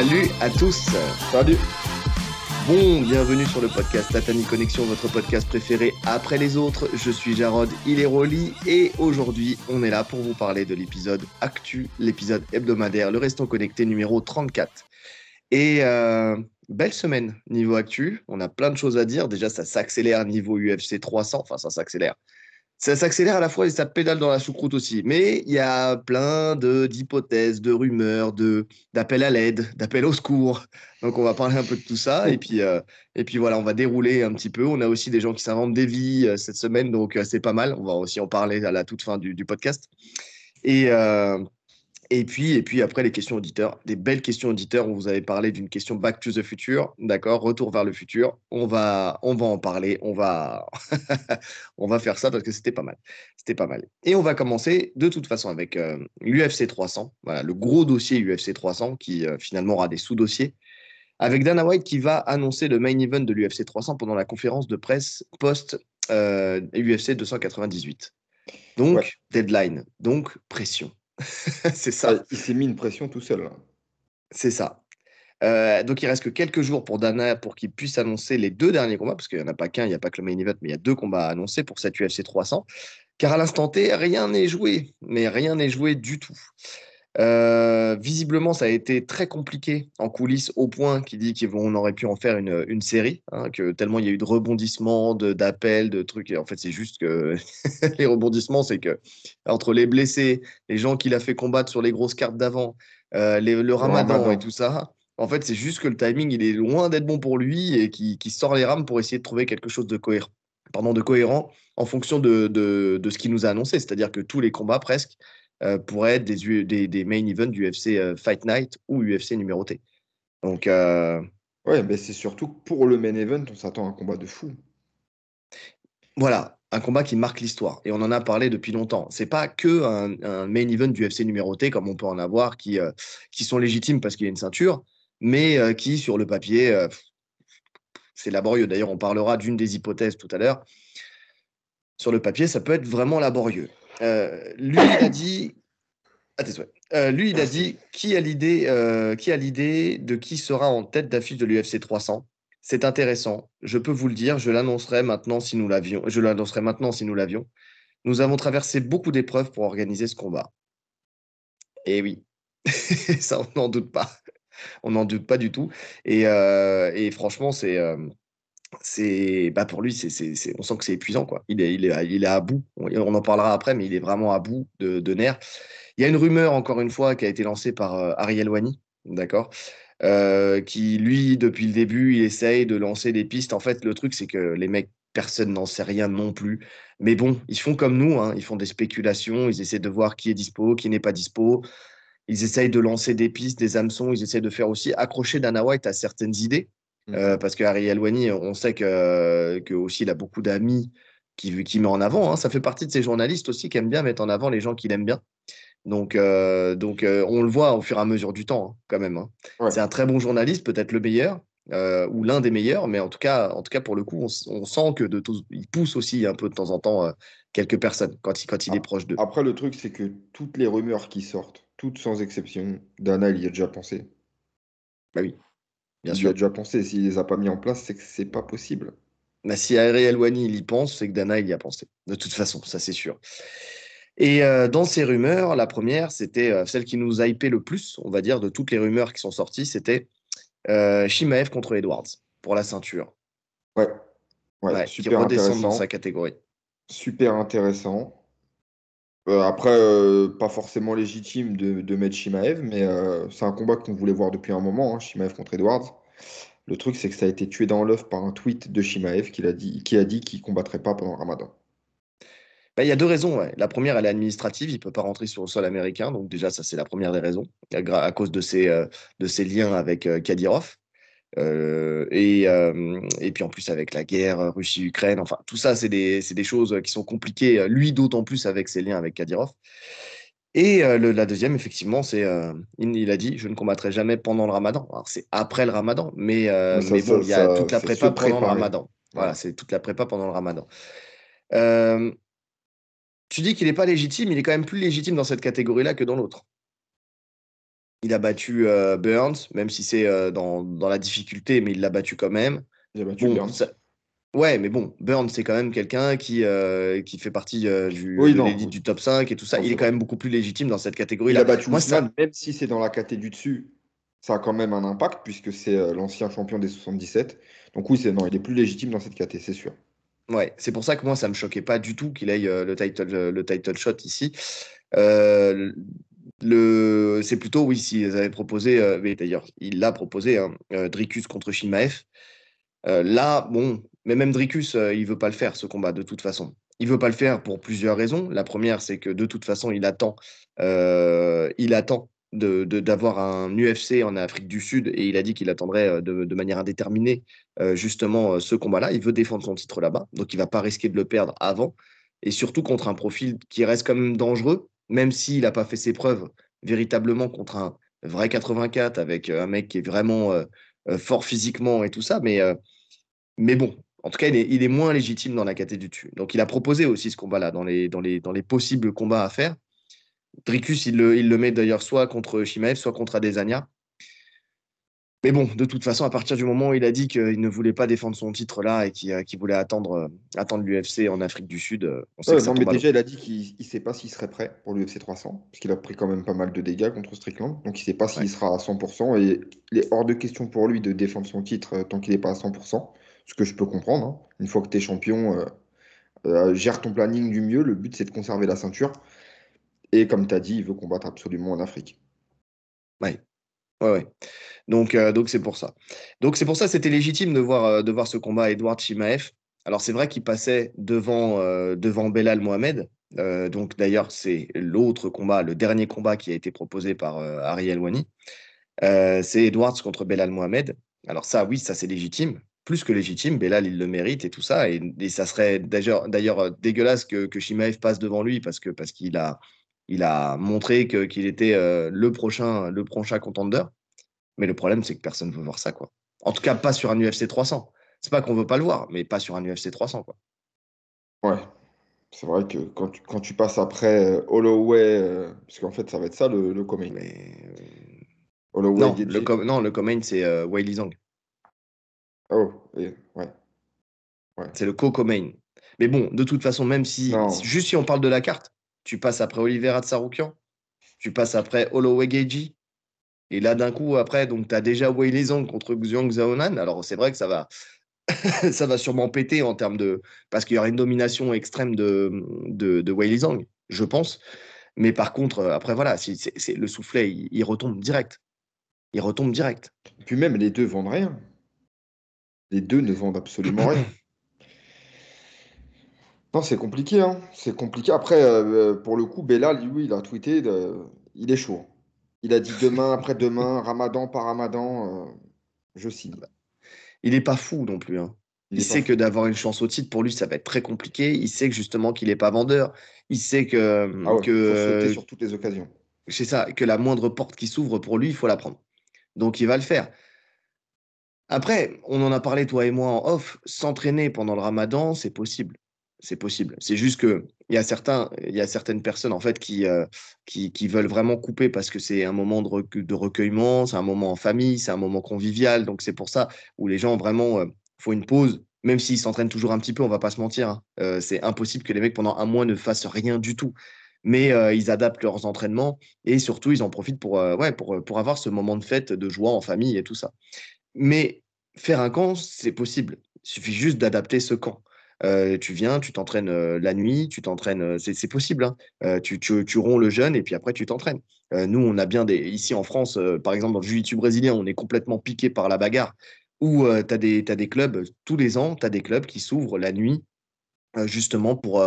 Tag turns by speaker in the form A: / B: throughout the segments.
A: Salut à tous.
B: Salut.
A: Bon, bienvenue sur le podcast Tatani Connexion, votre podcast préféré après les autres. Je suis Jarod, il est Rolly et aujourd'hui on est là pour vous parler de l'épisode Actu, l'épisode hebdomadaire, le Restant Connecté numéro 34. Et euh, belle semaine niveau Actu, on a plein de choses à dire. Déjà ça s'accélère niveau UFC 300, enfin ça s'accélère ça s'accélère à la fois et ça pédale dans la choucroute aussi. Mais il y a plein d'hypothèses, de, rumeurs, de d'appels à l'aide, d'appels au secours. Donc on va parler un peu de tout ça et puis euh, et puis voilà, on va dérouler un petit peu. On a aussi des gens qui s'inventent des vies euh, cette semaine, donc euh, c'est pas mal. On va aussi en parler à la toute fin du, du podcast. Et et puis, et puis après, les questions auditeurs, des belles questions auditeurs. On vous avait parlé d'une question Back to the Future, d'accord Retour vers le futur. On va, on va en parler. On va, on va faire ça parce que c'était pas mal. C'était pas mal. Et on va commencer de toute façon avec euh, l'UFC 300. Voilà, le gros dossier UFC 300 qui euh, finalement aura des sous-dossiers. Avec Dana White qui va annoncer le main event de l'UFC 300 pendant la conférence de presse post euh, UFC 298. Donc, deadline. Donc, pression. c'est ça.
B: Il s'est mis une pression tout seul.
A: C'est ça. Euh, donc il reste que quelques jours pour Dana pour qu'il puisse annoncer les deux derniers combats, parce qu'il n'y en a pas qu'un, il n'y a pas que le main event, mais il y a deux combats à annoncer pour cette UFC 300. Car à l'instant T, rien n'est joué, mais rien n'est joué du tout. Euh, visiblement, ça a été très compliqué en coulisses, au point qu'il dit qu'on aurait pu en faire une, une série, hein, que tellement il y a eu de rebondissements, d'appels, de, trucs. Et en fait, c'est juste que les rebondissements, c'est que entre les blessés, les gens qu'il a fait combattre sur les grosses cartes d'avant, euh, le ramadan et tout ça, en fait, c'est juste que le timing, il est loin d'être bon pour lui et qui, sort les rames pour essayer de trouver quelque chose de cohérent, pardon, de cohérent en fonction de, de, de ce qu'il nous a annoncé. C'est-à-dire que tous les combats, presque, euh, pourraient être des, des, des, main events du UFC euh, Fight Night ou UFC numéroté. Donc. Euh,
B: ouais, mais c'est surtout pour le main event, on s'attend à un combat de fou.
A: Voilà, un combat qui marque l'histoire. Et on en a parlé depuis longtemps. C'est pas que un, main event du UFC numéroté, comme on peut en avoir, qui, qui sont légitimes parce qu'il y a une ceinture, mais qui, sur le papier, c'est laborieux. D'ailleurs, on parlera d'une des hypothèses tout à l'heure. Sur le papier, ça peut être vraiment laborieux. Euh, lui, il a dit. Euh, lui, a dit qui a l'idée, euh, qui a l'idée de qui sera en tête d'affiche de l'UFC 300. C'est intéressant. Je peux vous le dire. Je l'annoncerai maintenant si nous l'avions. Je l'annoncerai maintenant si nous l'avions. Nous avons traversé beaucoup d'épreuves pour organiser ce combat. Et oui, ça, on n'en doute pas. On n'en doute pas du tout. Et franchement, c'est c'est bah pour lui, c'est, on sent que c'est épuisant. Quoi. Il, est, il, est, il est à bout. On, en parlera après, mais il est vraiment à bout de, nerfs. Il y a une rumeur, encore une fois, qui a été lancée par euh, Ariel Wani, d'accord euh, qui, lui, depuis le début, il essaye de lancer des pistes. En fait, le truc, c'est que les mecs, personne n'en sait rien non plus. Mais bon, ils font comme nous, hein. ils font des spéculations, ils essaient de voir qui est dispo, qui n'est pas dispo. Ils essayent de lancer des pistes, des hameçons, ils essaient de faire aussi accrocher Dana White à certaines idées. Mmh. Euh, parce que Harry Alwani, on sait que, que aussi il a beaucoup d'amis qui, qui met en avant. Hein. Ça fait partie de ces journalistes aussi qui aiment bien mettre en avant les gens qu'il aime bien. Donc, euh, donc euh, on le voit au fur et à mesure du temps, hein, quand même. Hein. C'est un très bon journaliste, peut-être le meilleur, ou l'un des meilleurs, mais en tout cas, en tout cas pour le coup, on, sent que de il pousse aussi un peu de temps en temps quelques personnes quand il, quand il est proche d'eux.
B: Après, le truc, c'est que toutes les rumeurs qui sortent, toutes sans exception, Dana, il y a déjà pensé.
A: Bah oui.
B: Bien il a déjà pensé. S'il les a pas mis en place, c'est que c'est pas possible.
A: Bah, si Ariel Wani il y pense, c'est que Dana il y a pensé. De toute façon, ça c'est sûr. Et euh, dans ces rumeurs, la première, c'était euh, celle qui nous a hypé le plus, on va dire, de toutes les rumeurs qui sont sorties, c'était euh, Shimaev contre Edwards pour la ceinture.
B: Ouais. ouais, super qui redescend dans
A: sa catégorie.
B: Super intéressant. Euh, après, euh, pas forcément légitime de, de mettre Shimaev, mais euh, c'est un combat qu'on voulait voir depuis un moment, hein, Shimaev contre Edwards. Le truc, c'est que ça a été tué dans l'œuf par un tweet de Shimaev qui a dit qu'il combattrait pas pendant le Ramadan.
A: Bah, il y a deux raisons. La première, elle est administrative. Il ne peut pas rentrer sur le sol américain. Donc déjà, ça, c'est la première des raisons, à, cause de ses, de ses liens avec Kadyrov. Euh, et, euh, et, puis en plus avec la guerre Russie-Ukraine, enfin tout ça c'est des, des, choses qui sont compliquées, lui d'autant plus avec ses liens avec Kadyrov. Et euh, le, la deuxième, effectivement, c'est il, a dit je ne combattrai jamais pendant le ramadan. Alors c'est après le ramadan, mais, mais, bon, il y a toute la prépa pendant le ramadan. Voilà, c'est toute la prépa pendant le ramadan. tu dis qu'il n'est pas légitime, il est quand même plus légitime dans cette catégorie-là que dans l'autre. Il a battu euh, Burns, même si c'est euh, dans, dans, la difficulté, mais il l'a battu quand même.
B: Il a battu Burns.
A: Ouais, mais bon, Burns, c'est quand même quelqu'un qui, euh, qui fait partie du, du top 5 et tout ça. il est, quand même beaucoup plus légitime dans cette catégorie.
B: Il a battu Moi, même si c'est dans la catégorie du dessus, ça a quand même un impact puisque c'est l'ancien champion des 77. Donc oui, c'est non, il est plus légitime dans cette catégorie, c'est sûr.
A: Ouais, c'est pour ça que moi, ça me choquait pas du tout qu'il aille le, title, le title shot ici. Euh, le, c'est plutôt, oui, s'ils avaient proposé, euh, d'ailleurs, il l'a proposé, hein, euh, Dricus contre Shimaev. Euh, là, bon, mais même Dricus, il veut pas le faire, ce combat, de toute façon. Il veut pas le faire pour plusieurs raisons. La première, c'est que de toute façon, il attend, il attend d'avoir un UFC en Afrique du Sud et il a dit qu'il attendrait de, de, manière indéterminée justement ce combat-là. Il veut défendre son titre là-bas, donc il va pas risquer de le perdre avant et surtout contre un profil qui reste quand même dangereux même s'il n'a pas fait ses preuves véritablement contre un vrai 84 avec euh, un mec qui est vraiment euh, euh, fort physiquement et tout ça. Mais, mais bon, en tout cas, il est, moins légitime dans la catégorie du dessus. Donc, il a proposé aussi ce combat-là dans les, dans, les, dans les possibles combats à faire. Dricus, il le, il le met d'ailleurs soit contre Shimaev, soit contre Adesanya. Mais bon, de toute façon, à partir du moment où il a dit qu'il ne voulait pas défendre son titre là et qu'il voulait attendre, attendre l'UFC en Afrique du Sud,
B: on sait que mais déjà, il a dit qu'il ne sait pas s'il serait prêt pour l'UFC 300, parce qu'il a pris quand même pas mal de dégâts contre Strickland. Donc, il ne sait pas s'il sera à 100%. Et il est hors de question pour lui de défendre son titre euh, tant qu'il n'est pas à 100%, ce que je peux comprendre. Hein. Une fois que tu es champion, euh, euh, gère ton planning du mieux. Le but, c'est de conserver la ceinture. Et comme tu as dit, il veut combattre absolument en Afrique.
A: Ouais, Ouais, ouais. Donc, euh, donc c'est pour ça. Donc, c'est pour ça c'était légitime de voir, euh, de voir ce combat Edouard Chimaev. Alors, c'est vrai qu'il passait devant, euh, devant Belal Mohamed. donc, d'ailleurs, c'est l'autre combat, le dernier combat qui a été proposé par Ariel Wani. c'est Edwards contre Belal Mohamed. Alors, ça, oui, ça, c'est légitime. Plus que légitime. Belal, il le mérite et tout ça. Et, ça serait d'ailleurs dégueulasse que, que passe devant lui parce parce qu'il a il a montré qu'il était euh, le prochain, le prochain contender. Mais le problème, c'est que personne ne veut voir ça. Quoi. En tout cas, pas sur un UFC 300. C'est pas qu'on veut pas le voir, mais pas sur un UFC 300. Quoi.
B: Ouais. C'est vrai que quand tu, quand tu passes après euh, Holloway, euh, parce qu'en fait, ça va être ça le, le co-main.
A: Holloway, non, le non, le co-main, c'est Weili Zhang.
B: Oh, ouais. ouais.
A: C'est le co-co-main. Mais bon, de toute façon, même si, juste si on parle de la carte, tu passes après Oliveira Tsaroukian, tu passes après Holloway Geji, et là, d'un coup, après, donc tu as déjà Wei Zhang contre Xiong Zaonan. Alors, c'est vrai que ça va, ça va sûrement péter en termes de. Parce qu'il y aura une domination extrême de, de, de Wei Zhang, je pense. Mais par contre, après, voilà, c'est, le soufflet, il, il, retombe direct. Il retombe direct.
B: Et puis même, les deux vendent rien. Les deux ne vendent absolument rien. Non, c'est compliqué, hein. C'est compliqué. Après, euh, pour le coup, Bellal, lui, il a tweeté, il est chaud. Il a dit demain, après-demain, Ramadan par Ramadan, euh, je signe.
A: Il n'est pas fou non plus. Hein. Il, sait que d'avoir une chance au titre, pour lui, ça va être très compliqué. Il sait que justement qu'il n'est pas vendeur. Il sait que.
B: Ah
A: que
B: sauter sur toutes les occasions.
A: C'est ça, que la moindre porte qui s'ouvre pour lui, il faut la prendre. Donc il va le faire. Après, on en a parlé, toi et moi, en off. S'entraîner pendant le ramadan, c'est possible c'est possible. C'est juste que il y a certains, il y a certaines personnes en fait qui, euh, qui, veulent vraiment couper parce que c'est un moment de, de recueillement, c'est un moment en famille, c'est un moment convivial. Donc c'est pour ça où les gens vraiment euh, font une pause, même s'ils s'entraînent toujours un petit peu. On va pas se mentir. Hein. Euh, c'est impossible que les mecs pendant un mois ne fassent rien du tout. Mais ils adaptent leurs entraînements et surtout ils en profitent pour, ouais, pour, pour avoir ce moment de fête, de joie en famille et tout ça. Mais faire un camp, c'est possible. Il suffit juste d'adapter ce camp. Euh, tu viens, tu t'entraînes euh, la nuit, tu t'entraînes, euh, c'est possible. Hein. tu, tu, romps le jeûne et puis après tu t'entraînes. nous, on a bien des. Ici en France, par exemple, dans le jiu brésilien, on est complètement piqué par la bagarre. Où tu as, des, des clubs, tous les ans, tu as des clubs qui s'ouvrent la nuit justement pour,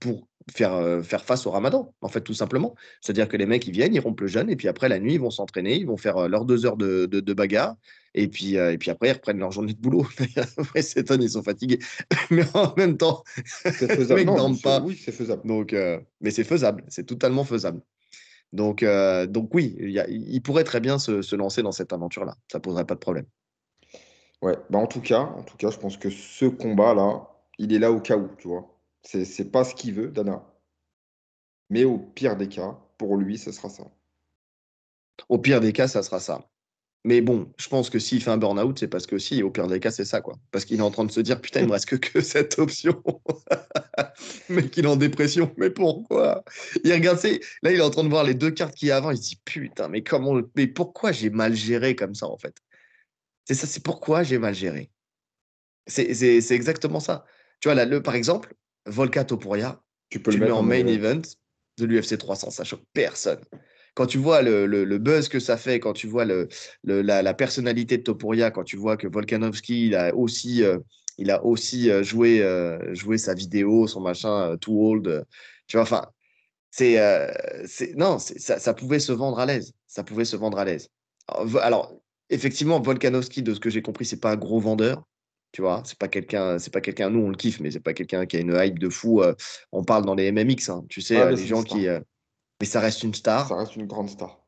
A: pour faire, faire face au ramadan, en fait, tout simplement. C'est-à-dire que les mecs, ils viennent, ils rompent le jeûne, et puis après, la nuit, ils vont s'entraîner, ils vont faire leurs deux heures de, de, de bagarre, et puis, et puis après, ils reprennent leur journée de boulot. après, c'est ils sont fatigués. mais en même temps,
B: les mecs dorment pas. Oui, c'est faisable.
A: Donc, mais c'est faisable, c'est totalement faisable. Donc, donc oui, il pourrait très bien se, se lancer dans cette aventure-là. Ça poserait pas de problème.
B: Ouais, bah en tout cas, en tout cas, je pense que ce combat-là, il est là au cas où, tu vois. C'est pas ce qu'il veut, Dana. Mais au pire des cas, pour lui, ce sera ça.
A: Au pire des cas, ça sera ça. Mais bon, je pense que s'il fait un burn-out, c'est parce que si, au pire des cas, c'est ça, quoi. Parce qu'il est en train de se dire, putain, il me reste que, cette option. Mais qu'il est en dépression. Mais pourquoi? Il regarde, là, il est en train de voir les deux cartes qu'il y a avant. Il se dit, putain, mais comment, mais pourquoi j'ai mal géré comme ça, en fait? C'est ça, c'est pourquoi j'ai mal géré. C'est exactement ça. Tu vois, là, le, par exemple, Volka Topuria, tu peux le mettre en main event de l'UFC 300, ça choque personne quand tu vois le, buzz que ça fait, quand tu vois le, la, personnalité de Topuria, quand tu vois que Volkanovski, il a aussi, euh, il a aussi euh, joué, euh, joué sa vidéo, son machin, Too Old, tu vois, enfin, c'est, non, ça, ça, pouvait se vendre à l'aise. Ça pouvait se vendre à l'aise. Alors, effectivement, Volkanovski, de ce que j'ai compris, c'est pas un gros vendeur. Tu vois, c'est pas quelqu'un, c'est pas quelqu'un, nous on le kiffe, mais c'est pas quelqu'un qui a une hype de fou. on parle dans les MMX, hein, tu sais, les gens qui, mais ça reste une star.
B: Ça reste une grande star.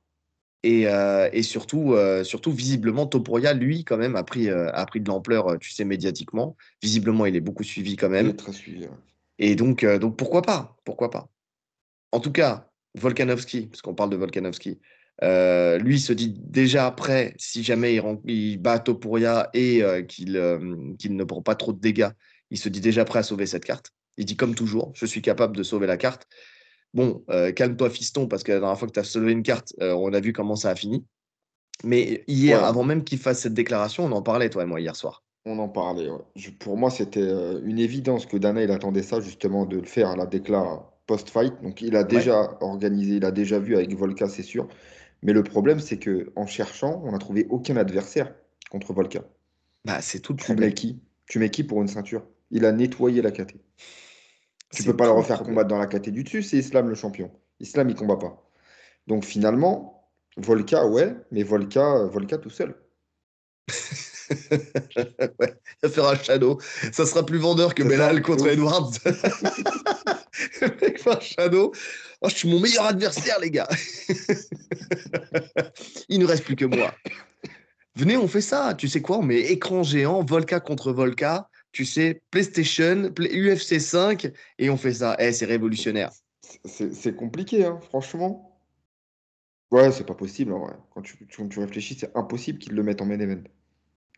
A: Et, euh, et surtout, euh, surtout, visiblement, Topuria, lui, quand même, a pris, euh, a pris de l'ampleur, tu sais, médiatiquement. Visiblement, il est beaucoup suivi quand même. Il
B: est très suivi.
A: Et donc, donc, pourquoi pas Pourquoi pas En tout cas, Volkanovski, parce qu'on parle de Volkanovski, lui se dit déjà prêt, si jamais il, il bat Topuria et qu'il qu'il ne prend pas trop de dégâts, il se dit déjà prêt à sauver cette carte. Il dit comme toujours, je suis capable de sauver la carte. Bon, euh, calme-toi, fiston, parce que la dernière fois que tu as sauvé une carte, euh, on a vu comment ça a fini. Mais hier, avant même qu'il fasse cette déclaration, on en parlait, toi et moi, hier soir.
B: On en parlait. pour moi, c'était euh, une évidence que Dana, il attendait ça, justement, de le faire à la déclaration post-fight. Donc, il a déjà organisé, il a déjà vu avec Volka, c'est sûr. Mais le problème, c'est que en cherchant, on n'a trouvé aucun adversaire contre Volka.
A: Bah, c'est tout le
B: tu Mets qui? Tu mets qui pour une ceinture? Il a nettoyé la KT. Tu peux pas le refaire combattre dans la KT du dessus, c'est Islam le champion. Islam, il combat pas. Donc finalement, Volka, ouais, mais Volka, Volka tout seul.
A: ouais, il va faire un shadow. Ça sera plus vendeur que Belal contre Edwards. le mec un shadow. Oh, je suis mon meilleur adversaire, les gars. il ne reste plus que moi. Venez, on fait ça. Tu sais quoi? On met écran géant, Volka contre Volka tu sais, PlayStation, UFC 5, et on fait ça. Eh, c'est révolutionnaire.
B: C'est compliqué, hein, franchement. Ouais, c'est pas possible. Quand, tu, réfléchis, c'est impossible qu'ils le mettent en main event.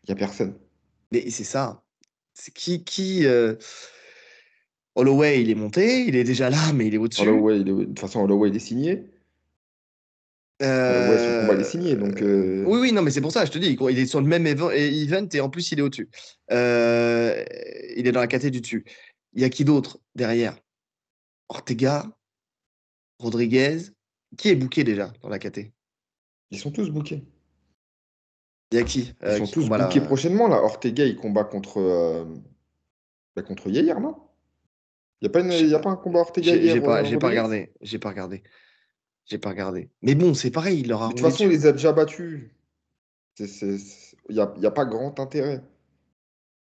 B: Il n'y a personne.
A: Mais c'est ça. C'est qui. qui euh, Holloway, il est monté, il est déjà là, mais il est au-dessus.
B: Holloway, De toute façon, Holloway, il est signé. Euh, ouais, son combat est signé, donc. Euh,
A: oui, oui, non, mais c'est pour ça, je te dis, il est sur le même event et en plus il est au-dessus. Euh, il est dans la caté du dessus. Il y a qui d'autre derrière? Ortega, Rodriguez. Qui est booké déjà dans la caté?
B: Ils sont tous bookés.
A: Il y a qui
B: Ils sont tous bookés prochainement là. Ortega, il combat contre bah, contre Yair, non? Il n'y a, pas a pas un combat Ortega
A: J'ai pas, pas regardé. J'ai pas regardé. J'ai pas regardé. Mais bon, c'est pareil, il leur
B: a. De toute façon, il les a déjà battus. Il n'y a, y a, pas grand intérêt.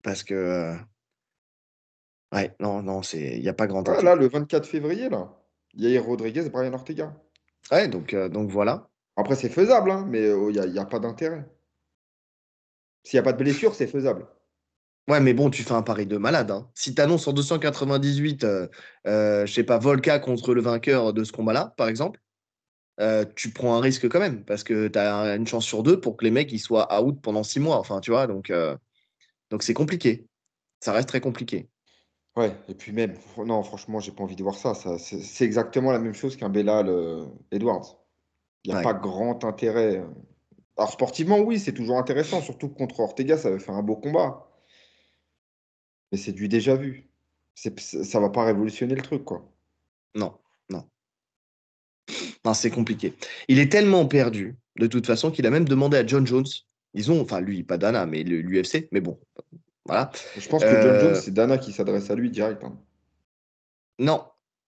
A: Parce que. Euh, ouais, non, non, il n'y a pas grand
B: intérêt. Là, le 24 février, là, Yair Rodriguez et Brian Ortega.
A: Ouais, donc, euh, donc voilà.
B: Après, c'est faisable, hein, mais euh, il n'y a, a, pas d'intérêt. S'il n'y a pas de blessure, c'est faisable.
A: Ouais, mais bon, tu fais un pari de malade. Hein. Si tu annonces en 298, je sais pas, Volka contre le vainqueur de ce combat-là, par exemple, euh, tu prends un risque quand même parce que tu as une chance sur deux pour que les mecs ils soient out pendant six mois. Enfin, tu vois, donc euh, donc c'est compliqué. Ça reste très compliqué.
B: Ouais, et puis même, non, franchement, j'ai pas envie de voir ça. ça c'est exactement la même chose qu'un Bellal euh, Edwards. Il n'y a pas grand intérêt. Alors, sportivement, oui, c'est toujours intéressant, surtout contre Ortega, ça va faire un beau combat. Mais c'est du déjà vu. Ça va pas révolutionner le truc, quoi.
A: Non. Non, c'est compliqué. Il est tellement perdu, de toute façon, qu'il a même demandé à John Jones. Ils ont, enfin, lui, pas Dana, mais l'UFC, mais bon, voilà.
B: Je pense que John Jones, euh, c'est Dana qui s'adresse à lui direct. Hein.
A: Non,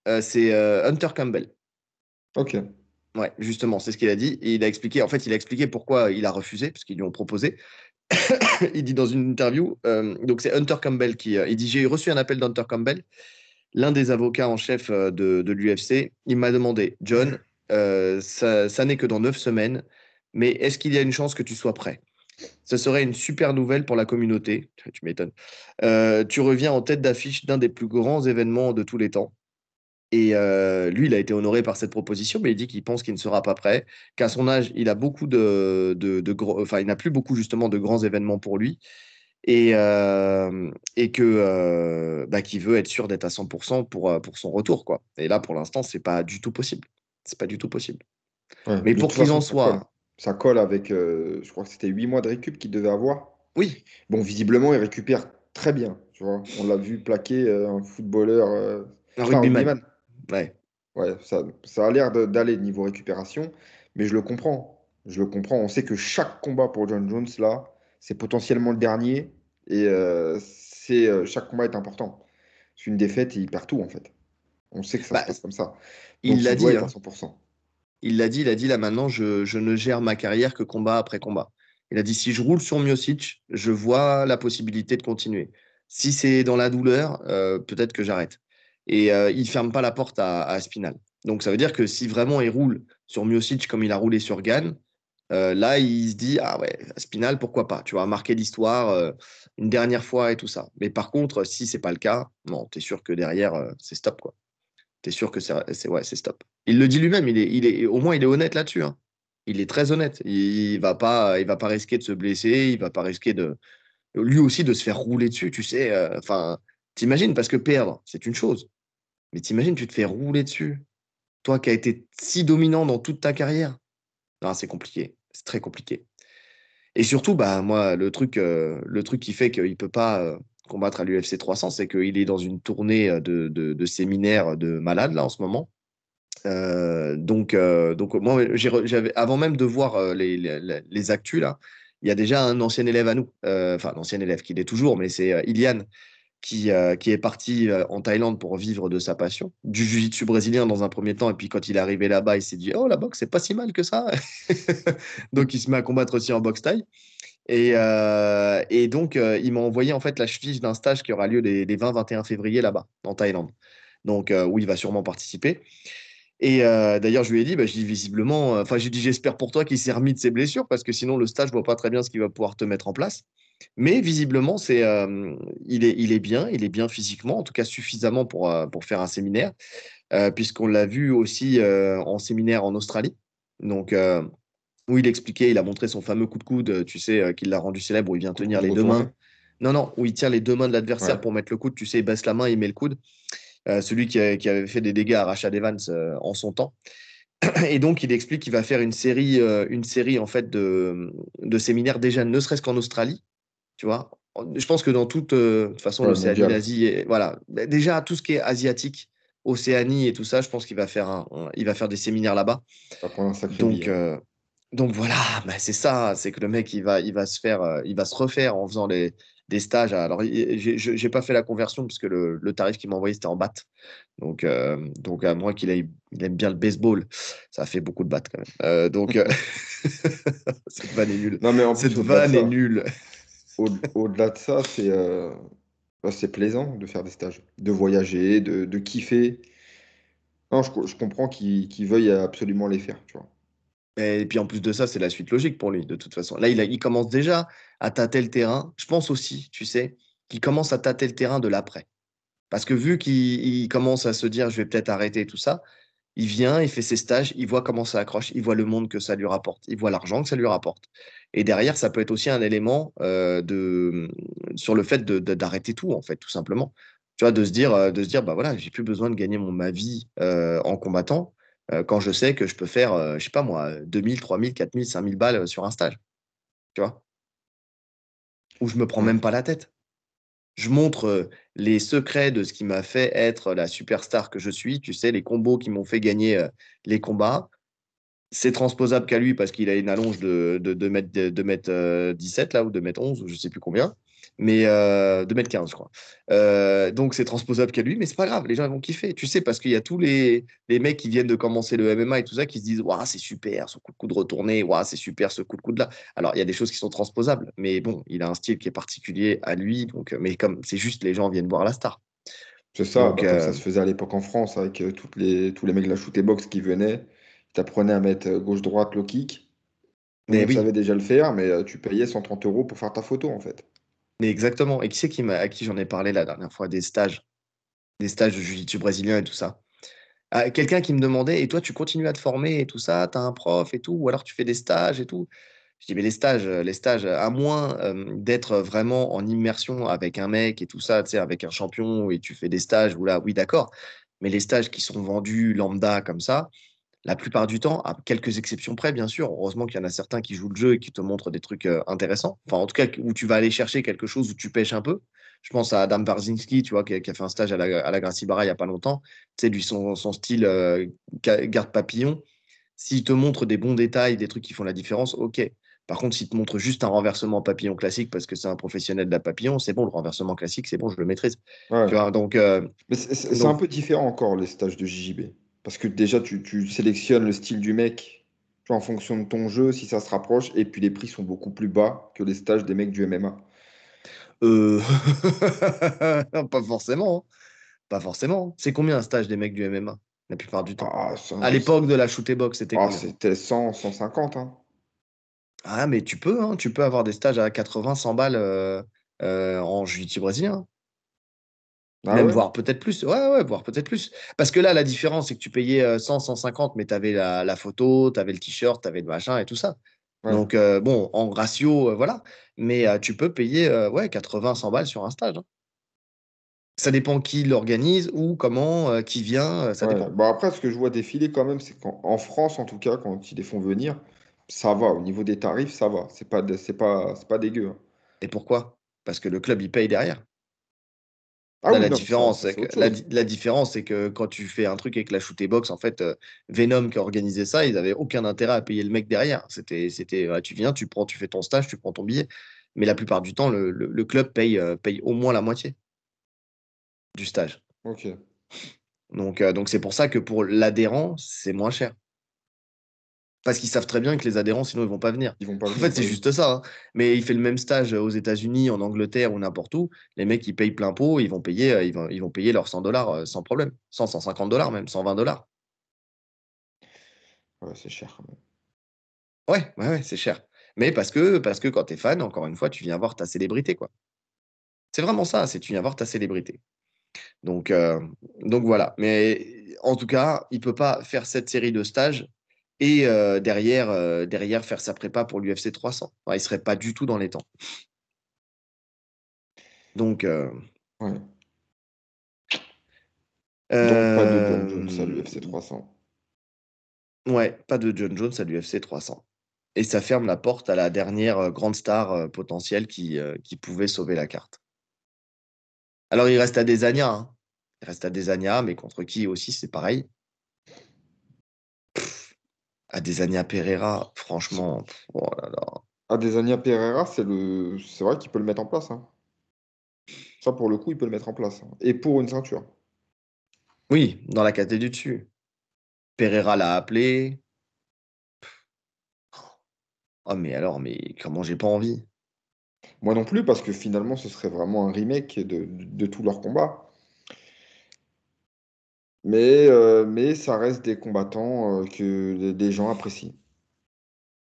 A: euh, c'est euh, Hunter Campbell.
B: Ok.
A: Ouais, justement, c'est ce qu'il a dit. Et il a expliqué, en fait, il a expliqué pourquoi il a refusé, parce qu'ils lui ont proposé. il dit dans une interview, donc c'est Hunter Campbell qui, il dit, j'ai reçu un appel d'Hunter Campbell, l'un des avocats en chef de, de l'UFC. Il m'a demandé, John, euh, ça, n'est que dans neuf semaines, mais est-ce qu'il y a une chance que tu sois prêt? Ce serait une super nouvelle pour la communauté. Tu m'étonnes. Euh, tu reviens en tête d'affiche d'un des plus grands événements de tous les temps. Et lui, il a été honoré par cette proposition, mais il dit qu'il pense qu'il ne sera pas prêt, qu'à son âge, il a beaucoup de, de, enfin, il n'a plus beaucoup justement de grands événements pour lui, et, et que bah, qu'il veut être sûr d'être à 100% pour, pour son retour, quoi. Et là, pour l'instant, c'est pas du tout possible. C'est pas du tout possible. mais pour qu'il en soit,
B: ça colle avec, je crois que c'était 8 mois de récup qu'il devait avoir.
A: Oui.
B: Bon, visiblement, il récupère très bien. Tu vois, on l'a vu plaquer un footballeur.
A: un rugbyman. Ouais.
B: Ouais, ça, ça a l'air d'aller niveau récupération, mais je le comprends. Je le comprends. On sait que chaque combat pour John Jones, là, c'est potentiellement le dernier. Et euh, c'est euh, chaque combat est important. C'est une défaite et il perd tout, en fait. On sait que ça se bah, passe comme ça.
A: il l'a dit. Hein. Il l'a dit, il a dit là maintenant, je, je, ne gère ma carrière que combat après combat. Il a dit si je roule sur Miocic, je vois la possibilité de continuer. Si c'est dans la douleur, euh, peut-être que j'arrête et euh, il ferme pas la porte à, Spinal. Donc ça veut dire que si vraiment il roule sur Miocic comme il a roulé sur Gann, euh, là il se dit ah ouais Spinal pourquoi pas, tu vas marquer l'histoire euh, une dernière fois et tout ça. Mais par contre si c'est pas le cas, non tu es sûr que derrière c'est stop quoi. Tu es sûr que c'est ouais stop. Il le dit lui-même, il est, il au moins il est honnête là-dessus. Hein. Il est très honnête. Il, va pas il va pas risquer de se blesser, il va pas risquer de lui aussi de se faire rouler dessus, tu sais. Enfin T'imagines, parce que perdre, c'est une chose. Mais t'imagines, tu te fais rouler dessus. Toi qui as été si dominant dans toute ta carrière. Non, c'est compliqué. C'est très compliqué. Et surtout, bah, moi, le truc, euh, le truc qui fait qu'il ne peut pas euh, combattre à l'UFC 300, c'est qu'il est dans une tournée euh, de, séminaires de malades, là, en ce moment. donc, donc, moi, j'avais, avant même de voir les, les, actus, là, il y a déjà un ancien élève à nous, enfin, l'ancien élève qui l'est toujours, mais c'est Iliane, qui, euh, qui est parti euh, en Thaïlande pour vivre de sa passion, du jiu-jitsu brésilien dans un premier temps, et puis quand il est arrivé là-bas, il s'est dit Oh, la boxe, c'est pas si mal que ça. donc il se met à combattre aussi en boxe thaï. Et, euh, donc, il m'a envoyé en fait la fiche d'un stage qui aura lieu les, 20-21 février là-bas, en Thaïlande. Donc, où il va sûrement participer. Et d'ailleurs, je lui ai dit, bah, je dis visiblement, enfin, j'ai dit, j'espère pour toi qu'il s'est remis de ses blessures, parce que sinon, le stage, je vois pas très bien ce qu'il va pouvoir te mettre en place. Mais visiblement, c'est, il, est, il est bien, il est bien physiquement, en tout cas suffisamment pour, pour faire un séminaire, puisqu'on l'a vu aussi en séminaire en Australie. Donc, où il expliquait, il a montré son fameux coup de coude, tu sais, qu'il l'a rendu célèbre, où il vient tenir les deux mains. Non, non, où il tient les deux mains de l'adversaire pour mettre le coude, tu sais, il baisse la main, il met le coude. celui qui, avait fait des dégâts à Rashad Evans en son temps. Et donc, il explique qu'il va faire une série, une série en fait de, de séminaires déjà, ne serait-ce qu'en Australie, tu vois, je pense que dans toute, euh, toute façon, l'Océanie, l'Asie, voilà, bah, déjà tout ce qui est asiatique, Océanie et tout ça, je pense qu'il va faire, un, il va faire des séminaires là-bas. Donc, euh, donc voilà, bah, c'est ça, c'est que le mec, il va, il va se faire, euh, il va se refaire en faisant les, des stages. Alors, j'ai pas fait la conversion puisque le, le tarif qu'il m'a envoyé c'était en batte. Donc, donc à moins qu'il il aime bien le baseball, ça fait beaucoup de batte quand même. donc, cette vanne est nulle. Non mais en cette vanne est nulle
B: au-delà de ça, euh, bah, c'est plaisant de faire des stages, de voyager, de, kiffer. Non, je, comprends qu'il veuille absolument les faire, tu vois.
A: Et puis en plus de ça, c'est la suite logique pour lui, de toute façon. Là, il, il commence déjà à tâter le terrain. Je pense aussi, tu sais, qu'il commence à tâter le terrain de l'après. Parce que vu qu'il commence à se dire, je vais peut-être arrêter tout ça, il vient, il fait ses stages, il voit comment ça accroche, il voit le monde que ça lui rapporte, il voit l'argent que ça lui rapporte. Et derrière, ça peut être aussi un élément euh, de, sur le fait d'arrêter tout, en fait, tout simplement. Tu vois, de se dire, euh, de se dire bah voilà, j'ai plus besoin de gagner mon, ma vie euh, en combattant quand je sais que je peux faire, je sais pas moi, 2000, 3000, 4000, 5000 balles sur un stage. Tu vois? Où je me prends même pas la tête. Je montre les secrets de ce qui m'a fait être la superstar que je suis. Tu sais, les combos qui m'ont fait gagner les combats c'est transposable qu'à lui parce qu'il a une allonge de, de, de, mètre, de, mètre 17 là, ou de mètre 11, ou je sais plus combien, mais euh, de mètre 15, je crois. Euh, donc c'est transposable qu'à lui, mais c'est pas grave, les gens vont kiffer. Tu sais, parce qu'il y a tous les, les mecs qui viennent de commencer le MMA et tout ça qui se disent Waouh, c'est super, ce coup de coude retourné, waouh, c'est super, ce coup de coude là. Alors il y a des choses qui sont transposables, mais bon, il a un style qui est particulier à lui, donc, mais comme c'est juste les gens viennent voir la star.
B: C'est ça, donc, bah, ça euh, se faisait à l'époque en France avec toutes les, tous les mecs de la shoot box qui venaient apprenais à mettre euh, gauche-droite, low kick. Mais tu savais déjà le faire, mais euh, tu payais 130 euros pour faire ta photo, en fait.
A: Mais exactement. Et qui c'est qui à qui j'en ai parlé la dernière fois? Des stages, des stages de jiu-jitsu brésilien et tout ça. Ah, quelqu'un qui me demandait, et toi, tu continues à te former et tout ça, tu as un prof et tout, ou alors tu fais des stages et tout? Je dis, mais les stages, les stages, à moins d'être vraiment en immersion avec un mec et tout ça, tu sais, avec un champion et tu fais des stages, ou là, oui, d'accord. Mais les stages qui sont vendus lambda comme ça, la plupart du temps, à quelques exceptions près, bien sûr, heureusement qu'il y en a certains qui jouent le jeu et qui te montrent des trucs intéressants. Enfin, en tout cas, où tu vas aller chercher quelque chose où tu pêches un peu. Je pense à Adam Barzinski, tu vois, qui a, fait un stage à la, à la Gracie Barra il n'y a pas longtemps. Tu sais, lui, son, son style garde papillon, s'il te montre des bons détails, des trucs qui font la différence, ok. Par contre, s'il te montre juste un renversement papillon classique parce que c'est un professionnel de la papillon, c'est bon, le renversement classique, c'est bon, je le maîtrise. donc,
B: euh, c'est un peu différent encore, les stages de JJB. Parce que déjà, tu, sélectionnes le style du mec en fonction de ton jeu, si ça se rapproche, et puis les prix sont beaucoup plus bas que les stages des mecs du MMA.
A: Euh... pas forcément. Hein. Pas forcément. C'est combien un stage des mecs du MMA la plupart du temps? Ah, À l'époque de la shoot box, c'était
B: ah, C'était 100, 150. Hein.
A: Ah, mais tu peux, hein, tu peux avoir des stages à 80, 100 balles euh, euh, en jiu brésilien. Ah Même voire peut-être plus. Ouais, ouais, voire peut-être plus. Parce que là, la différence, c'est que tu payais 100, euh, 150, mais tu avais la, photo, tu avais le t-shirt, tu avais le machin et tout ça. Donc, bon, en ratio, voilà. Mais tu peux payer ouais, 80, 100 balles sur un stage. Hein. Ça dépend qui l'organise ou comment, qui vient, ça dépend.
B: Bah, après, ce que je vois défiler quand même, c'est qu'en France, en tout cas, quand ils les font venir, ça va. Au niveau des tarifs, ça va. C'est pas, c'est pas, c'est pas dégueu. Hein.
A: Et pourquoi? Parce que le club, il paye derrière. Ah la, différence, c'est que, la, différence, c'est que quand tu fais un truc avec la shoot box, en fait, euh, Venom qui a organisé ça, ils n'avaient aucun intérêt à payer le mec derrière. C'était, c'était, tu viens, tu prends, tu fais ton stage, tu prends ton billet. Mais la plupart du temps, le, club paye, euh, paye au moins la moitié du stage.
B: Ok.
A: Donc, euh, donc c'est pour ça que pour l'adhérent, c'est moins cher. Parce qu'ils savent très bien que les adhérents, sinon, ils vont pas venir.
B: Ils vont pas en
A: fait, c'est juste ça. Hein. Mais il fait le même stage aux États-Unis, en Angleterre ou n'importe où. Les mecs, ils payent plein pot, ils vont payer, euh, ils vont, ils vont payer leurs 100 dollars euh, sans problème. 100, 150 dollars même, 120 dollars.
B: Ouais, c'est cher quand même.
A: Ouais, ouais, ouais c'est cher. Mais parce que, parce que quand tu es fan, encore une fois, tu viens voir ta célébrité. quoi. C'est vraiment ça, c'est tu viens voir ta célébrité. Donc, euh, donc voilà. Mais en tout cas, il ne peut pas faire cette série de stages et derrière, derrière faire sa prépa pour l'UFC 300. il ne serait pas du tout dans les temps. Donc,
B: ouais. Donc pas de John Jones à l'UFC 300.
A: Ouais, pas de John Jones à l'UFC 300. Et ça ferme la porte à la dernière grande star potentielle qui, qui pouvait sauver la carte. Alors, il reste à Desania. Hein. Il reste à Desania, mais contre qui aussi, c'est pareil. Adesanya Pereira, franchement, oh là là.
B: Adesanya Pereira, c'est le, c'est vrai qu'il peut le mettre en place. Hein. Ça, pour le coup, il peut le mettre en place. Hein. Et pour une ceinture.
A: Oui, dans la catégorie du dessus. Pereira l'a appelé. Oh, mais alors, mais comment j'ai pas envie?
B: Moi non plus, parce que finalement, ce serait vraiment un remake de, de, de tous leurs combats. Mais, euh, mais ça reste des combattants euh, que des gens apprécient.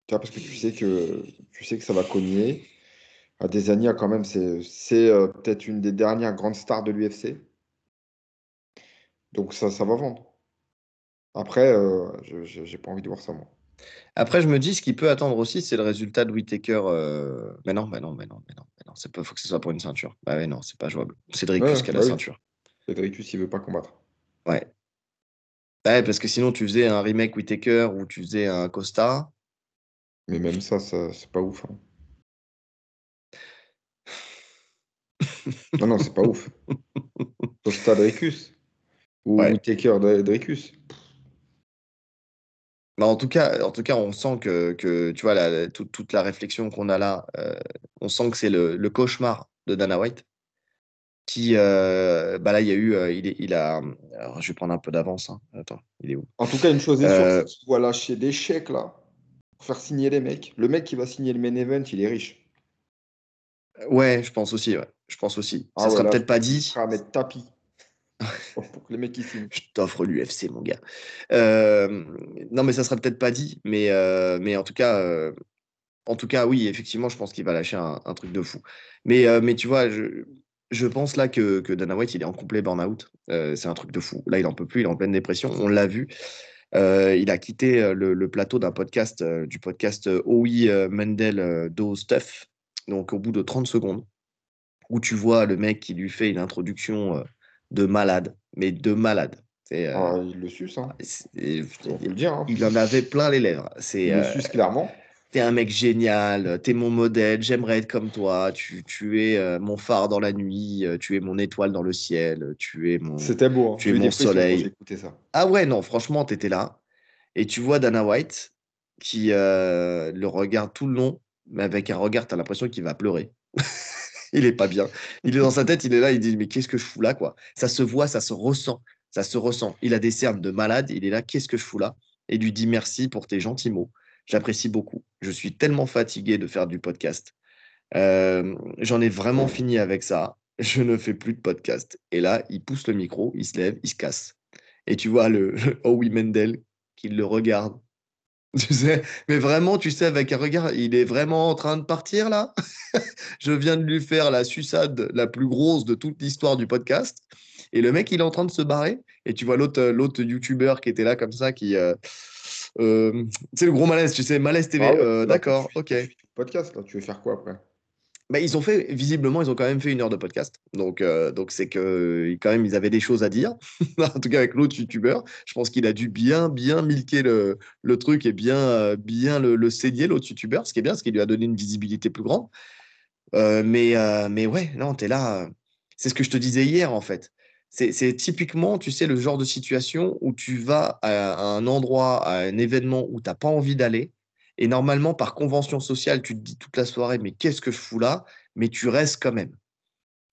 B: Tu vois, parce que tu sais que, tu sais que ça va cogner. Adesanya, quand même, c'est euh, peut-être une des dernières grandes stars de l'UFC. Donc ça, ça va vendre. Après, je j'ai pas envie de voir ça, moi.
A: Après, je me dis, ce qui peut attendre aussi, c'est le résultat de Whitaker. Mais non, mais non, mais non, mais non, mais non. C'est pas, faut que ce soit pour une ceinture. Bah ouais, non, c'est pas jouable. Cédric Ouais, qui a la bah ceinture.
B: Cédric il veut pas combattre.
A: Ouais. Ouais, parce que sinon, tu faisais un remake Whitaker ou tu faisais un Costa.
B: Mais même ça, ça c'est pas ouf. Hein. non, non, c'est pas ouf. Costa Dricus. Ou Whitaker Dricus.
A: Bah, en tout cas, en tout cas, on sent que, que tu vois, la, toute, la réflexion qu'on a là, euh, on sent que c'est le, le, cauchemar de Dana White qui, euh, bah là, il y a eu, euh, il, il, a, alors je vais prendre un peu d'avance. Hein. Attends, il est où?
B: En tout cas, une chose est sûre, euh, c'est lâcher des chèques là, pour faire signer les mecs. Le mec qui va signer le main event, il est riche.
A: Ouais, je pense aussi. Ouais. Je pense aussi. Ah ça sera peut-être pas dit.
B: Ça mettre tapis. pour que les mecs ils signent.
A: Je t'offre l'UFC, mon gars. non, mais ça sera peut-être pas dit, mais, mais en tout cas, en tout cas, oui, effectivement, je pense qu'il va lâcher un, un, truc de fou. Mais, mais tu vois, je, je pense là que, que, Dana White, il est en complet burn-out. Euh, c'est un truc de fou. Là, il en peut plus, il est en pleine dépression. On l'a vu. Euh, il a quitté euh, le, plateau d'un podcast, du podcast OI Mendel Do Stuff. Donc, au bout de 30 secondes, où tu vois le mec qui lui fait une introduction de malade, mais de malade.
B: Ah, il le suce, hein.
A: le dire, hein. Il en avait plein les lèvres.
B: Il le suce clairement
A: t'es un mec génial, t'es mon modèle, j'aimerais être comme toi, tu, tu es euh, mon phare dans la nuit, euh, tu es mon étoile dans le ciel, tu es mon,
B: C'était beau, hein.
A: tu es mon soleil. Ça. Ah ouais, non, franchement, t'étais là. Et tu vois Dana White qui euh, le regarde tout le long, mais avec un regard, t'as l'impression qu'il va pleurer. il est pas bien. Il est dans sa tête, il est là, il dit mais qu'est-ce que je fous là quoi? Ça se voit, ça se ressent, ça se ressent. Il a des cernes de malade, il est là, qu'est-ce que je fous là? Et lui dit merci pour tes gentils mots. J'apprécie beaucoup. Je suis tellement fatigué de faire du podcast. Euh, j'en ai vraiment fini avec ça. Je ne fais plus de podcast. Et là, il pousse le micro, il se lève, il se casse. Et tu vois le, Howie Mendel qui le regarde. Tu sais, mais vraiment, tu sais, avec un regard, il est vraiment en train de partir là. je viens de lui faire la suçade la plus grosse de toute l'histoire du podcast. Et le mec, il est en train de se barrer. Et tu vois l'autre, l'autre YouTuber qui était là comme ça, qui, euh, euh, c'est le gros malaise, tu sais, malaise TV. Ah euh, d'accord, ok.
B: Podcast, là, tu veux faire quoi après?
A: Bah, ils ont fait, visiblement, ils ont quand même fait une heure de podcast. Donc, euh, donc c'est que quand même, ils avaient des choses à dire. en tout cas, avec l'autre youtubeur, je pense qu'il a dû bien, bien milquer le, le truc et bien, bien le, le saigner, l'autre youtubeur, ce qui est bien, ce qui lui a donné une visibilité plus grande. mais, mais ouais, non, tu es là. C'est ce que je te disais hier, en fait. C'est typiquement, tu sais, le genre de situation où tu vas à un endroit, à un événement où tu n'as pas envie d'aller. Et normalement, par convention sociale, tu te dis toute la soirée, mais qu'est-ce que je fous là? Mais tu restes quand même.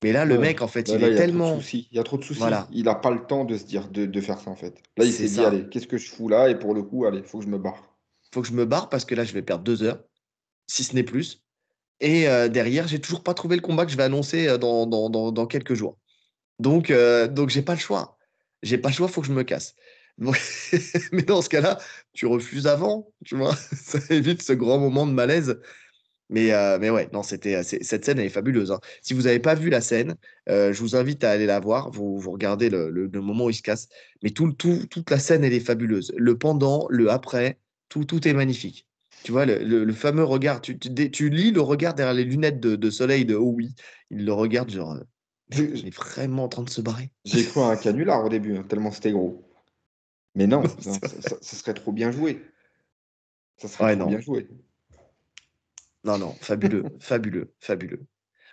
A: Mais là, le mec, en fait, il est tellement.
B: Il y a trop de soucis. Il n'a pas le temps de se dire, de, faire ça, en fait. Là, il s'est dit, allez, qu'est-ce que je fous là? Et pour le coup, allez, il faut que je me barre.
A: Il faut que je me barre parce que là, je vais perdre deux heures, si ce n'est plus. Et euh, derrière, j'ai toujours pas trouvé le combat que je vais annoncer euh, dans, dans, dans quelques jours. Donc, euh, donc j'ai pas le choix. J'ai pas le choix, faut que je me casse. mais dans ce cas-là, tu refuses avant, tu vois. Ça évite ce grand moment de malaise. Mais, euh, mais ouais, non, c'était cette scène elle est fabuleuse. Hein. Si vous n'avez pas vu la scène, euh, je vous invite à aller la voir. Vous, vous regardez le, moment où il se casse. Mais tout, tout, toute la scène, elle est fabuleuse. Le pendant, le après, tout, tout est magnifique. Tu vois, le, fameux regard, tu, tu, lis le regard derrière les lunettes de, de soleil de oui Il le regarde genre, il est vraiment en train de se barrer.
B: J'ai cru un canular au début, hein, tellement c'était gros. Mais non, ça, serait trop bien joué. Ça serait trop bien joué.
A: Non, non, fabuleux, fabuleux, fabuleux.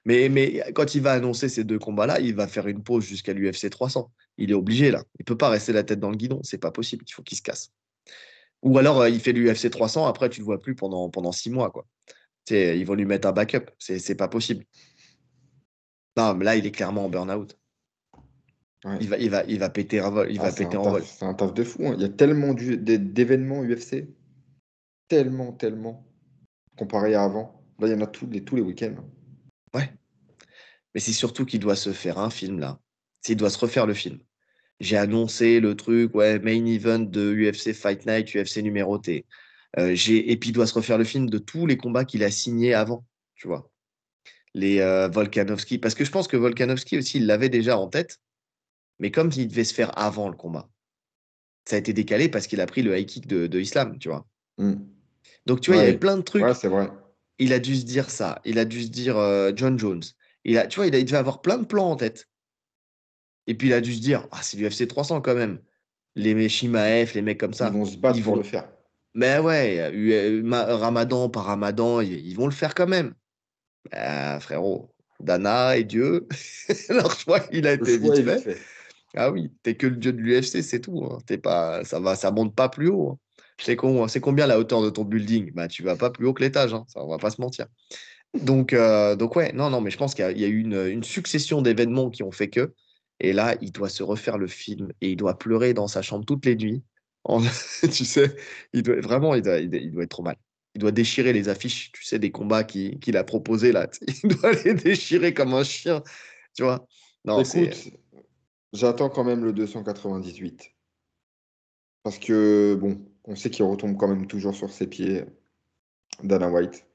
A: Mais, mais quand il va annoncer ces deux combats-là, il va faire une pause jusqu'à l'UFC 300. Il est obligé, là. Il peut pas rester la tête dans le guidon. C'est pas possible. Il faut qu'il se casse. Ou alors, euh, il fait l'UFC 300. Après, tu le vois plus pendant, pendant six mois. Quoi. ils vont lui mettre un backup. C'est pas possible. Non, mais là, il est clairement en burn-out. Il, va, il, va, il va péter, il va ah, péter en vol.
B: C'est un taf de fou. Hein. Il y a tellement d'événements UFC. Tellement, tellement. Comparé à avant. Là, il y en a tous les, tous les week-ends.
A: Ouais. Mais c'est surtout qu'il doit se faire un film, là. Il doit se refaire le film. J'ai annoncé le truc, ouais, main event de UFC Fight Night, UFC numéroté. Euh, et puis il doit se refaire le film de tous les combats qu'il a signés avant, tu vois les euh, Volkanovski. Parce que je pense que Volkanovski aussi, il l'avait déjà en tête. Mais comme il devait se faire avant le combat, ça a été décalé parce qu'il a pris le high kick de, Islam, tu vois. Hmm. Donc, tu vois, il y avait plein de trucs.
B: Ouais, c'est vrai.
A: Il a dû se dire ça. Il a dû se dire euh, John Jones. Il a, tu vois, il, a, il devait avoir plein de plans en tête. Et puis, il a dû se dire ah, c'est l'UFC 300 quand même. Les Shimaev, les mecs comme ça.
B: Ils vont se battre ils vont... le faire.
A: Mais ouais, Ramadan par Ramadan, ils vont le faire quand même. Ben, frérot, Dana et Dieu, leur choix, il a été vite fait. Ah oui, t'es que le dieu de l'UFC, c'est tout. Hein. T'es pas, ça va, ça monte pas plus haut. Hein. C'est combien la hauteur de ton building? Bah, tu vas pas plus haut que l'étage. Hein. Ça, on va pas se mentir. Donc, euh, donc ouais, non, non, mais je pense qu'il y, a eu une, une succession d'événements qui ont fait que. Et là, il doit se refaire le film et il doit pleurer dans sa chambre toutes les nuits. tu sais, il doit, vraiment, il il doit être trop mal il doit déchirer les affiches, tu sais, des combats qu'il a proposés là. Il doit les déchirer comme un chien, tu vois.
B: Non, Écoute, j'attends quand même le 298. Parce que, bon, on sait qu'il retombe quand même toujours sur ses pieds, Dana White.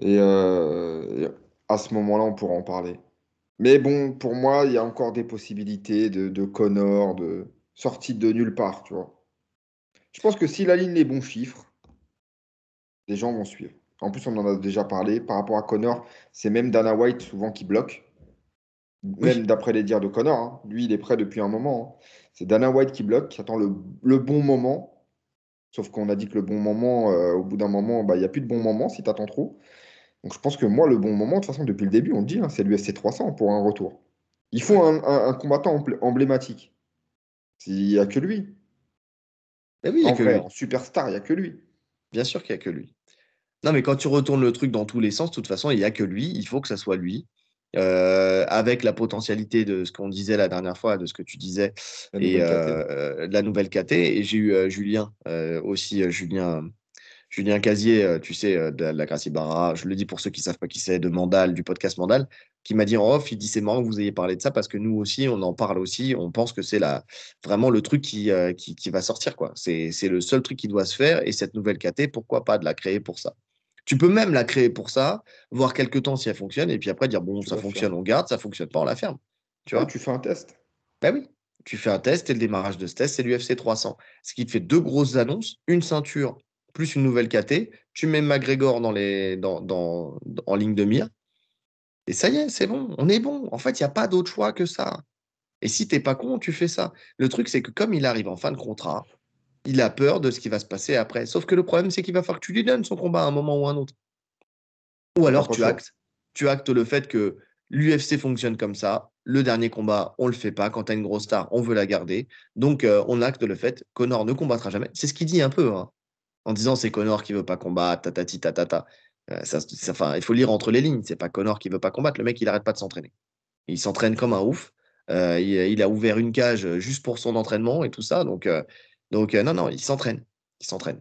B: Et, euh, à ce moment-là, on pourra en parler. Mais bon, pour moi, il y a encore des possibilités de, de Connor, de sortie de nulle part, tu vois. Je pense que s'il aligne les bons chiffres, les gens vont suivre. En plus, on en a déjà parlé. Par rapport à Connor, c'est même Dana White souvent qui bloque. Même d'après les dires de Connor. Hein. Lui, il est prêt depuis un moment. Hein. C'est Dana White qui bloque, qui attend le, bon moment. Sauf qu'on a dit que le bon moment, euh, au bout d'un moment, bah, il n'y a plus de bon moment si tu attends trop. Donc je pense que moi, le bon moment, de toute façon, depuis le début, on le dit, hein, c'est l'UFC 300 pour un retour. Il faut un, combattant emblématique. Il n'y a que lui.
A: Mais oui, il a que lui.
B: En superstar, il n'y a que lui.
A: Bien sûr qu'il n'y a que lui. Non, mais quand tu retournes le truc dans tous les sens, de toute façon, il n'y a que lui. Il faut que ça soit lui. Euh, avec la potentialité de ce qu'on disait la dernière fois, de ce que tu disais, et euh, la nouvelle KT. Et j'ai eu euh, Julien aussi, Julien Julien Casier, tu sais, de la Gracie Barra, je le dis pour ceux qui ne savent pas qui c'est, de Mandal, du podcast Mandal, qui m'a dit en off, il dit c'est marrant que vous ayez parlé de ça parce que nous aussi, on en parle aussi, on pense que c'est vraiment le truc qui, euh, qui, va sortir. quoi. C'est le seul truc qui doit se faire et cette nouvelle KT, pourquoi pas de la créer pour ça? Tu peux même la créer pour ça, voir quelques temps si elle fonctionne et puis après dire bon, ça fonctionne, on garde, ça fonctionne pas, on la ferme.
B: Tu vois? Tu fais un test.
A: Ben oui, tu fais un test et le démarrage de ce test, c'est l'UFC 300. Ce qui te fait deux grosses annonces, une ceinture plus une nouvelle KT, tu mets McGregor dans les, dans, dans, en ligne de mire, et ça y est, c'est bon, on est bon. En fait, il n'y a pas d'autre choix que ça. Et si tu n'es pas con, tu fais ça. Le truc, c'est que comme il arrive en fin de contrat, il a peur de ce qui va se passer après. Sauf que le problème, c'est qu'il va falloir que tu lui donnes son combat à un moment ou à un autre. Ou alors tu actes, tu actes le fait que l'UFC fonctionne comme ça. Le dernier combat, on ne le fait pas. Quand tu as une grosse star, on veut la garder. Donc, euh, on acte le fait que Connor ne combattra jamais. C'est ce qu'il dit un peu. Hein en disant c'est Connor qui veut pas combattre, tatati tatata. Ça, enfin, il faut lire entre les lignes. C'est pas Connor qui veut pas combattre. Le mec, il arrête pas de s'entraîner. Il s'entraîne comme un ouf. Euh, il, a ouvert une cage juste pour son entraînement et tout ça. Donc, euh, donc non, non, il s'entraîne. Il s'entraîne.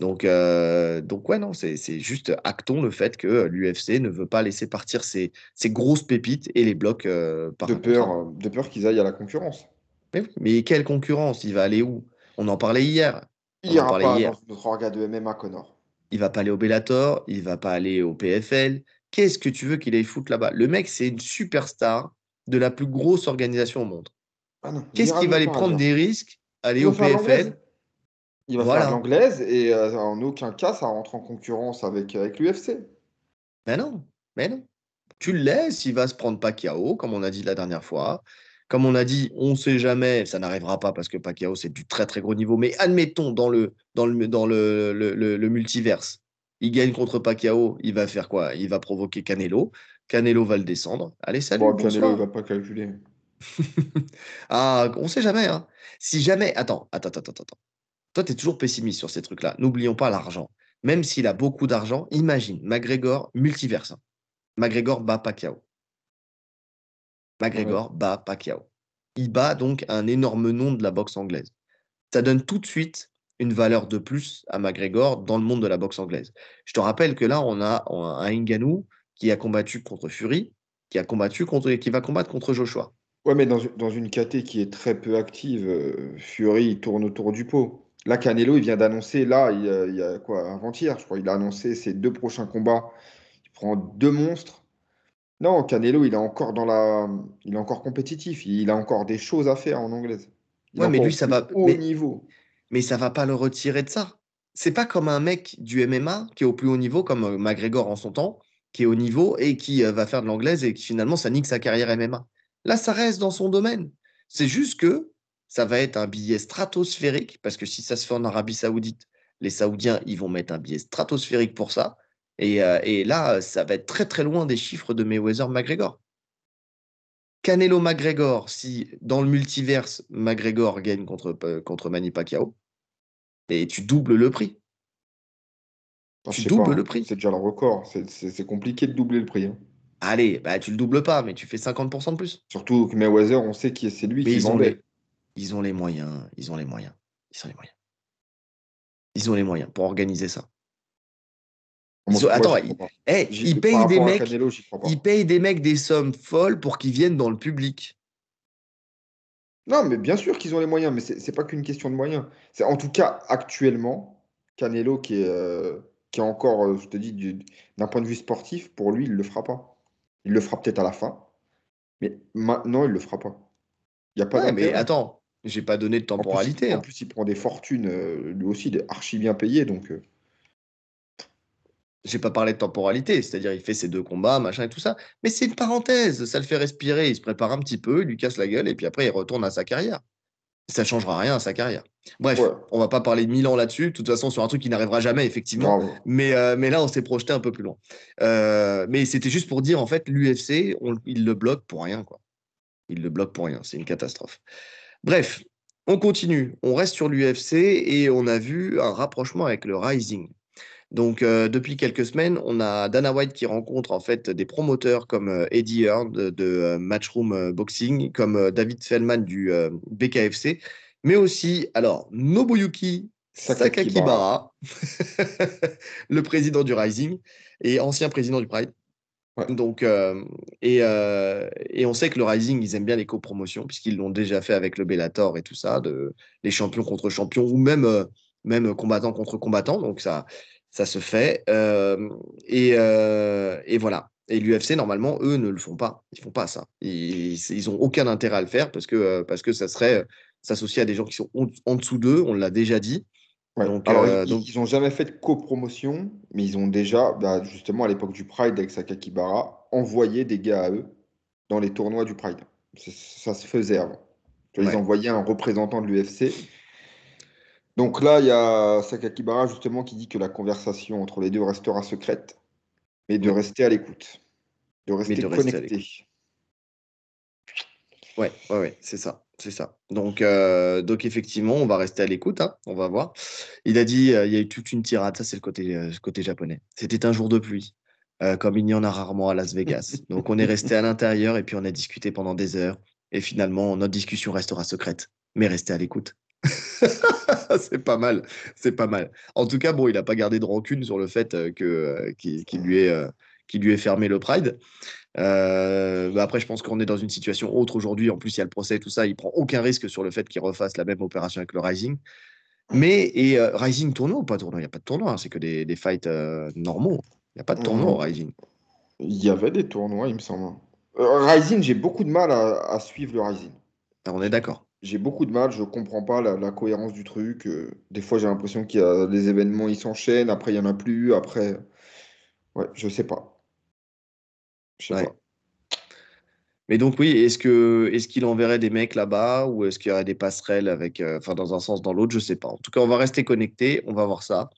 A: Donc, donc ouais, non, c'est juste actons le fait que l'UFC ne veut pas laisser partir ses, grosses pépites et les blocs par
B: de peur, de peur qu'ils aillent à la concurrence.
A: Mais, mais quelle concurrence? Il va aller où? On en parlait hier.
B: Il ira pas hier. dans notre orga de MMA, Connor.
A: Il va pas aller au Bellator, il va pas aller au PFL. Qu'est-ce que tu veux qu'il aille foutre là-bas? Le mec, c'est une superstar de la plus grosse organisation au monde. Ah Qu'est-ce qu'il va aller prendre des risques Aller au PFL
B: Il va faire l'anglaise et euh, en aucun cas ça rentre en concurrence avec, avec l'UFC.
A: Mais non, mais non. Tu le laisses, il va se prendre pas KO, comme on a dit la dernière fois. Comme on a dit, on ne sait jamais, ça n'arrivera pas parce que Pacquiao, c'est du très très gros niveau. Mais admettons, dans le, dans le, dans le, le, multiverse, il gagne contre Pacquiao, il va faire quoi? Il va provoquer Canelo. Canelo va le descendre. Allez, salut.
B: Bon, Canelo, il va pas calculer.
A: ah, on ne sait jamais. Hein. Si jamais. Attends, attends, attends, attends. Toi, tu es toujours pessimiste sur ces trucs-là. N'oublions pas l'argent. Même s'il a beaucoup d'argent, imagine, McGregor, multiverse. McGregor bat Pacquiao. McGregor bat Pacquiao. Il bat donc un énorme nom de la boxe anglaise. Ça donne tout de suite une valeur de plus à McGregor dans le monde de la boxe anglaise. Je te rappelle que là, on a un Ngannou qui a combattu contre Fury, qui a combattu contre, qui va combattre contre Joshua.
B: Ouais, mais dans, une KT qui est très peu active, euh, Fury tourne autour du pot. Là, Canelo, il vient d'annoncer, là, il y, a, quoi, avant-hier, je crois, il a annoncé ses deux prochains combats. Il prend deux monstres. Non, Canelo, il est encore dans la, il est encore compétitif. Il a encore des choses à faire en anglaise.
A: ouais, mais lui, ça va
B: au mais... niveau.
A: Mais ça va pas le retirer de ça. C'est pas comme un mec du MMA qui est au plus haut niveau, comme euh, McGregor en son temps, qui est au niveau et qui euh, va faire de l'anglaise et qui finalement ça nique sa carrière MMA. Là, ça reste dans son domaine. C'est juste que ça va être un billet stratosphérique parce que si ça se fait en Arabie Saoudite, les Saoudiens, ils vont mettre un billet stratosphérique pour ça. Euh, et, là, ça va être très très loin des chiffres de Mayweather-McGregor. Canelo-McGregor, si dans le multiverse, McGregor gagne contre, euh, contre Manny Pacquiao, et tu doubles le prix.
B: tu doubles le prix. C'est déjà le record. C'est compliqué de doubler le prix. Hein.
A: Allez, bah, tu le doubles pas, mais tu fais 50% de plus.
B: Surtout que Mayweather, on sait qui c'est lui qui
A: ils
B: ont
A: les, ils ont les moyens. Ils ont les moyens. Ils ont les moyens. Ils ont les moyens pour organiser ça attends, il, paye des mecs, des mecs des sommes folles pour qu'ils viennent dans le public.
B: Non, mais bien sûr qu'ils ont les moyens, mais c'est pas qu'une question de moyens. C'est en tout cas actuellement Canelo qui est, euh, qui est encore, euh, je te dis, d'un point de vue sportif, pour lui, il le fera pas. Il le fera peut-être à la fin, Mais maintenant, il le fera pas. Il y a pas
A: Ouais, mais attends, j'ai pas donné de
B: En plus,
A: temporalité.
B: en
A: hein.
B: plus, il prend des fortunes, euh, lui aussi, il est archi bien payé. Donc, euh,
A: J'ai pas parlé de temporalité, c'est-à-dire il fait ses deux combats, machin et tout ça. Mais c'est une parenthèse, ça le fait respirer, il se prépare un petit peu, il lui casse la gueule et puis après il retourne à sa carrière. Ça changera rien à sa carrière. Bref,
B: ouais,
A: on va pas parler de Milan là-dessus, de toute façon sur un truc qui n'arrivera jamais effectivement. Mais, euh, mais là, on s'est projeté un peu plus loin. Euh, mais c'était juste pour dire, en fait, l'UFC, il le bloque pour rien. Quoi. Il le bloque pour rien. C'est une catastrophe. Bref, on continue. On reste sur l'UFC et on a vu un rapprochement avec le Rising. Donc, euh, depuis quelques semaines, on a Dana White qui rencontre en fait des promoteurs comme euh, Eddie Hearn de, de, euh, Matchroom Boxing, comme David Feldman du BKFC, mais aussi, alors, Nobuyuki
B: Sakakibara.
A: Sakakibara, le président du Rising et ancien président du Pride.
B: Ouais.
A: Donc, euh, et, euh, et on sait que le Rising, ils aiment bien les copromotions, puisqu'ils l'ont déjà fait avec le Bellator et tout ça, de, les champions contre champions, ou même, euh, même combattant contre combattant. Donc, ça, ça se fait. Euh, et, euh, et voilà. Et l'UFC, normalement, eux ne le font pas. Ils font pas ça. Ils, ils ont aucun intérêt à le faire parce que, euh, parce que ça serait s'associer à des gens qui sont en, dessous d'eux, on l'a déjà dit.
B: Ouais.
A: Donc,
B: Alors,
A: euh,
B: ils,
A: donc-
B: ils ont jamais fait de copromotion, mais ils ont déjà, bah, justement, à l'époque du Pride avec Sakakibara, envoyé des gars à eux dans les tournois du Pride. Ça se faisait avant. Ils
A: Ouais.
B: envoyaient un représentant de l'UFC. Donc là, il y a Sakakibara, justement, qui dit que la conversation entre les deux restera secrète, mais de rester à l'écoute, de rester
A: de rester
B: connecté.
A: Ouais, ouais, ouais, c'est ça, c'est ça. Donc, euh, donc effectivement, on va rester à l'écoute, hein, on va voir. Il a dit, euh, il y a eu toute une tirade, ça c'est le côté, euh, côté japonais. C'était un jour de pluie, euh, comme il y en a rarement à Las Vegas. Donc on est resté à l'intérieur et puis on a discuté pendant des heures. Et finalement, notre discussion restera secrète, mais restez à l'écoute. c'est pas mal, c'est pas mal. En tout cas, bon, il n'a pas gardé de rancune sur le fait euh, que euh, qu'il lui ait euh, qu'il lui ait fermé le Pride. Euh, bah après, je pense qu'on est dans une situation autre aujourd'hui. En plus, il y a le procès et tout ça. Il prend aucun risque sur le fait qu'il refasse la même opération avec le Rising. Mais et euh, Rising tournoi ou pas tournoi? Il n'y a pas de tournoi. hein, c'est que des, des fights euh, normaux. Il n'y a pas de tournoi au
B: Mhm.
A: Rising.
B: Il y avait des tournois, il me semble. Rising, j'ai beaucoup de mal à, à suivre le Rising.
A: Alors, on est d'accord.
B: J'ai beaucoup de mal, je comprends pas la, la cohérence du truc. euh, des fois, j'ai l'impression qu'il y a des événements, ils s'enchaînent, après, il y en a plus, après. Ouais, je sais pas. Je sais
A: Ouais.
B: pas.
A: Mais donc oui, est-ce que est-ce qu'il enverrait des mecs là-bas ou est-ce qu'il y aurait des passerelles avec, euh, enfin dans un sens dans l'autre, je sais pas. En tout cas, on va rester connectés, on va voir ça.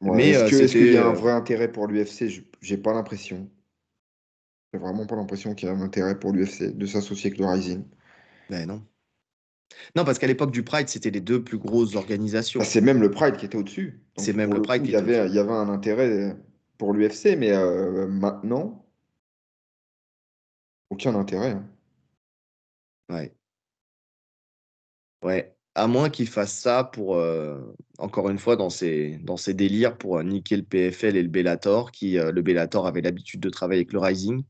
B: Ouais,
A: Mais,
B: est-ce
A: euh,
B: est-ce qu'il y a un vrai intérêt pour l'UFC? Je- J'ai pas l'impression. J'ai vraiment pas l'impression qu'il y a un intérêt pour l'UFC de s'associer avec le Rising.
A: Ben non. Non, parce qu'à l'époque du Pride, c'était les deux plus grosses organisations.
B: Ah, c'est même le Pride qui était au-dessus.
A: C'est même le Pride
B: coup,
A: qui
B: il
A: était
B: avait, il y avait un intérêt pour l'UFC, mais euh, maintenant, aucun intérêt. hein.
A: Ouais. Ouais. À moins qu'il fasse ça pour, euh, encore une fois, dans ses, dans ses délires pour euh, niquer le PFL et le Bellator, qui, le Bellator avait l'habitude de travailler avec le Rising.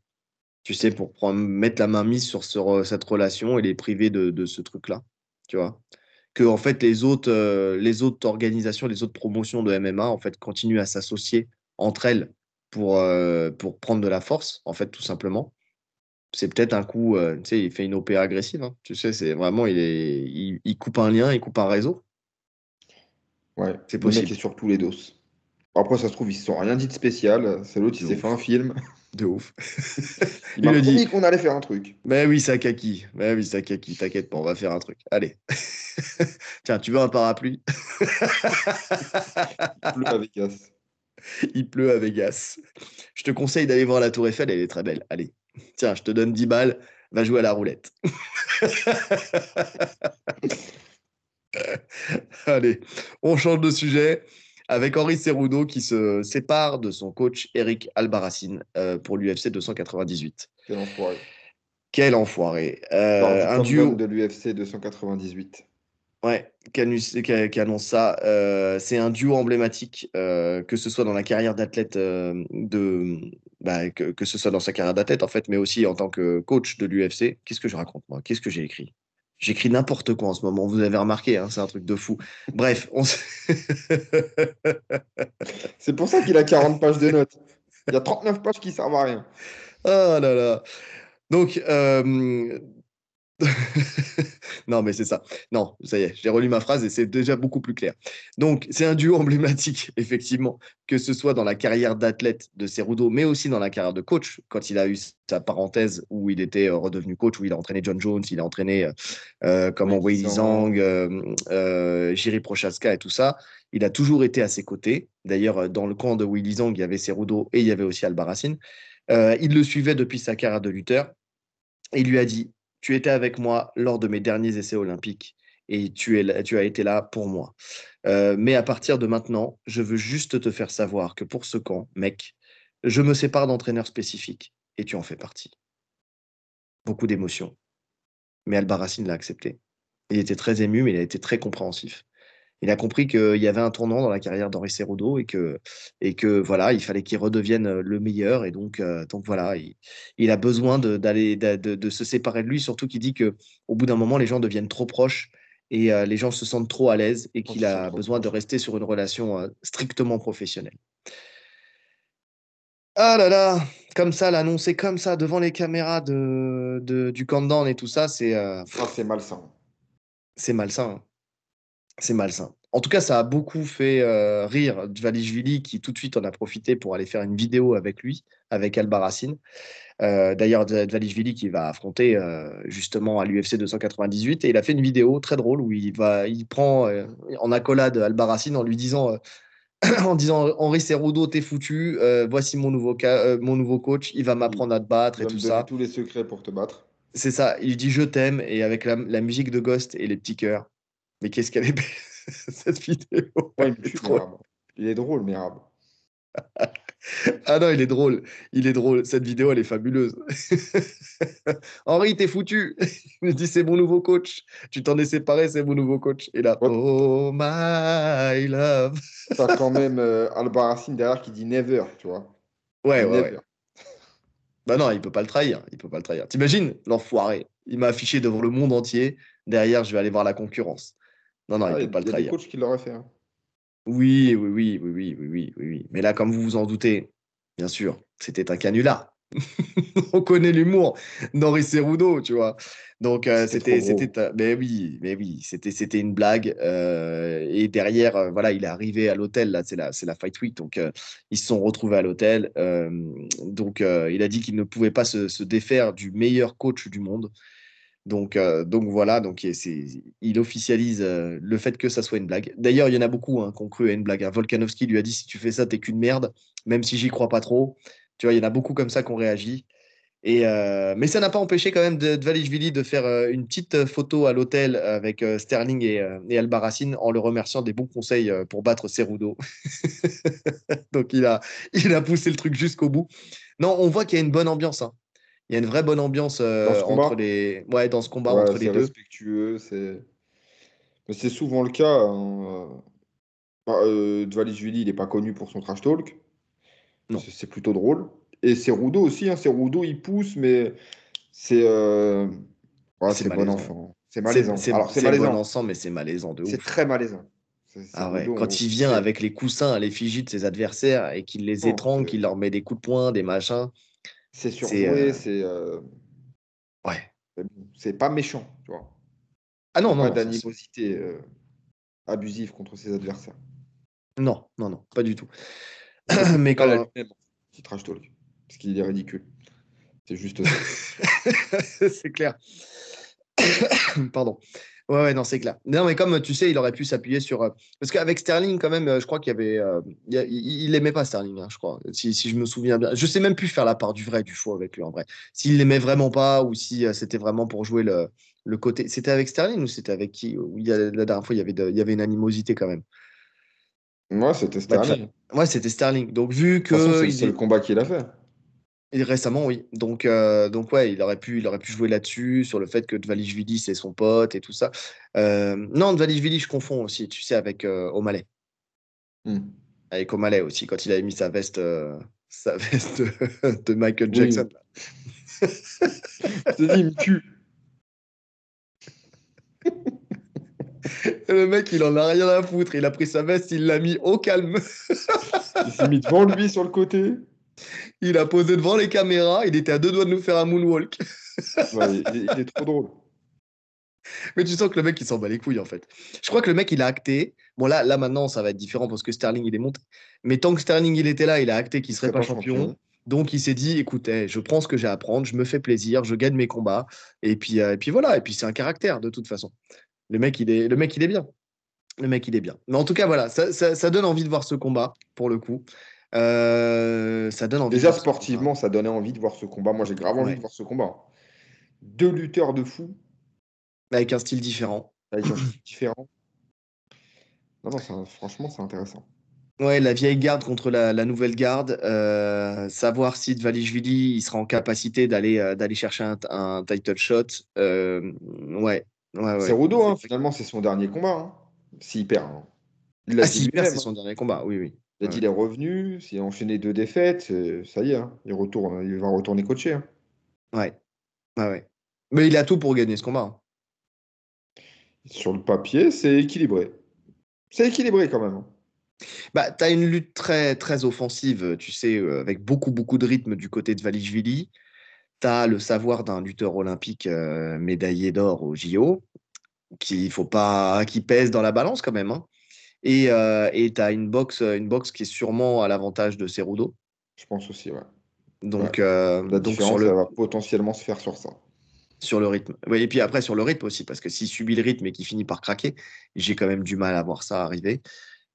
A: Tu sais, pour prendre, mettre la main mise sur ce cette relation et les priver de, de ce truc-là. Tu vois? Que, en fait, les autres, euh, les autres organisations, les autres promotions de MMA, en fait, continuent à s'associer entre elles pour, euh, pour prendre de la force, en fait, tout simplement c'est peut-être un coup, euh, tu sais, il fait une OP agressive. hein. Tu sais, c'est vraiment, il, est, il, il coupe un lien, il coupe un réseau.
B: Ouais,
A: C'est
B: le mec
A: possible.
B: est sur tous les dos. Après, ça se trouve, ils se sont rien dit de spécial. C'est l'autre, il s'est fait un film.
A: De ouf.
B: Il m'a
A: dit.
B: qu'on allait faire un truc.
A: Mais oui, Sakaki. Mais oui, Sakaki, t'inquiète pas, on va faire un truc. Allez. Tiens, tu veux un parapluie?
B: Il pleut à Vegas.
A: Il pleut à Vegas. Je te conseille d'aller voir la Tour Eiffel, elle est très belle. Allez. Tiens, je te donne 10 balles, va jouer à la roulette. Allez, on change de sujet avec Henri Cerudo qui se sépare de son coach Eric Albarracin euh, pour l'UFC 298.
B: Quel enfoiré.
A: Quel enfoiré. Euh, un duo.
B: de l'UFC 298.
A: Ouais, qui, annonce- ça. Euh, c'est un duo emblématique, euh, que ce soit dans la carrière d'athlète, euh, de, bah, que, que ce soit dans sa carrière d'athlète en fait, mais aussi en tant que coach de l'UFC. Qu'est-ce que je raconte moi? Qu'est-ce que j'ai écrit? J'écris n'importe quoi en ce moment, vous avez remarqué, hein, c'est un truc de fou. Bref, on s-
B: C'est pour ça qu'il a 40 pages de notes. Il y a 39 pages qui servent à rien.
A: Ah là là. Donc, euh, non, mais c'est ça. Non, ça y est, j'ai relu ma phrase et c'est déjà beaucoup plus clair. Donc, c'est un duo emblématique, effectivement, que ce soit dans la carrière d'athlète de Cerudo, mais aussi dans la carrière de coach, quand il a eu sa parenthèse où il était euh, redevenu coach, où il a entraîné John Jones, il a entraîné euh, euh comme Wei Zhang, euh, euh, Jiri Prochaska et tout ça. Il a toujours été à ses côtés. D'ailleurs, dans le camp de Wei Zhang, il y avait Cerudo et il y avait aussi Albarracine. il le suivait depuis sa carrière de lutteur et il lui a dit tu étais avec moi lors de mes derniers essais olympiques et tu, es, tu as été là pour moi. Euh, mais à partir de maintenant, je veux juste te faire savoir que pour ce camp, mec, je me sépare d'entraîneurs spécifiques et tu en fais partie. Beaucoup d'émotions. Mais Albarracine l'a accepté. Il était très ému, mais il a été très compréhensif il a compris qu'il y avait un tournant dans la carrière d'Henri Cerudo et que, et que voilà, il fallait qu'il redevienne euh, le meilleur. Et donc, euh, donc voilà, il, a besoin d'aller de, de, se séparer de lui, surtout qu'il dit qu'au bout d'un moment, les gens deviennent trop proches et euh, les gens se sentent trop à l'aise et qu'il a besoin de rester sur une relation strictement professionnelle. Ah là là, comme ça, l'annoncer comme ça devant les caméras de, du countdown et tout ça, c'est.
B: Ah, c'est malsain.
A: C'est malsain. C'est malsain. En tout cas, ça a beaucoup fait euh, rire Dvalishvili qui tout de suite en a profité pour aller faire une vidéo avec lui, avec Albarracine. Euh, D'ailleurs, Dvalishvili qui va affronter euh, justement à l'UFC 298 et il a fait une vidéo très drôle où il va, il prend euh, en accolade Albarracine en lui disant, en disant Henri Cerudo, t'es foutu. voici mon nouveau, mon nouveau coach. Il va m'apprendre à te battre et tout ça.
B: Tous les secrets pour te battre.
A: C'est ça. Il dit je t'aime et avec la, la musique de Ghost et les petits cœurs. Mais qu'est-ce qu'elle est belle, cette vidéo.
B: il, est drôle, mais
A: ah non, il est drôle. Il est drôle. Cette vidéo, elle est fabuleuse. Henri, t'es foutu. Il me dit, c'est mon nouveau coach. Tu t'en es séparé, c'est mon nouveau coach. Et là, oh my love.
B: T'as quand même euh, Albarracine derrière qui dit never, tu vois.
A: Ouais, ouais, ouais, Bah non, il peut pas le trahir. Il peut pas le trahir. T'imagines, l'enfoiré. Il m'a affiché devant le monde entier. Derrière, je vais aller voir la concurrence. Non, non, il ne ah, peut pas le trahir. Il y a
B: des coachs qui l'auraient fait. Hein.
A: Oui, oui, oui, oui, oui, oui, oui, oui. Mais là, comme vous vous en doutez, bien sûr, c'était un canular. On connaît l'humour d'Henri Cerudo, tu vois. Donc euh, c'était, c'était, mais oui, mais oui, c'était, c'était une blague. Euh, et derrière, euh, voilà, il est arrivé à l'hôtel. Là, c'est la, c'est la Fight Week, donc ils se sont retrouvés à l'hôtel. donc il a dit qu'il ne pouvait pas se, se, défaire du meilleur coach du monde. Donc, euh, donc voilà, donc il officialise euh, le fait que ça soit une blague. D'ailleurs, il y en a beaucoup hein, qui ont cru à une blague. Hein. Volkanovski lui a dit si tu fais ça, t'es qu'une merde, même si j'y crois pas trop. Tu vois, il y en a beaucoup comme ça qui ont réagi. Et, euh, mais ça n'a pas empêché quand même de, de de faire une petite photo à l'hôtel avec Sterling et, et en le remerciant des bons conseils pour battre Cerudo. donc il a, il a poussé le truc jusqu'au bout. Non, on voit qu'il y a une bonne ambiance. Hein il y a une vraie bonne ambiance euh, entre les ouais dans ce combat entre les deux.
B: respectueux, c'est mais c'est souvent le cas. Hein. Bah, euh, il n'est pas connu pour son trash talk. C'est plutôt drôle. Et c'est Rudo aussi. Hein. C'est Rudo, il pousse, mais c'est euh... c'est bon enfant. C'est malaisant.
A: C'est malaisant. Bon ensemble, mais c'est malaisant de.
B: C'est très malaisant.
A: Ah ouais. Quand il vient avec les coussins à l'effigie de ses adversaires et qu'il les étrangle, qu'il leur met des coups de poing, des machins.
B: C'est surjoué, c'est. Euh,
A: ouais.
B: C'est pas méchant, tu vois.
A: Ah non, non.
B: Pas d'animosité euh, abusive contre ses adversaires.
A: Non, non, non, pas du tout. Mais quand même.
B: C'est trash talk. Parce qu'il est ridicule. C'est juste
A: ça. c'est clair. Pardon. Ouais, ouais, non, c'est clair. Non, mais comme tu sais, il aurait pu s'appuyer sur. Euh, parce qu'avec Sterling, quand même, euh, je crois qu'il y avait. Euh, il n'aimait pas Sterling, hein, je crois, si, si, je me souviens bien. Je sais même plus faire la part du vrai, du faux avec lui, en vrai. S'il l'aimait vraiment pas ou si c'était vraiment pour jouer le, le côté. C'était avec Sterling ou c'était avec qui il y a, La dernière fois, il y, avait il y avait une animosité quand même.
B: Moi, c'était bah, Sterling.
A: Ouais, c'était Sterling. Donc, vu que.
B: C'est le combat qu'il a fait.
A: Et récemment, oui. Donc, euh, donc ouais, il aurait pu, il aurait pu jouer là-dessus, sur le fait que Dvalishvili, c'est son pote et tout ça. Euh, non, Dvalishvili, je confonds aussi, tu sais, avec euh, O'Malley. Hmm. Avec O'Malley aussi, quand il avait mis sa veste, euh, sa veste de, Michael Jackson.
B: Oui. dis, il me tue.
A: le mec, il en a rien à foutre. Il a pris sa veste, il l'a mis au calme.
B: il s'est mis devant lui sur le côté.
A: Il a posé devant les caméras, il était à deux doigts de nous faire un moonwalk.
B: Ouais, il, il est trop drôle.
A: Mais tu sens que le mec, il s'en bat les couilles, en fait. Je crois que le mec, il a acté. Bon, là, là maintenant, ça va être différent parce que Sterling, il est monté. Mais tant que Sterling, il était là, il a acté qu'il serait pas, champion. Donc, il s'est dit, écoutez, je prends ce que j'ai à prendre, je me fais plaisir, je gagne mes combats. Et puis, euh, et puis voilà. Et puis, c'est un caractère, de toute façon. Le mec, il est, le mec, il est bien. Le mec, il est bien. Mais en tout cas, voilà, ça, ça, ça donne envie de voir ce combat, pour le coup. Euh, ça donne envie.
B: Déjà, sportivement, ça donnait envie de voir ce combat. Moi, j'ai grave envie
A: Ouais.
B: de voir ce combat. Deux lutteurs de fou.
A: Avec un style différent.
B: avec un style différent. Non, non, ça- franchement, c'est intéressant.
A: Ouais, la vieille garde contre la, la nouvelle garde. euh, savoir si Dvalishvili il sera en capacité d'aller euh, d'aller chercher un, un title shot. euh, ouais, ouais, ouais.
B: c'est Rudo, hein, finalement, c'est son dernier combat. hein. S'il perd. hein. Il
A: Ah, s'il perd, c'est son dernier combat. Oui, oui.
B: Il a dit il est revenu, s'il a enchaîné deux défaites, euh, ça y est, hein, il retourne, il va retourner coacher. hein.
A: Ouais. Mais il a tout pour gagner ce combat. hein.
B: Sur le papier, c'est équilibré. C'est équilibré quand même. hein.
A: Bah, tu as une lutte très, très offensive, tu sais, euh, avec beaucoup, beaucoup de rythme du côté de Valishvili. Tu as le savoir d'un lutteur olympique euh, médaillé d'or au JO, qui faut pas, qui pèse dans la balance quand même. hein. Et tu as une boxe, une boxe qui est sûrement à l'avantage de Cerudo.
B: Je pense aussi, ouais.
A: Donc,
B: Ouais.
A: euh,
B: La
A: donc
B: différence,
A: sur, le,
B: ça va potentiellement se faire sur ça.
A: sur le rythme. Oui, et puis après, sur le rythme aussi, parce que s'il subit le rythme et qu'il finit par craquer, j'ai quand même du mal à voir ça arriver.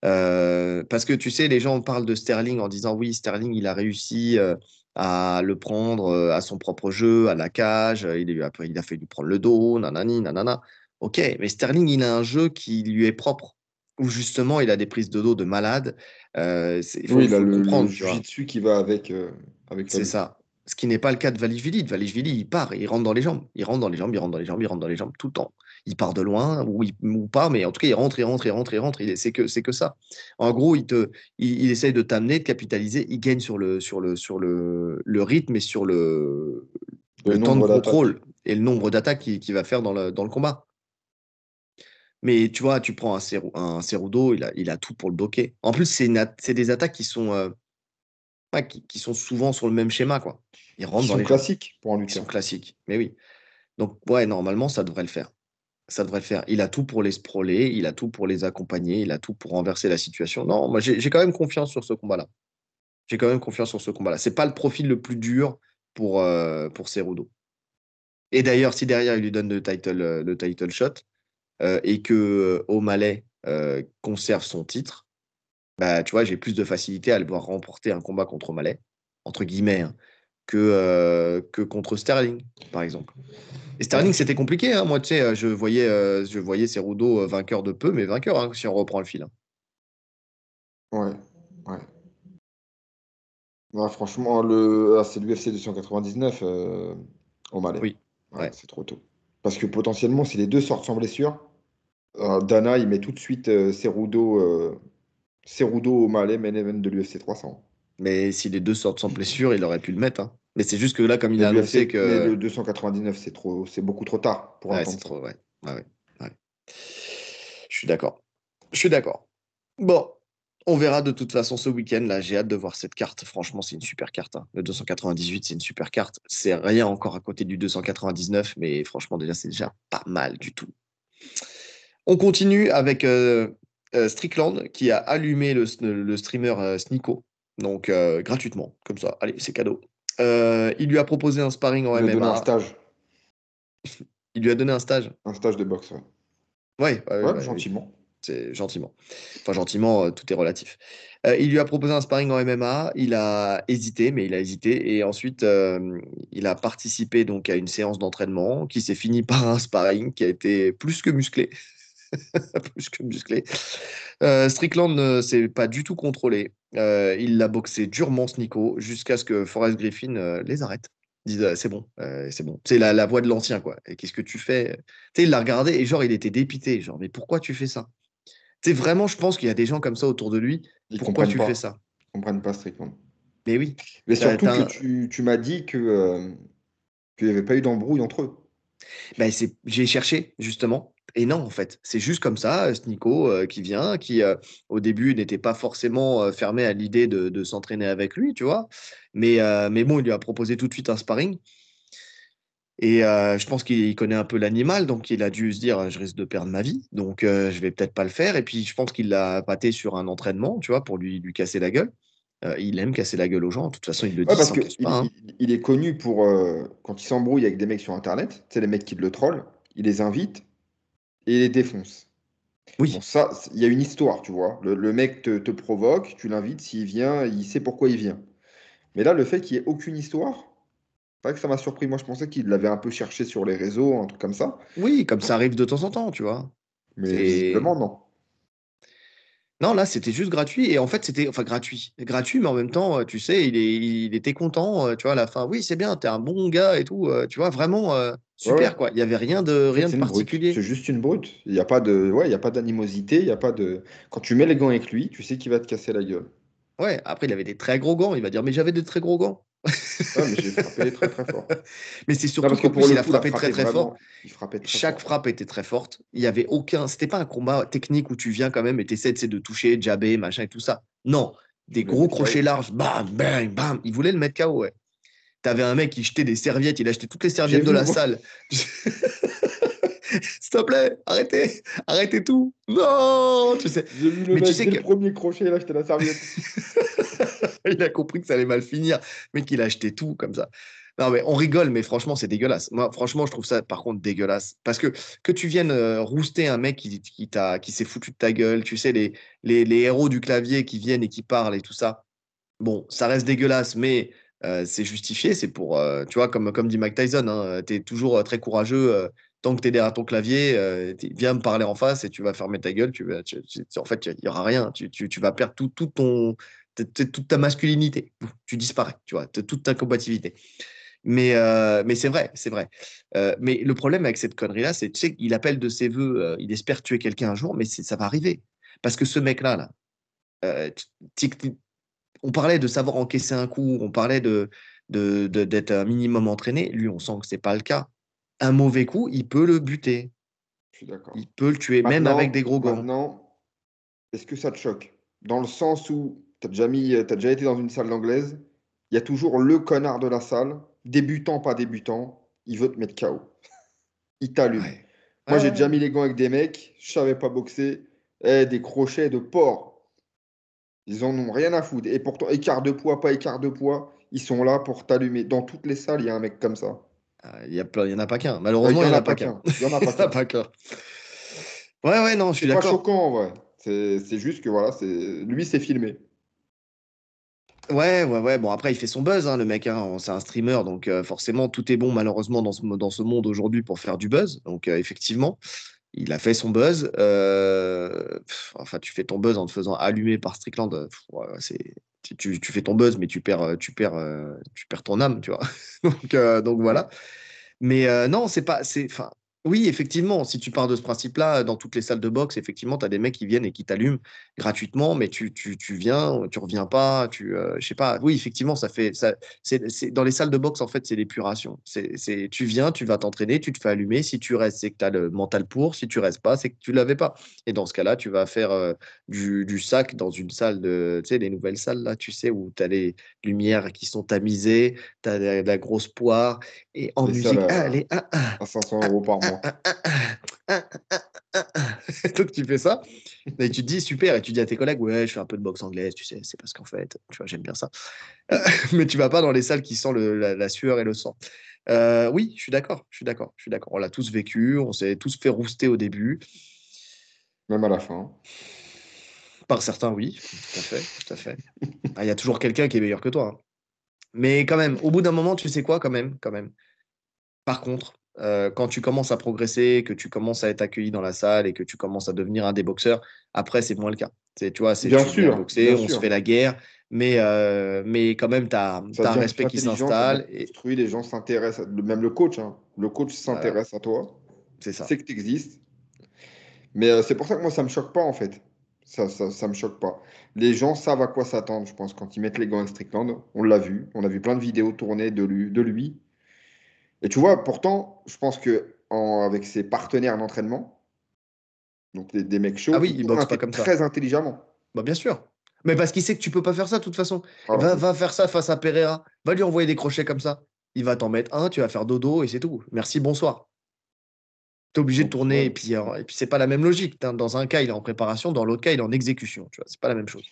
A: Euh, parce que tu sais, les gens parlent de Sterling en disant oui, Sterling, il a réussi euh, à le prendre euh, à son propre jeu, à la cage, euh, il a, il a fait lui prendre le dos, nanani, nanana. Ok, mais Sterling, il a un jeu qui lui est propre, où justement, il a des prises de dos de malade. Euh, il faut,
B: oui, il a le,
A: comprendre,
B: le jiu-jitsu qui va avec, euh, avec
A: C'est ça. Ce qui n'est pas le cas de Valishvili. De Valishvili, il part, il rentre dans les jambes. Il rentre dans les jambes, il rentre dans les jambes, il rentre dans les jambes tout le temps. Il part de loin ou, il- ou pas, mais en tout cas, il rentre, il rentre, il rentre, il rentre. C'est que, c'est que ça. En gros, il, te, il, il essaye de t'amener, de capitaliser. Il gagne sur le, sur le, sur le, le rythme et sur le,
B: Le
A: le temps de contrôle et le nombre d'attaques qu'il qu'il va faire dans le, dans le combat. Mais tu vois, tu prends un, Ceru- un Cerudo, il a, il a tout pour le bloquer. En plus, c'est des attaques qui sont, euh, ouais, qui, qui sont souvent sur le même schéma. Quoi. Ils rentrent dans
B: sont
A: les
B: classiques pour un
A: Qui sont
B: lutteur.
A: classiques. Mais oui. Donc, ouais, normalement, ça devrait le faire. Ça devrait le faire. Il a tout pour les sprawler, il a tout pour les accompagner, il a tout pour renverser la situation. Non, moi, j'ai quand même confiance sur ce combat-là. J'ai quand même confiance sur ce combat-là. C'est pas le profil le plus dur pour, euh, pour Cerudo. Et d'ailleurs, si derrière, il lui donne le title, euh, le title shot et que euh, O'Malley euh, conserve son titre, bah, tu vois, j'ai plus de facilité à le voir remporter un combat contre O'Malley, entre guillemets, hein, que, euh, que contre Sterling, par exemple. Et Sterling, c'était compliqué. hein. Moi, tu sais, euh, je voyais, euh, je voyais Cerudo euh, vainqueur de peu, mais vainqueur, hein, si on reprend le fil. hein.
B: Ouais, ouais. Franchement, le... ah, c'est l'UFC 299 euh, au Malais.
A: Oui,
B: Ouais,
A: ouais.
B: c'est trop tôt. Parce que potentiellement, si les deux sortent sans blessure, euh, Dana, il met tout de suite euh, Cerudo, euh, Cerudo au Malais, main event de l'UFC 300.
A: Mais si les deux sortent sans blessure, il aurait pu le mettre. hein. Mais c'est juste que là, comme il
B: Mais
A: a annoncé
B: l'UFC,
A: que.
B: le 299, c'est trop, c'est beaucoup trop tard pour
A: Ouais,
B: attendre
A: trop, ouais, ouais. Je suis d'accord. Je suis d'accord. Bon, on verra de toute façon ce week-end. Là, j'ai hâte de voir cette carte. Franchement, c'est une super carte. hein. Le 298, c'est une super carte. C'est rien encore à côté du 299, mais franchement, déjà, c'est déjà pas mal du tout. On continue avec euh, euh, Strickland qui a allumé le, le streamer euh, Snico. Donc, gratuitement, comme ça. Allez, c'est cadeau. Il lui a proposé un sparring en
B: Il a donné un
A: MMA.
B: stage,
A: Il lui a donné un stage.
B: un stage de boxe, ouais.
A: Ouais, ouais,
B: Ouais,
A: ouais,
B: gentiment.
A: C'est gentiment. Enfin, gentiment, euh, tout est relatif. Euh, il lui a proposé un sparring en MMA. Il a hésité, mais il a hésité. Et ensuite, euh, il a participé donc à une séance d'entraînement qui s'est finie par un sparring qui a été plus que musclé. plus que musclé. Strickland ne s'est pas du tout contrôlé. Il l'a boxé durement, ce Nico, jusqu'à ce que Forrest Griffin les arrête. C'est bon, c'est bon. C'est la, la voix de l'ancien, quoi. Et qu'est-ce que tu fais? Tu sais, il l'a regardé et genre, il était dépité. Genre, mais pourquoi tu fais ça? Tu sais, vraiment, je pense qu'il y a des gens comme ça autour de lui.
B: Ils
A: Pourquoi tu
B: pas.
A: fais ça
B: Ils comprennent pas strictement.
A: Mais oui.
B: Mais surtout que tu, tu m'as dit que euh, qu'il n'y avait pas eu d'embrouille entre eux.
A: Ben, c'est- j'ai cherché, justement. Et non, en fait, c'est juste comme ça, ce Nico euh, qui vient, qui euh, au début n'était pas forcément euh, fermé à l'idée de, de s'entraîner avec lui, tu vois. Mais, euh, mais bon, il lui a proposé tout de suite un sparring. Et euh, je pense qu'il connaît un peu l'animal, donc il a dû se dire, je risque de perdre ma vie, donc euh, je vais peut-être pas le faire. Et puis je pense qu'il l'a pâté sur un entraînement, tu vois, pour lui, lui casser la gueule. Euh, il aime casser la gueule aux gens, de toute façon, il le
B: Ouais,
A: dit,
B: parce
A: cache
B: il,
A: hein.
B: est connu pour, quand il s'embrouille avec des mecs sur Internet, sais, les mecs qui le trollent, il les invite et il les défonce.
A: Oui,
B: Bon, ça, c'est- il y a une histoire, tu vois. Le, le mec te, te provoque, tu l'invites, s'il vient, il sait pourquoi il vient. Mais là, le fait qu'il n'y ait aucune histoire, c'est vrai que ça m'a surpris. Moi, je pensais qu'il l'avait un peu cherché sur les réseaux, un truc comme ça.
A: oui, comme ça arrive de temps en temps, tu vois.
B: Mais visiblement, non.
A: Non, là, c'était juste gratuit. Et en fait, c'était enfin gratuit. Gratuit, mais en même temps, euh, tu sais, il, est, il était content, euh, tu vois, à la fin. Oui, c'est bien, t'es un bon gars et tout. euh, tu vois, vraiment euh, super,
B: ouais.
A: quoi. Il n'y avait rien de, rien de particulier.
B: C'est juste une brute. Il n'y a pas de, ouais, il y a pas d'animosité, il y a pas de. Quand tu mets les gants avec lui, tu sais qu'il va te casser la gueule.
A: Ouais, après, il avait des très gros gants. Il va dire, mais j'avais des très gros gants.
B: Mais j'ai frappé très très fort.
A: Mais c'est
B: Non,
A: surtout
B: parce que
A: qu'en
B: pour
A: plus,
B: le
A: il a
B: il
A: frappé très, très fort.
B: vraiment. Il frappait très
A: Chaque
B: fort.
A: frappe était très forte. Il y avait aucun. C'était pas un combat technique où tu viens quand même et tu essaies de toucher, jabber, machin et tout ça. Non,
B: Il
A: des gros crochets larges. Bam, bam, bam. Il voulait le mettre KO, ouais. T'avais un mec qui jetait des serviettes. Il achetait toutes les serviettes de
B: vu,
A: la
B: moi.
A: salle. S'il te plaît, arrêtez, arrêtez tout. Non, tu sais.
B: J'ai vu le
A: Mais tu sais
B: dès
A: que
B: le premier crochet, là, j'étais la serviette.
A: il a compris que ça allait mal finir, mais qu'il a acheté tout comme ça. Non, mais on rigole, mais franchement, c'est dégueulasse. Moi, franchement, je trouve ça, par contre, dégueulasse. Parce que que tu viennes euh, rouster un mec qui, qui, s'est foutu de ta gueule, tu sais, les, les, héros du clavier qui viennent et qui parlent et tout ça, bon, ça reste dégueulasse, mais euh, c'est justifié. C'est pour, euh, tu vois, comme, comme dit Mike Tyson, hein, tu es toujours très courageux. tant que tu es derrière ton clavier, viens me parler en face et tu vas fermer ta gueule. Tu vas, en fait, il n'y aura rien. Tu, tu, vas perdre tout, tout ton, toute ta masculinité. Tu disparais, tu vois, toute ta combativité. Mais, euh, mais c'est vrai, c'est vrai. Euh, mais le problème avec cette connerie-là, c'est tu sais qu'il appelle de ses voeux, euh, il espère tuer quelqu'un un jour, mais ça va arriver. Parce que ce mec-là, là, on parlait de savoir encaisser un coup, on parlait de, d'être un minimum entraîné. Lui, on sent que c'est pas le cas. Un mauvais coup, il peut le buter.
B: Je suis d'accord.
A: Il peut le tuer, même avec des gros gants.
B: maintenant, est-ce que ça te choque? Dans le sens où tu as déjà mis, t'as déjà été dans une salle d'anglaise, il y a toujours le connard de la salle, débutant, pas débutant, il veut te mettre KO. Il t'allume.
A: Ouais.
B: Moi, j'ai
A: Ouais.
B: déjà mis les gants avec des mecs, je savais pas boxer, eh, des crochets de porc. Ils en ont rien à foutre. Et pourtant, écart de poids, pas écart de poids, ils sont là pour t'allumer. Dans toutes les salles, il y a un mec comme ça.
A: Ah, Il y, a plein- il y en a pas qu'un.
B: Euh,
A: Malheureusement,
B: Il
A: il n'y
B: en a
A: pas qu'un.
B: Il y en a pas qu'un.
A: Ouais, ouais, non, je suis
B: C'est pas
A: d'accord.
B: choquant en vrai. C'est c'est juste que voilà, c'est lui, c'est filmé.
A: Ouais, ouais, ouais. Bon, après, il fait son buzz, hein, le mec. hein. C'est un streamer, donc euh, forcément, tout est bon, malheureusement, dans ce, dans ce monde aujourd'hui pour faire du buzz. Donc, euh, effectivement, il a fait son buzz. Euh, enfin, tu fais ton buzz en te faisant allumer par Strickland. c'est, tu, fais ton buzz, mais tu perds, tu perds, tu perds ton âme, tu vois. Donc, donc voilà. Mais non, c'est pas. C'est, enfin, oui, effectivement, si tu pars de ce principe-là, dans toutes les salles de boxe, effectivement, tu as des mecs qui viennent et qui t'allument gratuitement, mais tu, tu, tu viens, tu reviens pas, tu, euh, je sais pas. Oui, effectivement, ça fait. Ça, c'est, c'est- dans les salles de boxe, en fait, c'est l'épuration. C'est, c'est, tu viens, tu vas t'entraîner, tu te fais allumer. Si tu restes, c'est que tu as le mental pour. Si tu restes pas, c'est que tu l'avais pas. Et dans ce cas-là, tu vas faire euh, du, du sac dans une salle de. Tu sais, les nouvelles salles, là, tu sais, où tu as les lumières qui sont tamisées, tu as de, la grosse poire, et en musique,
B: à-
A: allez, ah, ah,
B: À 500 euros par mois.
A: Ah, ah, ah, ah, ah, ah. Donc tu fais ça, et tu te dis super, et tu dis à tes collègues, ouais, je fais un peu de boxe anglaise, tu sais, c'est parce qu'en fait, tu vois, j'aime bien ça. Euh, mais tu vas pas dans les salles qui sentent le- la, la sueur et le sang. Euh, oui, je suis d'accord, je suis d'accord, je suis d'accord. On l'a tous vécu, on s'est tous fait rouster au début.
B: Même à la fin.
A: Par certains, oui, tout à fait, tout à fait. Ah, Il y a toujours quelqu'un qui est meilleur que toi. hein. Mais quand même, au bout d'un moment, tu sais quoi, quand même, quand même. Par contre, euh, quand tu commences à progresser, que tu commences à être accueilli dans la salle et que tu commences à devenir un des boxeurs, après, c'est moins le cas. C'est, tu vois, c'est
B: Bien sûr,
A: boxer,
B: bien
A: on se fait la guerre, mais, euh, mais quand même, tu as, un respect qui s'installe. Et
B: construit, les gens s'intéressent, à- même le coach, hein. Le coach s'intéresse à toi,
A: c'est ça.
B: sait que tu existes. Mais euh, c'est pour ça que moi, ça me choque pas, en fait. Ça, ça, ça me choque pas. Les gens savent à quoi s'attendre, je pense, quand ils mettent les gants avec Strickland. On l'a vu. On a vu plein de vidéos tournées de lui. De lui. Et tu vois, pourtant, je pense que en- avec ses partenaires d'entraînement, Donc des, des mecs chauds.
A: Ah oui, il boxe pas comme ça.
B: Très intelligemment.
A: Bah, bien sûr. Mais parce qu'il sait que tu peux pas faire ça de toute façon.
B: Alors,
A: Va, va faire ça face à Pereira. Va lui envoyer des crochets comme ça. Il va t'en mettre un, tu vas faire dodo et c'est tout. Merci, bonsoir. Tu es obligé de tourner
B: ouais.
A: et puis, euh, et puis c'est pas la même logique. Dans- un cas, il est en préparation, dans l'autre cas, il est en exécution. Tu vois, c'est pas la même chose.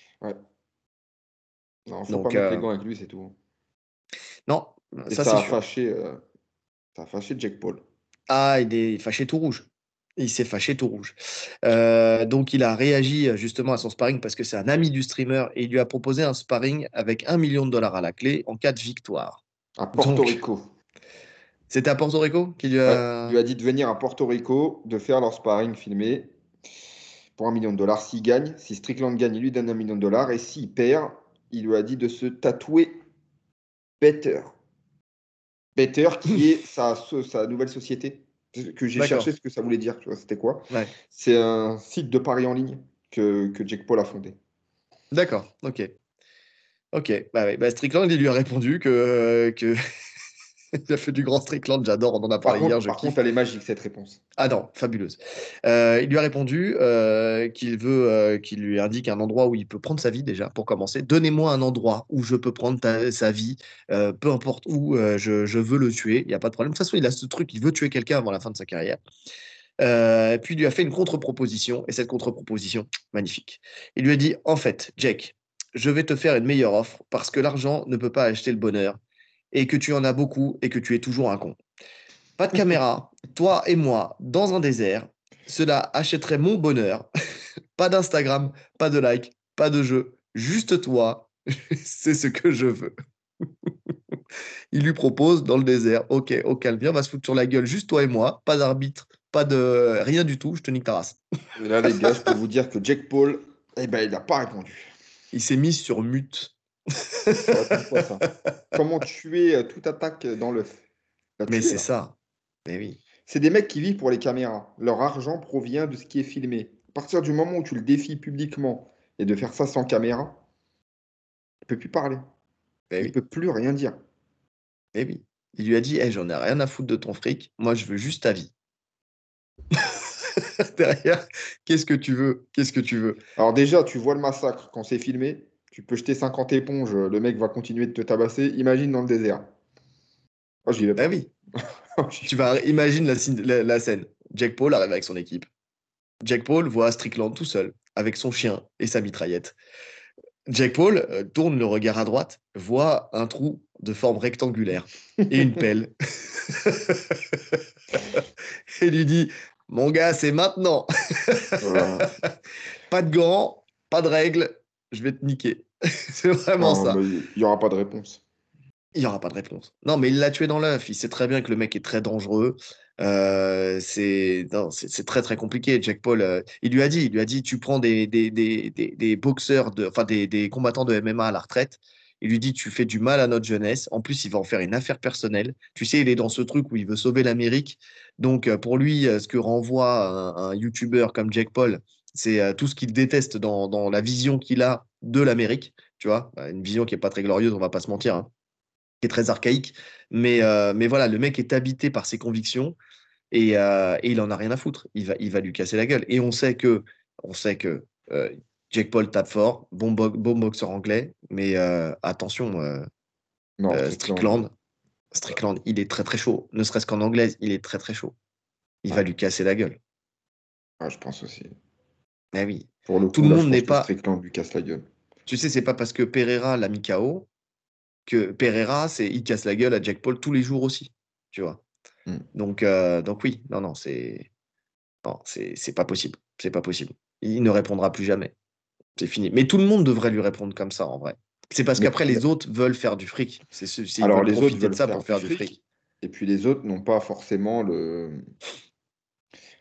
B: non, faut
A: Donc,
B: pas mettre
A: euh,
B: les gants avec lui, c'est tout.
A: Non,
B: Et
A: ça,
B: ça, a
A: sûr.
B: fâché, euh, ça a fâché Jack Paul.
A: Ah, il est fâché tout rouge. Il s'est fâché tout rouge. Euh, donc, il a réagi euh, justement à son sparring parce que c'est un ami du streamer et il lui a proposé un sparring avec un million de dollars à la clé en cas de victoire.
B: À Porto
A: Donc,
B: Rico.
A: C'était à Porto Rico qui lui
B: Ouais,
A: a.
B: il lui a dit de venir à Porto Rico, de faire leur sparring filmé pour un million de dollars. S'il gagne, si Strickland gagne, il lui donne un million de dollars. Et s'il perd, il lui a dit de se tatouer Better. Better, qui est sa, nouvelle société. Que j'ai cherché ce que ça voulait dire. C'était quoi
A: Ouais.
B: C'est un site de paris en ligne que, que Jake Paul a fondé.
A: D'accord, ok. Ok, bah, bah, Strickland, il lui a répondu que. que... il a fait du grand Strickland, j'adore, on en a
B: Par
A: parlé
B: contre,
A: hier, je
B: par
A: kiffe.
B: contre, elle est magique cette réponse.
A: Ah non, fabuleuse. Euh, il lui a répondu euh, qu'il veut euh, qu'il lui indique un endroit où il peut prendre sa vie déjà, pour commencer. Donnez-moi un endroit où je peux prendre ta- sa vie, peu importe où, je, je veux le tuer, il n'y a pas de problème. De toute façon, il a ce truc, il veut tuer quelqu'un avant la fin de sa carrière. Puis il lui a fait une contre-proposition, et cette contre-proposition, magnifique. Il lui a dit, en fait, Jack, je vais te faire une meilleure offre parce que l'argent ne peut pas acheter le bonheur, et que tu en as beaucoup, et que tu es toujours un con. Pas de caméra, toi et moi dans un désert, cela achèterait mon bonheur. pas d'Instagram, pas de like, pas de jeu, juste toi. C'est ce que je veux. Il lui propose dans le désert, ok, au calme, viens, on va se foutre sur la gueule, juste toi et moi, pas d'arbitre, pas de rien du tout, je te nique ta race.
B: Et là, les gars, je peux vous dire que Jake Paul, eh ben, il n'a pas répondu.
A: Il s'est mis sur mute.
B: Ça Comment tuer euh, toute attaque dans l'œuf?
A: Mais c'est ça. Mais oui.
B: C'est des mecs qui vivent pour les caméras. Leur argent provient de ce qui est filmé. À partir du moment où tu le défies publiquement et de faire ça sans caméra, il peut plus parler.
A: Mais
B: Il
A: oui.
B: peut plus rien dire.
A: Mais oui. Il lui a dit, hey, j'en ai rien à foutre de ton fric, moi je veux juste ta vie. Derrière, qu'est-ce que tu veux? Qu'est-ce que tu veux
B: Alors déjà, tu vois le massacre quand c'est filmé. Tu peux jeter 50 éponges, le mec va continuer de te tabasser. Imagine dans le désert. Oh, j'y vais
A: Ben
B: pas.
A: oui. Tu vas imagine la, scène- la- la scène. Jack Paul arrive avec son équipe. Jack Paul voit Strickland tout seul, avec son chien et sa mitraillette. Jack Paul euh, tourne le regard à droite, voit un trou de forme rectangulaire et une pelle. et lui dit Mon gars, c'est maintenant.
B: Voilà.
A: Pas de gants, pas de règles, je vais te niquer. c'est vraiment
B: Non,
A: ça.
B: il n'y aura pas de réponse.
A: Il n'y aura pas de réponse. Non, mais il l'a tué dans l'œuf. Il sait très bien que le mec est très dangereux. Euh, c'est très très compliqué. Jack Paul, euh, il lui a dit, il lui a dit, tu prends des, des, des, des, des boxeurs, de, enfin des, des combattants de MMA à la retraite. Il lui dit, tu fais du mal à notre jeunesse. En plus, il va en faire une affaire personnelle. Tu sais, il est dans ce truc où il veut sauver l'Amérique. Donc, euh, pour lui, ce que renvoie un, un YouTuber comme Jack Paul, c'est euh, tout ce qu'il déteste dans, dans la vision qu'il a de l'Amérique. Tu vois, une vision qui est pas très glorieuse, on va pas se mentir. hein qui est très archaïque. Mais, euh, mais voilà, le mec est habité par ses convictions et, euh, et il en a rien à foutre. Il va, il va lui casser la gueule. Et on sait que, on sait que euh, Jake Paul tape fort, bon, bo- bon boxeur anglais, mais attention,
B: Non, Strickland.
A: Strickland, il est très très chaud. Ne serait-ce qu'en anglaise, il est très très chaud. Il va lui casser la gueule.
B: Ah, je pense aussi.
A: Mais oui.
B: Pour le
A: Tout
B: coup,
A: le
B: là,
A: monde n'est pas-
B: Strickland lui casse la gueule.
A: Tu sais, c'est pas parce que Pereira l'a mis KO que Pereira, c'est il casse la gueule à Jack Paul tous les jours aussi. Tu vois.
B: Mm.
A: Donc, euh, donc oui, non, non, c'est non, c'est c'est pas possible. C'est pas possible. Il ne répondra plus jamais. C'est fini. Mais tout le monde devrait lui répondre comme ça, en vrai. C'est parce qu'après, les autres veulent faire du fric. C'est
B: Alors,
A: veulent
B: les autres
A: profiter de
B: veulent
A: ça
B: faire
A: pour faire
B: du fric.
A: fric.
B: Et puis les autres n'ont pas forcément le.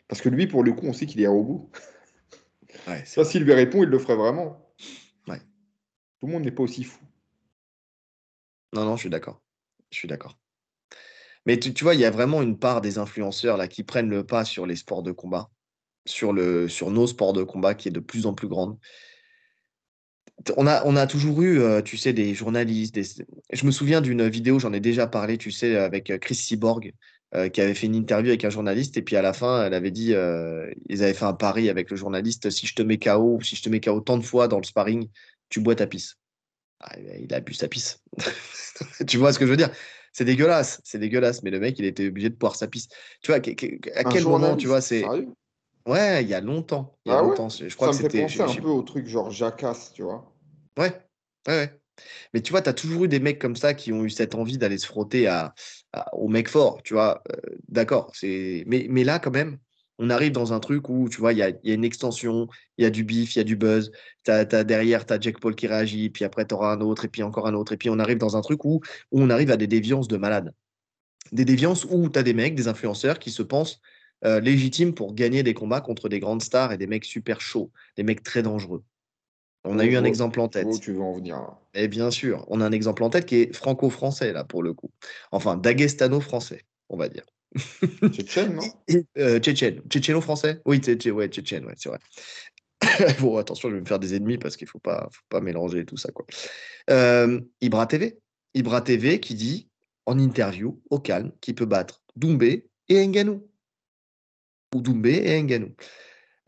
B: Parce que lui, pour le coup, on sait qu'il est au bout.
A: Ouais,
B: Ça, s'il lui répond, il le ferait vraiment.
A: Ouais.
B: Tout le monde n'est pas aussi fou.
A: Non, non, je suis d'accord. Je suis d'accord. Mais tu, tu vois, il y a vraiment une part des influenceurs là qui prennent le pas sur les sports de combat, sur, le, sur nos sports de combat qui est de plus en plus grande. On a, on a toujours eu, euh, tu sais, des journalistes. Des... Je me souviens d'une vidéo, j'en ai déjà parlé, tu sais, avec euh, Chris Cyborg, euh, qui avait fait une interview avec un journaliste et puis à la fin, elle avait dit, euh, ils avaient fait un pari avec le journaliste, si je te mets KO, si je te mets KO tant de fois dans le sparring, tu bois ta pisse. Ah, il a bu sa pisse. tu vois ce que je veux dire? C'est dégueulasse, c'est dégueulasse, mais le mec, il était obligé de boire sa pisse. Tu vois, à quel moment, tu vois, c'est... Ouais, il y a longtemps. Il y a ah longtemps. Je crois
B: ça me fait penser un peu au truc genre jacasse, tu vois.
A: Ouais, ouais, ouais. Mais tu vois, tu as toujours eu des mecs comme ça qui ont eu cette envie d'aller se frotter à, aux mecs forts, tu vois. Euh, d'accord. mais, là, quand même, on arrive dans un truc où, tu vois, il y a, une extension, il y a du bif, il y a du buzz. As, derrière, tu as Jack Paul qui réagit, puis après, tu auras un autre, et puis encore un autre. Et puis, on arrive dans un truc où, où on arrive à des déviances de malades. Des déviances où tu as des mecs, des influenceurs qui se pensent euh, légitimes pour gagner des combats contre des grandes stars et des mecs super chauds, des mecs très dangereux. On a eu un exemple en tête.
B: tu veux en venir
A: Et bien sûr, on a un exemple en tête qui est franco-français, là, pour le coup. Enfin, dagestano-français, on va dire.
B: Tchétchène, non?
A: Euh, Tchétchène. Tchétchéno-français Oui, ouais, Tchétchène, ouais, c'est vrai. bon, attention, je vais me faire des ennemis parce qu'il ne faut pas, faut pas mélanger tout ça. Quoi. Euh, Ibra TV. Ibra TV qui dit en interview, au calme, qu'il peut battre Doumbé et Nganou. Ou Doumbé et Nganou.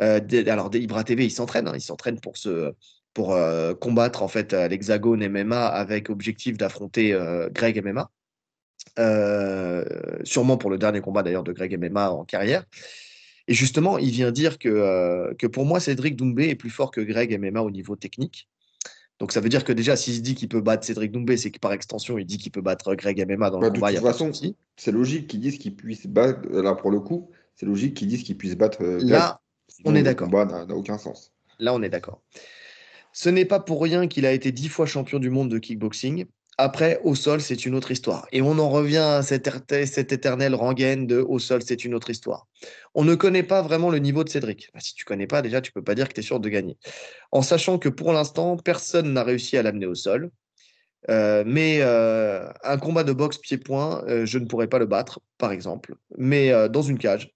A: Euh, alors, Ibra TV, il s'entraîne. Hein, il s'entraîne pour se, pour euh, combattre en fait l'hexagone MMA avec objectif d'affronter euh, Greg MMA. Euh, sûrement pour le dernier combat d'ailleurs de Greg MMA en carrière. Et justement, il vient dire que, que pour moi, Cédric Doumbé est plus fort que Greg MMA au niveau technique. Donc ça veut dire que déjà, s'il se dit qu'il peut battre Cédric Doumbé, c'est que par extension, il dit qu'il peut battre Greg MMA dans le bah, combat.
B: De toute façon, c'est logique qu'ils disent qu'il puisse battre, là pour le coup, c'est logique qu'ils disent qu'il puisse battre Greg.
A: Là, on est d'accord. Le
B: combat n'a aucun sens.
A: Là, on est d'accord. Ce n'est pas pour rien qu'il a été dix fois champion du monde de kickboxing. Après, au sol, c'est une autre histoire. Et on en revient à cette, éternelle rengaine de au sol, c'est une autre histoire. On ne connaît pas vraiment le niveau de Cédric. Bah, si tu connais pas, déjà, tu peux pas dire que tu es sûr de gagner. En sachant que pour l'instant, personne n'a réussi à l'amener au sol. Euh, mais euh, un combat de boxe pied-point, euh, je ne pourrais pas le battre, par exemple. Mais dans une cage,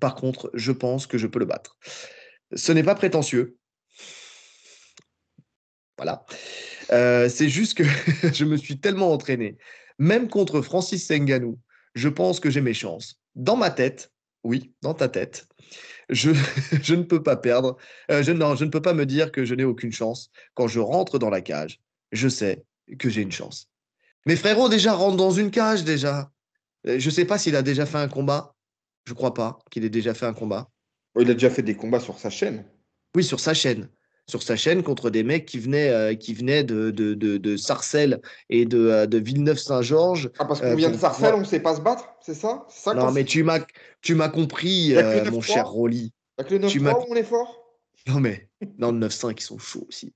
A: par contre, je pense que je peux le battre. Ce n'est pas prétentieux. Voilà. Euh, c'est juste que je me suis tellement entraîné, même contre Francis Senganou, je pense que j'ai mes chances. Dans ma tête, oui, dans ta tête, je, je ne peux pas perdre. Euh, je, non, je ne peux pas me dire que je n'ai aucune chance. Quand je rentre dans la cage, je sais que j'ai une chance. Mes frérots déjà rentrent dans une cage déjà. Euh, je ne sais pas s'il a déjà fait un combat. Je crois pas qu'il ait déjà fait un combat.
B: Il a déjà fait des combats sur sa chaîne.
A: Oui, sur sa chaîne sur sa chaîne contre des mecs qui venaient, euh, qui venaient de, de, de, Sarcelles et de, euh, de Villeneuve-Saint-Georges.
B: Ah, parce qu'on euh, vient de Sarcelles, on ne sait pas se battre, c'est ça,
A: Non, mais tu m'as, tu m'as compris, mon cher Rolly.
B: Avec le 9 on est fort?
A: Non, mais non, le 9-5, ils sont chauds aussi.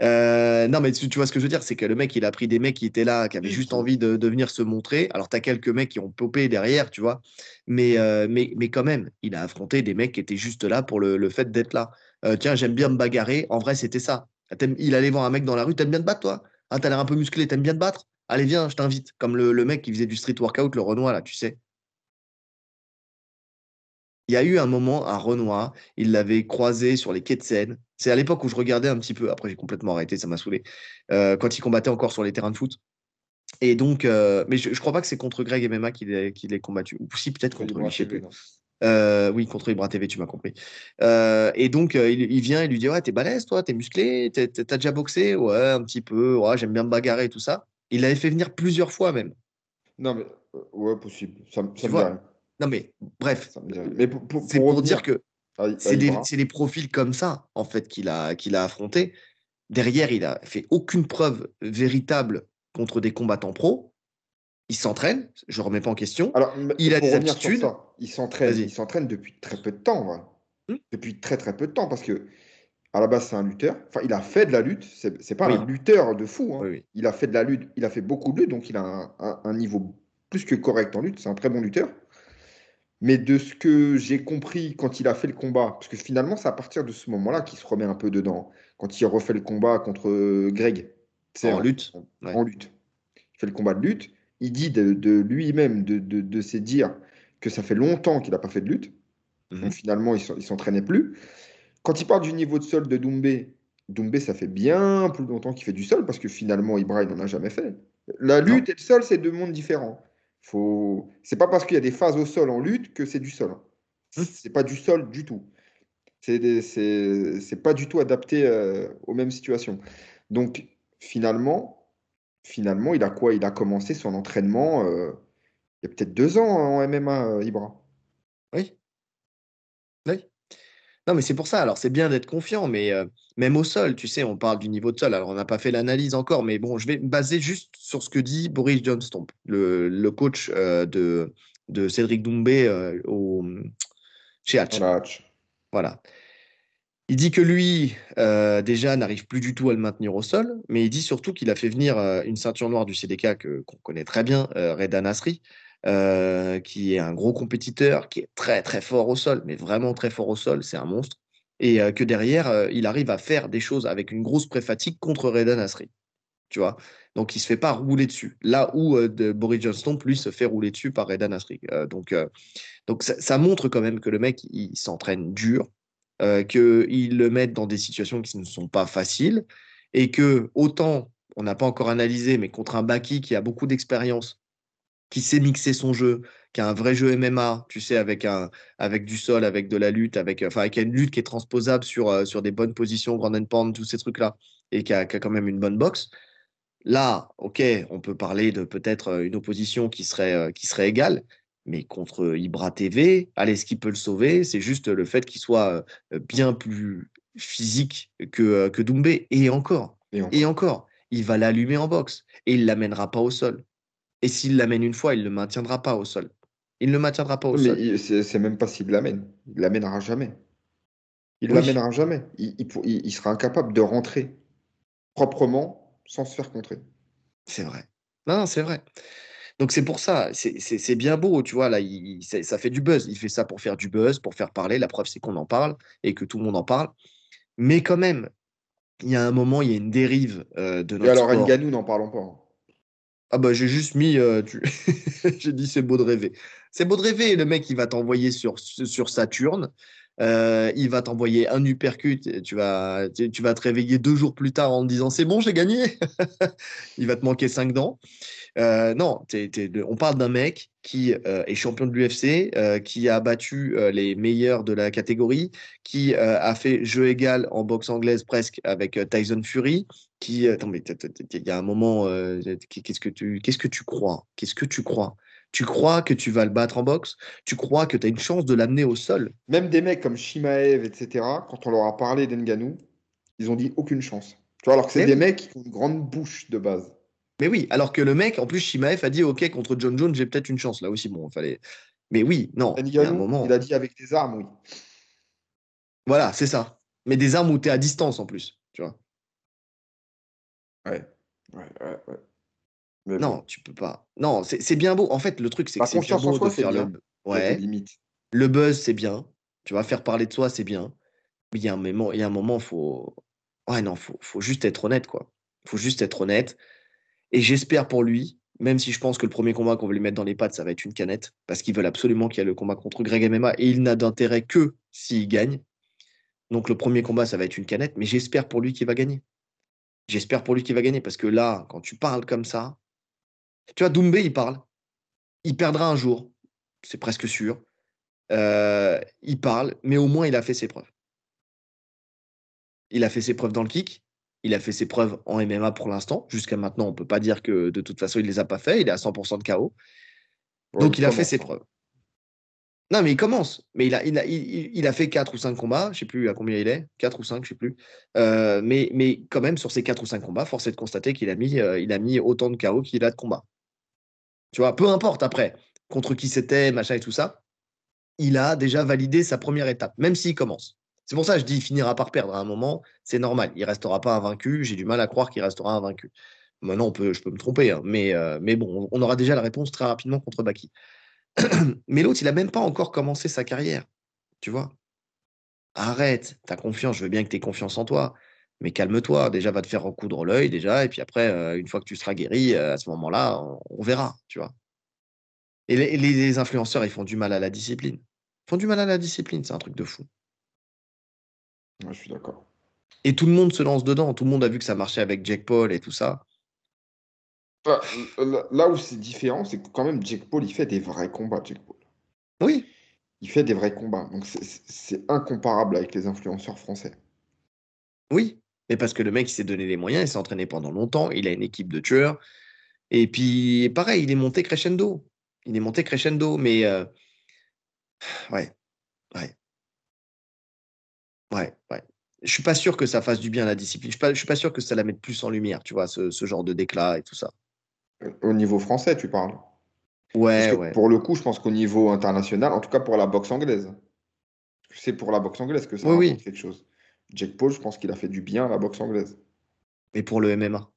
A: non, mais tu, vois ce que je veux dire, c'est que le mec, il a pris des mecs qui étaient là, qui avaient juste envie de, de venir se montrer. Alors, tu as quelques mecs qui ont popé derrière, tu vois. Mais, mais, mais quand même, il a affronté des mecs qui étaient juste là pour le, le fait d'être là. Euh, tiens, j'aime bien me bagarrer. En vrai, c'était ça. Il allait voir un mec dans la rue, t'aimes bien te battre, toi? Ah, T'as l'air un peu musclé, t'aimes bien te battre? Allez, viens, je t'invite. Comme le, mec qui faisait du street workout, le Renoir, là, tu sais. Il y a eu un moment, un Renoir, il l'avait croisé sur les quais de Seine. C'est à l'époque où je regardais un petit peu, après j'ai complètement arrêté, ça m'a saoulé, euh, quand il combattait encore sur les terrains de foot. Et donc, euh, mais je, ne crois pas que c'est contre Greg MMA qu'il ait, combattu. Ou si, peut-être contre lui, je sais plus. Euh, oui, contre Ibra TV, tu m'as compris. Euh, et donc, euh, il, vient et lui dit Ouais, t'es balèze, toi, t'es musclé, t'as déjà boxé? Ouais, un petit peu, ouais, j'aime bien me bagarrer et tout ça. Il l'avait fait venir plusieurs fois même.
B: Non, mais ouais, possible. Ça, ça me
A: Non, mais bref, mais c'est pour dire que c'est des, profils comme ça, en fait, qu'il a, qu'il a affronté. Derrière, il a fait aucune preuve véritable contre des combattants pros il s'entraîne, je ne remets pas en question. Alors, il a des aptitudes.
B: il s'entraîne, il s'entraîne depuis très peu de temps. Hmm. Depuis très très peu de temps parce que à la base c'est un lutteur. Enfin, il a fait de la lutte. C'est, n'est pas un lutteur de fou. Hein. il a fait de la lutte. Il a fait beaucoup de lutte, donc il a un, niveau plus que correct en lutte. C'est un très bon lutteur. Mais de ce que j'ai compris quand il a fait le combat, parce que finalement c'est à partir de ce moment-là qu'il se remet un peu dedans. Quand il refait le combat contre Greg,
A: c'est en, lutte.
B: en lutte. Il fait le combat de lutte il dit de, lui-même, de, de, se dire que ça fait longtemps qu'il n'a pas fait de lutte. Mhm. Donc finalement, il ne s'entraînait plus. Quand il parle du niveau de sol de Doumbé, Doumbé, ça fait bien plus longtemps qu'il fait du sol parce que finalement, Ibra, il n'en a jamais fait. La lutte et le sol, c'est deux mondes différents. Faut... C'est pas parce qu'il y a des phases au sol en lutte que c'est du sol.
A: Hum.
B: C'est pas du sol du tout. C'est des- pas du tout adapté euh, aux mêmes situations. Donc finalement, finalement, il a quoi? Il a commencé son entraînement euh, il y a peut-être deux ans hein, en MMA, euh, Ibra.
A: Oui. Oui. Non, mais c'est pour ça. Alors, c'est bien d'être confiant, mais euh, même au sol, tu sais, on parle du niveau de sol. Alors, on n'a pas fait l'analyse encore, mais bon, je vais me baser juste sur ce que dit Boris Johnston, le, le coach euh, de, de Cédric Doumbé au, chez Hatch.
B: Voilà, Hatch.
A: Voilà. Il dit que lui, euh, déjà, n'arrive plus du tout à le maintenir au sol, mais il dit surtout qu'il a fait venir euh, une ceinture noire du CDK que, qu'on connaît très bien, euh, Reda Nasri, euh, qui est un gros compétiteur, qui est très très fort au sol, mais vraiment très fort au sol, c'est un monstre, et que derrière, il arrive à faire des choses avec une grosse pré-fatigue contre Reda Nasri, tu vois? Donc, il se fait pas rouler dessus. Là où Boris Johnston, lui, se fait rouler dessus par Reda Nasri. Donc, donc ça, ça montre quand même que le mec, il s'entraîne dur, euh, qu'ils le mettent dans des situations qui ne sont pas faciles, et que autant, on n'a pas encore analysé, mais contre un Baki qui a beaucoup d'expérience, qui sait mixer son jeu, qui a un vrai jeu MMA, tu sais, avec, un, avec du sol, avec de la lutte, avec, enfin, avec une lutte qui est transposable sur, euh, sur des bonnes positions, grand and pound, tous ces trucs-là, et qui a, qui a quand même une bonne boxe. Là, ok, on peut parler de peut-être euh, une opposition qui serait, euh, qui serait égale, mais contre Ibra TV, allez, ce qui peut le sauver, c'est juste le fait qu'il soit euh, bien plus physique que, euh, que Doumbé. Et encore,
B: Et encore.
A: et encore, il va l'allumer en boxe et il ne l'amènera pas au sol. Et s'il l'amène une fois, il ne le maintiendra pas au sol. Il ne le maintiendra pas au
B: Mais
A: sol.
B: c'est même pas s'il l'amène. Il l'amènera jamais. Il
A: Oui.
B: l'amènera jamais. Il- il sera incapable de rentrer proprement sans se faire contrer.
A: C'est vrai. Non, non, c'est vrai. Donc c'est pour ça, c'est- bien beau, tu vois, là, il, ça fait du buzz. Il fait ça pour faire du buzz, pour faire parler. La preuve, c'est qu'on en parle et que tout le monde en parle. Mais quand même, il y a un moment, il y a une dérive euh, de
B: Et
A: notre
B: alors,
A: sport.
B: Ngannou, n'en parlons pas. hein.
A: Ah bah j'ai juste mis, euh, tu- j'ai dit c'est beau de rêver. C'est beau de rêver, le mec il va t'envoyer sur, sur Saturne, Euh, il va t'envoyer un uppercut, et tu vas, tu, tu vas te réveiller deux jours plus tard en te disant c'est bon j'ai gagné, il va te manquer cinq dents. Euh, non, on parle d'un mec qui euh, est champion de l'UFC, euh, qui a battu les meilleurs de la catégorie, qui a fait jeu égal en boxe anglaise presque avec Tyson Fury, qui... Attends, mais il y a un moment, qu'est-ce que tu, qu'est-ce que tu crois? Qu'est-ce que tu crois? Tu crois que tu vas le battre en boxe? Tu crois que tu as une chance de l'amener au sol?
B: Même des mecs comme Shimaev, etc., quand on leur a parlé d'Ngannou, ils ont dit aucune chance. Tu vois, alors que c'est des mecs qui ont une grande bouche de base.
A: Mais oui, alors que le mec, en plus, Shimaev a dit, OK, contre John Jones, j'ai peut-être une chance. Là aussi, bon, il fallait... Mais oui, non, il y a un moment...
B: il a dit avec des armes, oui.
A: Voilà, c'est ça. Mais des armes où tu es à distance en plus, tu vois.
B: Ouais, ouais, ouais. ouais. Mais
A: Non,
B: bon,
A: tu peux pas. Non, c'est bien beau. En fait, le truc, c'est que c'est bien beau
B: soi,
A: de faire le...
B: bien.
A: Ouais,
B: limites.
A: le buzz, c'est bien. Tu vas faire parler de soi, c'est bien. Mais il y a un moment, il y a un moment, faut... Ouais, non, faut, faut juste être honnête, quoi. faut juste être honnête. Et j'espère pour lui, même si je pense que le premier combat qu'on veut lui mettre dans les pattes, ça va être une canette, parce qu'ils veulent absolument qu'il y ait le combat contre Greg MMA, et il n'a d'intérêt que s'il gagne. Donc le premier combat, ça va être une canette, mais j'espère pour lui qu'il va gagner. J'espère pour lui qu'il va gagner, parce que là, quand tu parles comme ça, tu vois, Doumbé, il parle. Il perdra un jour, c'est presque sûr. Euh, il parle, mais au moins il a fait ses preuves. Il a fait ses preuves dans le kick, il a fait ses preuves en MMA pour l'instant. Jusqu'à maintenant, on ne peut pas dire que de toute façon, il ne les a pas fait. Il est à 100% de KO.
B: Ouais,
A: Donc, il, a fait ses
B: hein.
A: preuves. Non, mais il commence. Mais il a, il a, il, il a fait 4 ou 5 combats. Je ne sais plus à combien il est. 4 ou 5, je ne sais plus. Euh, mais, mais quand même, sur ces 4 ou 5 combats, force est de constater qu'il a, mis, euh, il a mis autant de KO qu'il a de combats. Tu vois, peu importe après, contre qui c'était, machin et tout ça, il a déjà validé sa première étape, même s'il commence. C'est pour ça que je dis il finira par perdre à un moment, c'est normal. Il restera pas invaincu. J'ai du mal à croire qu'il restera invaincu. Maintenant, on peut, je peux me tromper, hein, mais, euh, mais bon, on aura déjà la réponse très rapidement contre Baki. mais l'autre, il n'a même pas encore commencé sa carrière. Tu vois Arrête, t'as confiance, je veux bien que tu aies confiance en toi, mais calme-toi. Déjà, va te faire recoudre l'œil, déjà, et puis après, euh, une fois que tu seras guéri, euh, à ce moment-là, on, verra, tu vois. Et les- les influenceurs, ils font du mal à la discipline. Ils font du mal à la discipline, c'est un truc de fou.
B: Ouais, je suis d'accord.
A: Et tout le monde se lance dedans. Tout le monde a vu que ça marchait avec Jack Paul et tout ça.
B: Bah, là où c'est différent, c'est que quand même Jake Paul, il fait des vrais combats, Jake Paul.
A: Oui.
B: Il fait des vrais combats. Donc c'est incomparable avec les influenceurs français.
A: Oui, mais parce que le mec, il s'est donné les moyens, il s'est entraîné pendant longtemps, il a une équipe de tueurs. Et puis, pareil, il est monté crescendo. Il est monté crescendo, mais euh, ouais, ouais, ouais, ouais. Je suis pas sûr que ça fasse du bien à la discipline. Je suis pas, suis pas sûr que ça la mette plus en lumière, tu vois, ce, genre de déclat et tout ça.
B: Au niveau français, tu parles
A: Ouais, ouais.
B: Pour le coup, je pense qu'au niveau international, en tout cas pour la boxe anglaise, c'est pour la boxe anglaise que ça
A: oui,
B: quelque chose. Jack Paul, je pense qu'il a fait du bien à la boxe anglaise.
A: Mais pour le MMA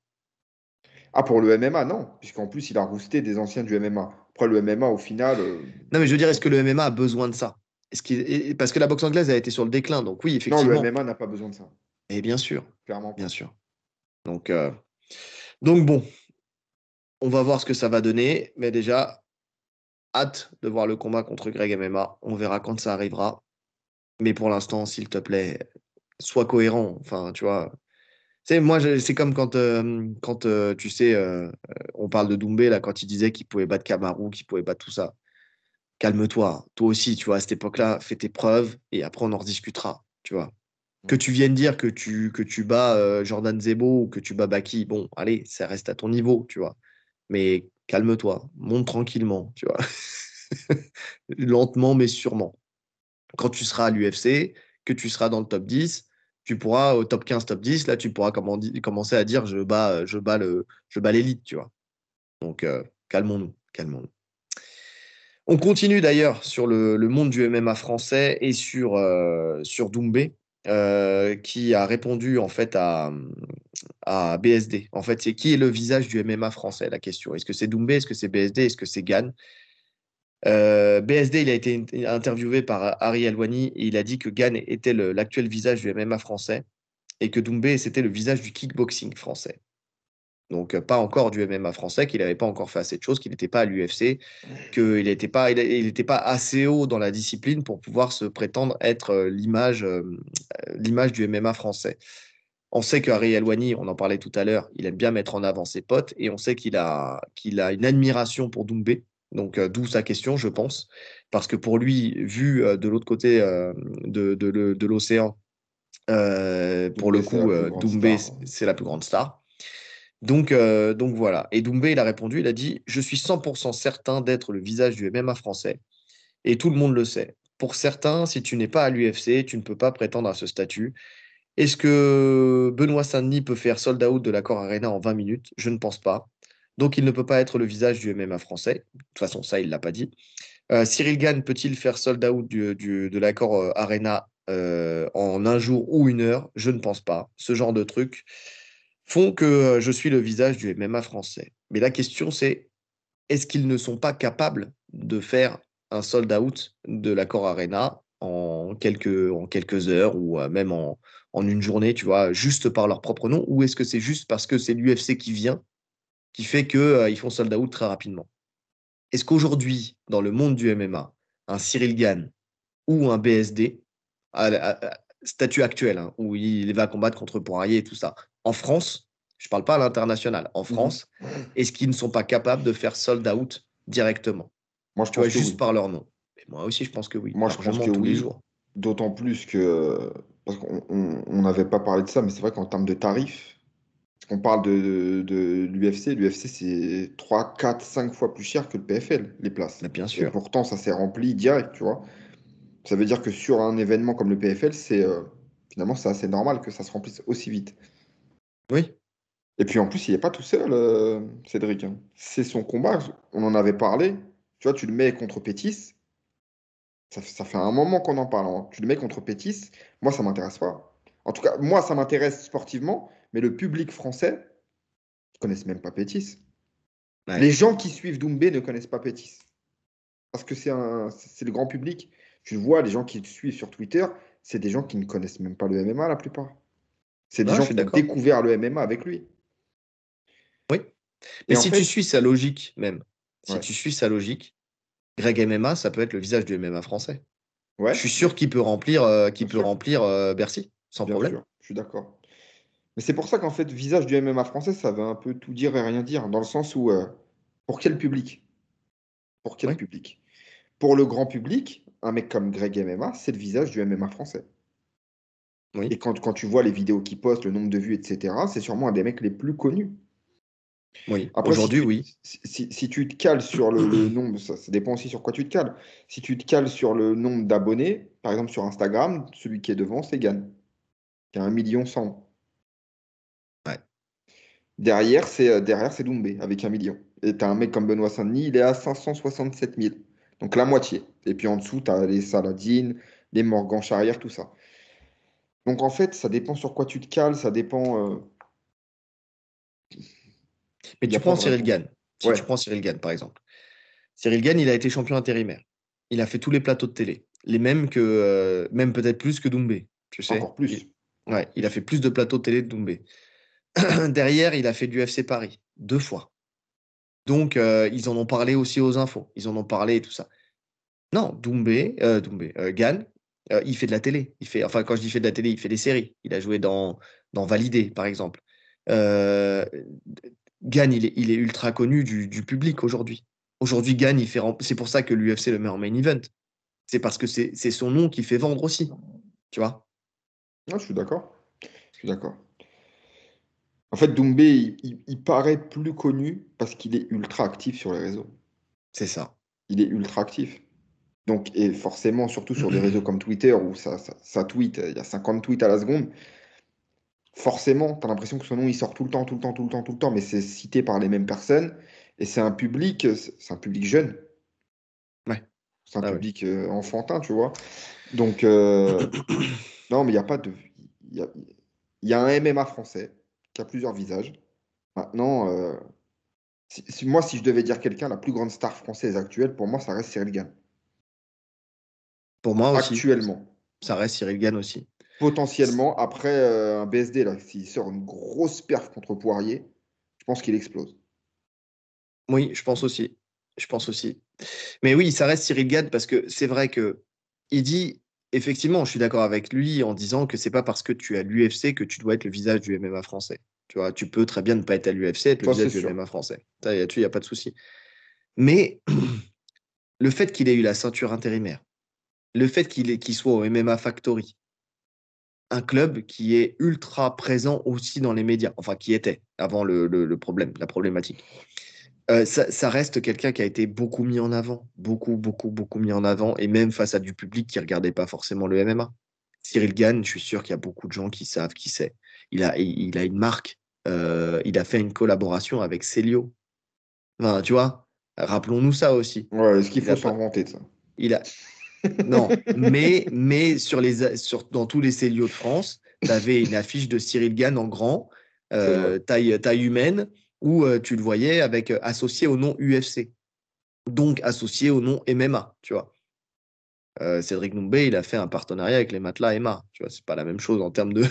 B: Ah, pour le MMA, non, puisqu'en plus, il a rousté des anciens du MMA. Après, le MMA, au final. Euh,
A: non, mais je veux dire, est-ce que le MMA a besoin de ça? Parce que la boxe anglaise a été sur le déclin, donc oui, effectivement.
B: Non, le MMA n'a pas besoin de ça.
A: Et bien sûr.
B: Clairement.
A: Bien sûr. Donc, euh, donc bon, on va voir ce que ça va donner, mais déjà, hâte de voir le combat contre Greg MMA. On verra quand ça arrivera. Mais pour l'instant, s'il te plaît, sois cohérent. Enfin, tu vois. C'est moi, c'est comme quand, euh, quand euh, tu sais, on parle de Doumbé là, quand il disait qu'il pouvait battre Kamaru, qu'il pouvait battre tout ça. Calme-toi. Toi aussi, tu vois, à cette époque-là, fais tes preuves et après on en rediscutera. Tu vois. Que tu viennes dire que tu, que tu bats Jordan Zebo ou que tu bats Baki, bon, allez, ça reste à ton niveau, tu vois. Mais calme-toi, monte tranquillement, tu vois. Lentement mais sûrement. Quand tu seras à l'UFC, que tu seras dans le top 10, tu pourras au top 15, top 10, là tu pourras commencer à dire je bats, je bats le, je bats l'élite, tu vois. Donc euh, calmons-nous, calmons-nous. On continue d'ailleurs sur le, monde du MMA français et sur, euh, sur Doumbé, euh, qui a répondu en fait à, BSD. En fait, c'est qui est le visage du MMA français La question. Est-ce que c'est Doumbé? Est-ce que c'est BSD Est-ce que c'est Gann euh, BSD, a été interviewé par Harry Alwani et il a dit que Gann était l'actuel visage du MMA français et que Doumbé, c'était le visage du kickboxing français. Donc, euh, pas encore du MMA français, qu'il n'avait pas encore fait assez de choses, qu'il n'était pas à l'UFC, qu'il n'était pas, il, pas assez haut dans la discipline pour pouvoir se prétendre être euh, l'image, l'image du MMA français. On sait que Harry Alwani, on en parlait tout à l'heure, il aime bien mettre en avant ses potes et on sait qu'il a, qu'il a une admiration pour Doumbé. Donc, euh, d'où sa question, je pense. Parce que pour lui, vu euh, de l'autre côté euh, de, de, l'océan, pour le coup, Doumbé, c'est la plus grande star. Donc, donc voilà. Et Doumbé, il a répondu, il a dit Je suis 100% certain d'être le visage du MMA français. Et tout le monde le sait. Pour certains, si tu n'es pas à l'UFC, tu ne peux pas prétendre à ce statut. Est-ce que Benoît Saint-Denis peut faire sold out de l'accord Arena en 20 minutes? Je ne pense pas. Donc, il ne peut pas être le visage du MMA français. De toute façon, ça, il ne l'a pas dit. Euh, Cyril Gann peut-il faire sold out de l'accord euh, Arena euh, en un jour ou une heure? Je ne pense pas. Ce genre de trucs font que je suis le visage du MMA français. Mais la question, c'est est-ce qu'ils ne sont pas capables de faire un sold out de l'accord Arena en quelques, heures ou même en, en une journée, tu vois, juste par leur propre nom? Ou est-ce que c'est juste parce que c'est l'UFC qui vient qui fait qu'ils euh, font sold out très rapidement? Est-ce qu'aujourd'hui, dans le monde du MMA, un Cyril Gann ou un BSD, statut actuel, hein, où il va combattre contre Poirier et tout ça, en France, je ne parle pas à l'international, en mmh France, est-ce qu'ils ne sont pas capables de faire sold out directement?
B: Moi, je tu vois,
A: juste par leur nom. moi aussi, je pense que oui.
B: Moi, je pense que tous oui. les jours. D'autant plus que, parce qu'on n'avait pas parlé de ça, mais c'est vrai qu'en termes de tarifs, on parle de, de, l'UFC. L'UFC, c'est 3, 4, 5 fois plus cher que le PFL, les places.
A: bien sûr.
B: Et pourtant, ça s'est rempli direct, tu vois. Ça veut dire que sur un événement comme le PFL, c'est euh, finalement, c'est assez normal que ça se remplisse aussi vite.
A: Oui.
B: Et puis en plus, il n'est pas tout seul, euh, Cédric. Hein. C'est son combat. On en avait parlé. Tu vois, tu le mets contre Pétis. Ça, ça fait un moment qu'on en parle. Hein. Tu le mets contre Pétis. Moi, ça m'intéresse pas. En tout cas, moi, ça m'intéresse sportivement mais le public français, ils connaissent même pas Pétis. Les gens qui suivent Doumbé ne connaissent pas Pétis. Parce que c'est le grand public. Tu le vois, les gens qui le suivent sur Twitter, c'est des gens qui ne connaissent même pas le MMA la plupart. C'est des gens qui ont découvert le MMA avec lui.
A: Oui. Mais si tu suis sa logique même, si tu suis sa logique, Greg MMA, ça peut être le visage du MMA français. Ouais. Je suis sûr qu'il peut remplir, euh, peut remplir euh, Bercy, sans problème.
B: Je suis d'accord. Mais c'est pour ça qu'en fait, visage du MMA français, ça veut un peu tout dire et rien dire, dans le sens où, euh, pour quel public? Pour quel
A: Ouais.
B: public? Pour le grand public, un mec comme Greg MMA, c'est le visage du MMA français.
A: Oui.
B: Et quand, quand tu vois les vidéos qu'il poste, le nombre de vues, etc., c'est sûrement un des mecs les plus connus.
A: Oui.
B: Si
A: Aujourd'hui, oui.
B: Si, si- tu te cales sur le, le nombre, ça, ça dépend aussi sur quoi tu te cales. Si tu te cales sur le nombre d'abonnés, par exemple sur Instagram, celui qui est devant, c'est Gann, qui a 1 million 100.
A: Ouais.
B: Derrière, c'est euh, derrière, c'est Doumbé avec 1 million. Et tu as un mec comme Benoît Saint-Denis, il est à 567 000. Donc la moitié. Et puis en dessous, tu as les Saladin, les Morgan Charrière, tout ça. Donc en fait, ça dépend sur quoi tu te cales, ça dépend. euh,
A: Mais tu prends Cyril. Gann. Si
B: Ouais.
A: tu prends Cyril Gann, par exemple. Cyril Gann, il a été champion intérimaire. Il a fait tous les plateaux de télé. Les mêmes que, euh, même peut-être plus que Doumbé. Tu sais.
B: encore plus.
A: Il- ouais, il a fait plus de plateaux de télé de Doumbé. Derrière, il a fait du FC Paris, deux fois. Donc, euh, ils en ont parlé aussi aux infos. Ils en ont parlé et tout ça. Non, Doumbé, euh, Doumbé, euh, euh, il fait de la télé. Il fait, enfin, quand je dis fait de la télé, il fait des séries. Il a joué dans, dans Validé, par exemple. Gann, il est, ultra connu du, public aujourd'hui. Aujourd'hui, Gann, il fait. C'est pour ça que l'UFC le met en main event. C'est parce que c'est son nom qui fait vendre aussi. Tu vois?
B: Je suis d'accord. Je suis d'accord. En fait, Doumbé, il, il- il paraît plus connu parce qu'il est ultra actif sur les réseaux.
A: C'est ça.
B: Il est ultra actif. Donc, et forcément, surtout sur des réseaux comme Twitter où ça, ça, ça tweet, il y a 50 tweets à la seconde, forcément, tu as l'impression que son nom, il sort tout le temps, tout le temps, tout le temps, tout le temps, mais c'est cité par les mêmes personnes. Et c'est un public, c'est un public jeune.
A: Ouais.
B: C'est un
A: Ah ouais.
B: public euh, enfantin, tu vois. Donc, euh, non, mais il n'y a pas de. Il y a, il y a un MMA français qui a plusieurs visages. Maintenant, euh, si- si- moi, si je devais dire quelqu'un, la plus grande star française actuelle, pour moi, ça reste Cyril Gann.
A: Pour moi aussi.
B: Actuellement.
A: Ça reste Cyril Gann aussi.
B: Potentiellement, après euh, un BSD, là, s'il sort une grosse perf contre Poirier, je pense qu'il explose.
A: Oui, je pense aussi. Je pense aussi. Mais oui, ça reste Cyril Gann parce que c'est vrai que il dit, effectivement, je suis d'accord avec lui en disant que c'est pas parce que tu es à l'UFC que tu dois être le visage du MMA français. Tu vois, tu peux très bien ne pas être à l'UFC, être le visage du
B: sûr.
A: MMA français. Là-dessus, il n'y a pas de souci. Mais le fait qu'il ait eu la ceinture intérimaire, le fait qu'il soit au MMA Factory, un club qui est ultra présent aussi dans les médias, enfin qui était avant le, le- le problème, la problématique. Euh, ça, ça reste quelqu'un qui a été beaucoup mis en avant, beaucoup, beaucoup, beaucoup mis en avant, et même face à du public qui regardait pas forcément le MMA. Cyril Gann, je suis sûr qu'il y a beaucoup de gens qui savent qui c'est. Il a, il a une marque, euh, il a fait une collaboration avec Celio. Enfin, tu vois, rappelons-nous ça aussi.
B: Ouais, est-ce qu'il
A: Il
B: faut s'en
A: pas-
B: vanter de ça
A: Il a. Non, mais, mais sur les, sur, dans tous les Célio de France, tu avais une affiche de Cyril Gann en grand, euh, taille, taille humaine, où euh, tu le voyais avec euh, associé au nom UFC. Donc associé au nom MMA, tu vois. Euh, Cédric Doumbé, il a fait un partenariat avec les matelas Emma. Tu vois, c'est pas la même chose en termes de.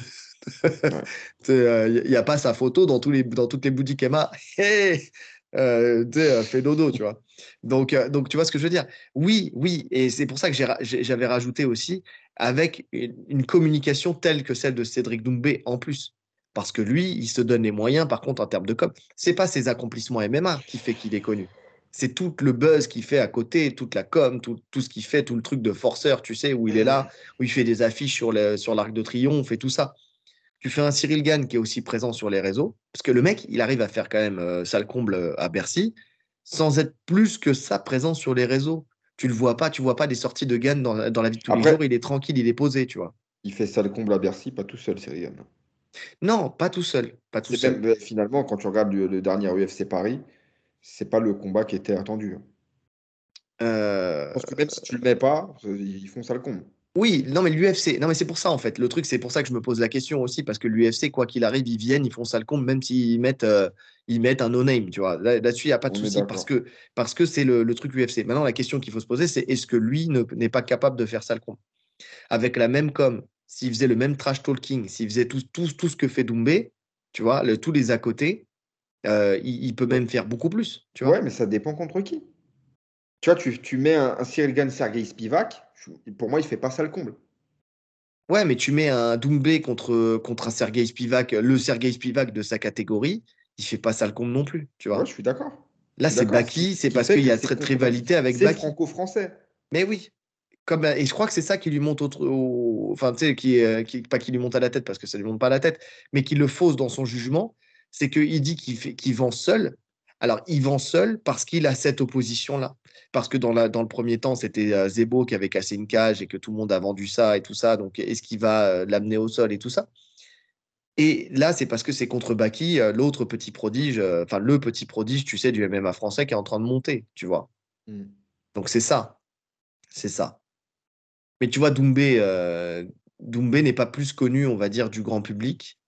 A: Il n'y a pas sa photo dans, tous les, dans toutes les boutiques Emma. Hey euh, fait dodo, tu vois. Donc, donc, tu vois ce que je veux dire Oui, oui, et c'est pour ça que j'avais rajouté aussi avec une, une communication telle que celle de Cédric Doumbé en plus. Parce que lui, il se donne les moyens, par contre, en termes de com. C'est pas ses accomplissements MMA qui fait qu'il est connu. C'est tout le buzz qu'il fait à côté, toute la com, tout, tout ce qu'il fait, tout le truc de forceur, tu sais, où il est là, où il fait des affiches sur le- sur l'Arc de Triomphe et tout ça. Tu fais un Cyril Gann qui est aussi présent sur les réseaux, parce que le mec, il arrive à faire quand même euh, sale comble euh, à Bercy, sans être plus que ça présent sur les réseaux. Tu le vois pas, tu vois pas des sorties de Gann dans, la- dans la vie de tous les jours, il est tranquille, il est posé, tu vois.
B: Il fait ça le comble à Bercy, pas tout seul, Cyril Gann.
A: Non, pas tout seul, pas tout seul.
B: même, euh, finalement, quand tu regardes le, le dernier UFC Paris, c'est pas le combat qui était attendu.
A: Euh,
B: Parce que même si tu le mets pas, euh, ils font ça le comble.
A: Oui, non, mais l'UFC, non, mais c'est pour ça en fait. Le truc, c'est pour ça que je me pose la question aussi, parce que l'UFC, quoi qu'il arrive, ils viennent, ils font ça le même s'ils mettent, euh, ils mettent un no-name, tu vois. Là- Là-dessus, il n'y a pas de souci, parce que parce que c'est le, le truc UFC. Maintenant, la question qu'il faut se poser, c'est est-ce que lui ne- n'est pas capable de faire ça le Avec la même com, s'il faisait le même trash talking, s'il faisait tout, tout, tout ce que fait Doumbé, tu vois, le- tous les à côté, euh, il, il peut même faire beaucoup plus, tu vois.
B: Ouais, mais ça dépend contre qui. Tu vois, tu, tu mets un, un Cyril Gann, Sergei Spivak, pour moi, il fait pas ça le comble.
A: Ouais, mais tu mets un Doumbé contre, contre un Sergei Spivak, le Sergei Spivak de sa catégorie, il fait pas ça le compte non plus, tu vois.
B: Ouais, je suis d'accord.
A: Là, c'est. Baki,
B: Ce
A: c'est parce qu'il y a
B: c'est
A: cette rivalité avec
B: C'est
A: Baki.
B: franco-français.
A: Mais oui. Comme, et je crois que c'est ça qui lui monte au, au- enfin, tu sais, qui, pas qui lui monte à la tête parce que ça lui monte pas à la tête, mais qui le fausse dans son jugement, c'est qu'il dit qu'il vend seul. Alors, il vend seul parce qu'il a cette opposition-là. Parce que dans, la, dans le premier temps, c'était euh, Zebo qui avait cassé une cage et que tout le monde a vendu ça et tout ça. Donc, est-ce qu'il va euh, l'amener au sol et tout ça? Et là, c'est parce que c'est contre Baki, euh, l'autre petit prodige, enfin, le petit prodige, tu sais, du MMA français qui est en train de monter, tu vois.
B: Mm.
A: Donc c'est ça. C'est ça. Mais tu vois, Doumbé, euh, Doumbé n'est pas plus connu, on va dire, du grand public.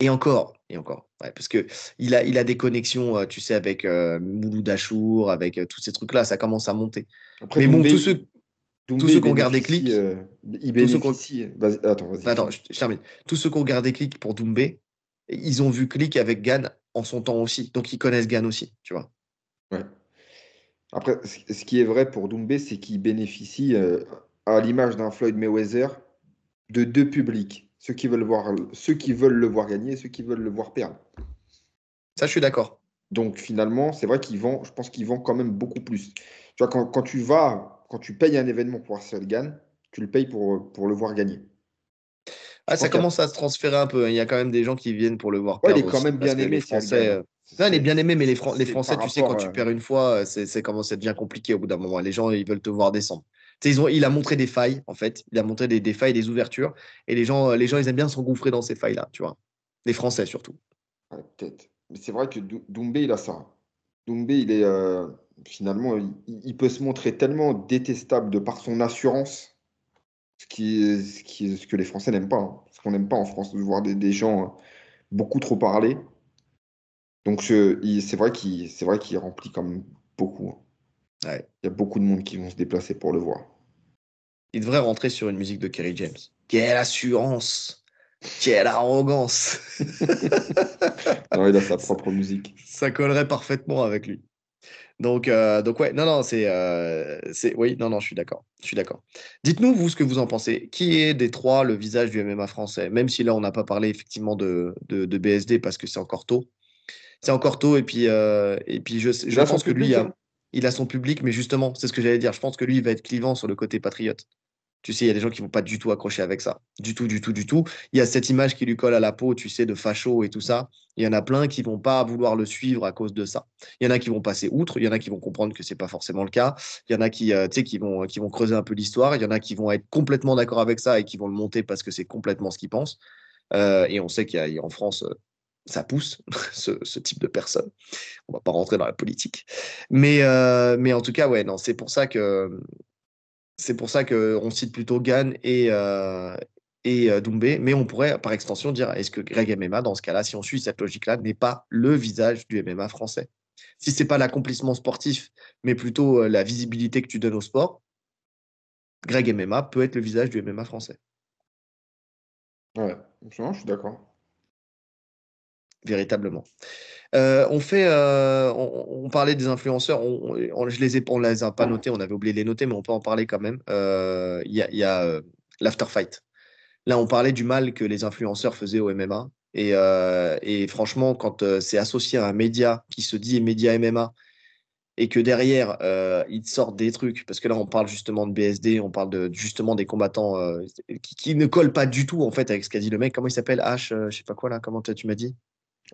A: Et encore, et encore. Ouais, parce que il a, il a des connexions, euh, tu sais, avec euh, Mouloud Achour, avec euh, tous ces trucs-là, ça commence à monter.
B: Après,
A: Mais bon,
B: Doumbé-
A: tous ceux.
B: Doumbé,
A: tous ceux qui ont
B: bénéficie,
A: Click,
B: euh, il
A: tous ceux
B: attends, vas-y.
A: Attends, je, je termine. Tous ceux qui ont regardé Click pour Doumbé, ils ont vu Click avec Gann en son temps aussi. Donc ils connaissent Gann aussi, tu vois.
B: Ouais. Après, ce qui est vrai pour Doumbé, c'est qu'il bénéficie, à l'image d'un Floyd Mayweather, de deux publics. Ceux qui veulent voir, ceux qui veulent le voir gagner et ceux qui veulent le voir perdre.
A: Ça, je suis d'accord.
B: Donc finalement, c'est vrai qu'il vend, je pense qu'il vend quand même beaucoup plus. Tu vois, quand, quand tu vas, quand tu payes un événement pour voir si elle gagne, tu le payes pour, pour le voir gagner.
A: Ah, ça commence à se transférer un peu. hein. Il y a quand même des gens qui viennent pour le voir
B: Ouais, il est
A: perdre
B: quand même bien aimé,
A: les Français, euh, Non, il est bien aimé, mais les, Fran- les Français, tu sais, quand tu perds une fois, euh, c'est c'est comment ça devient compliqué au bout d'un moment. Les gens, ils veulent te voir descendre. Ils ont, il a montré des failles, en fait. Il a montré des, failles, des ouvertures. Et les gens, les gens, ils aiment bien s'engouffrer dans ces failles-là, tu vois. Les Français, surtout.
B: Peut-être. Mais c'est vrai que Dou- Doumbé, il a ça. Doumbé, il est euh, finalement, il, peut se montrer tellement détestable de par son assurance, ce qui ce qui ce que les Français n'aiment pas. hein. Ce qu'on n'aime pas en France, de voir des, des gens euh, beaucoup trop parler. Donc c'est vrai qu'il c'est vrai qu'il remplit hein.
A: Ouais.
B: Il y a beaucoup de monde qui vont se déplacer pour le voir.
A: Il devrait rentrer sur une musique de Kerry James. Quelle assurance Quelle arrogance
B: Non, il a sa propre musique.
A: Ça collerait parfaitement avec lui. Donc, euh, donc ouais, non, non, c'est, euh, c'est, oui, non, non, je suis d'accord, je suis d'accord. Dites-nous vous ce que vous en pensez. Qui est des trois le visage du MMA français? Même si là, on n'a pas parlé effectivement de, de, de BSD parce que c'est encore tôt. C'est encore tôt et puis, euh, et puis je, je
B: Il
A: pense que lui,
B: public,
A: a-
B: hein.
A: Il a son public, mais justement, c'est ce que j'allais dire. Je pense que lui, il va être clivant sur le côté patriote. Tu sais, il y a des gens qui vont pas du tout accrocher avec ça. Du tout, du tout, du tout. Il y a cette image qui lui colle à la peau, tu sais, de facho et tout ça. Il y en a plein qui vont pas vouloir le suivre à cause de ça. Il y en a qui vont passer outre, il y en a qui vont comprendre que c'est pas forcément le cas. Il y en a qui, euh, qui vont, qui vont creuser un peu l'histoire. Il y en a qui vont être complètement d'accord avec ça et qui vont le monter parce que c'est complètement ce qu'ils pensent. Euh, et on sait qu'il y a en France, euh, ça pousse ce, type de personnes. On va pas rentrer dans la politique, mais, euh, mais en tout cas, ouais, non, c'est pour ça que c'est pour ça que cite plutôt Gann et euh, et euh, Doumbé, mais on pourrait par extension dire est-ce que Greg MMA dans ce cas-là, si on suit cette logique-là, n'est pas le visage du MMA français? Si c'est pas l'accomplissement sportif, mais plutôt euh, la visibilité que tu donnes au sport, Greg MMA peut être le visage du MMA français,
B: Ouais, je suis d'accord.
A: Véritablement. Euh, on fait, euh, on, parlait des influenceurs. On, on- je les ai, on les a pas notés. On avait oublié de les noter, mais on peut en parler quand même. Euh, Il y a, l'afterfight. Là, on parlait du mal que les influenceurs faisaient au MMA. Et, franchement, quand c'est associé à un média qui se dit média MMA et que derrière, ils te sortent des trucs, parce que là, on parle justement de BSD, on parle de, justement des combattants qui, qui ne collent pas du tout en fait avec ce qu'a dit le mec. Comment il s'appelle? H, je sais pas quoi là, comment tu m'as dit?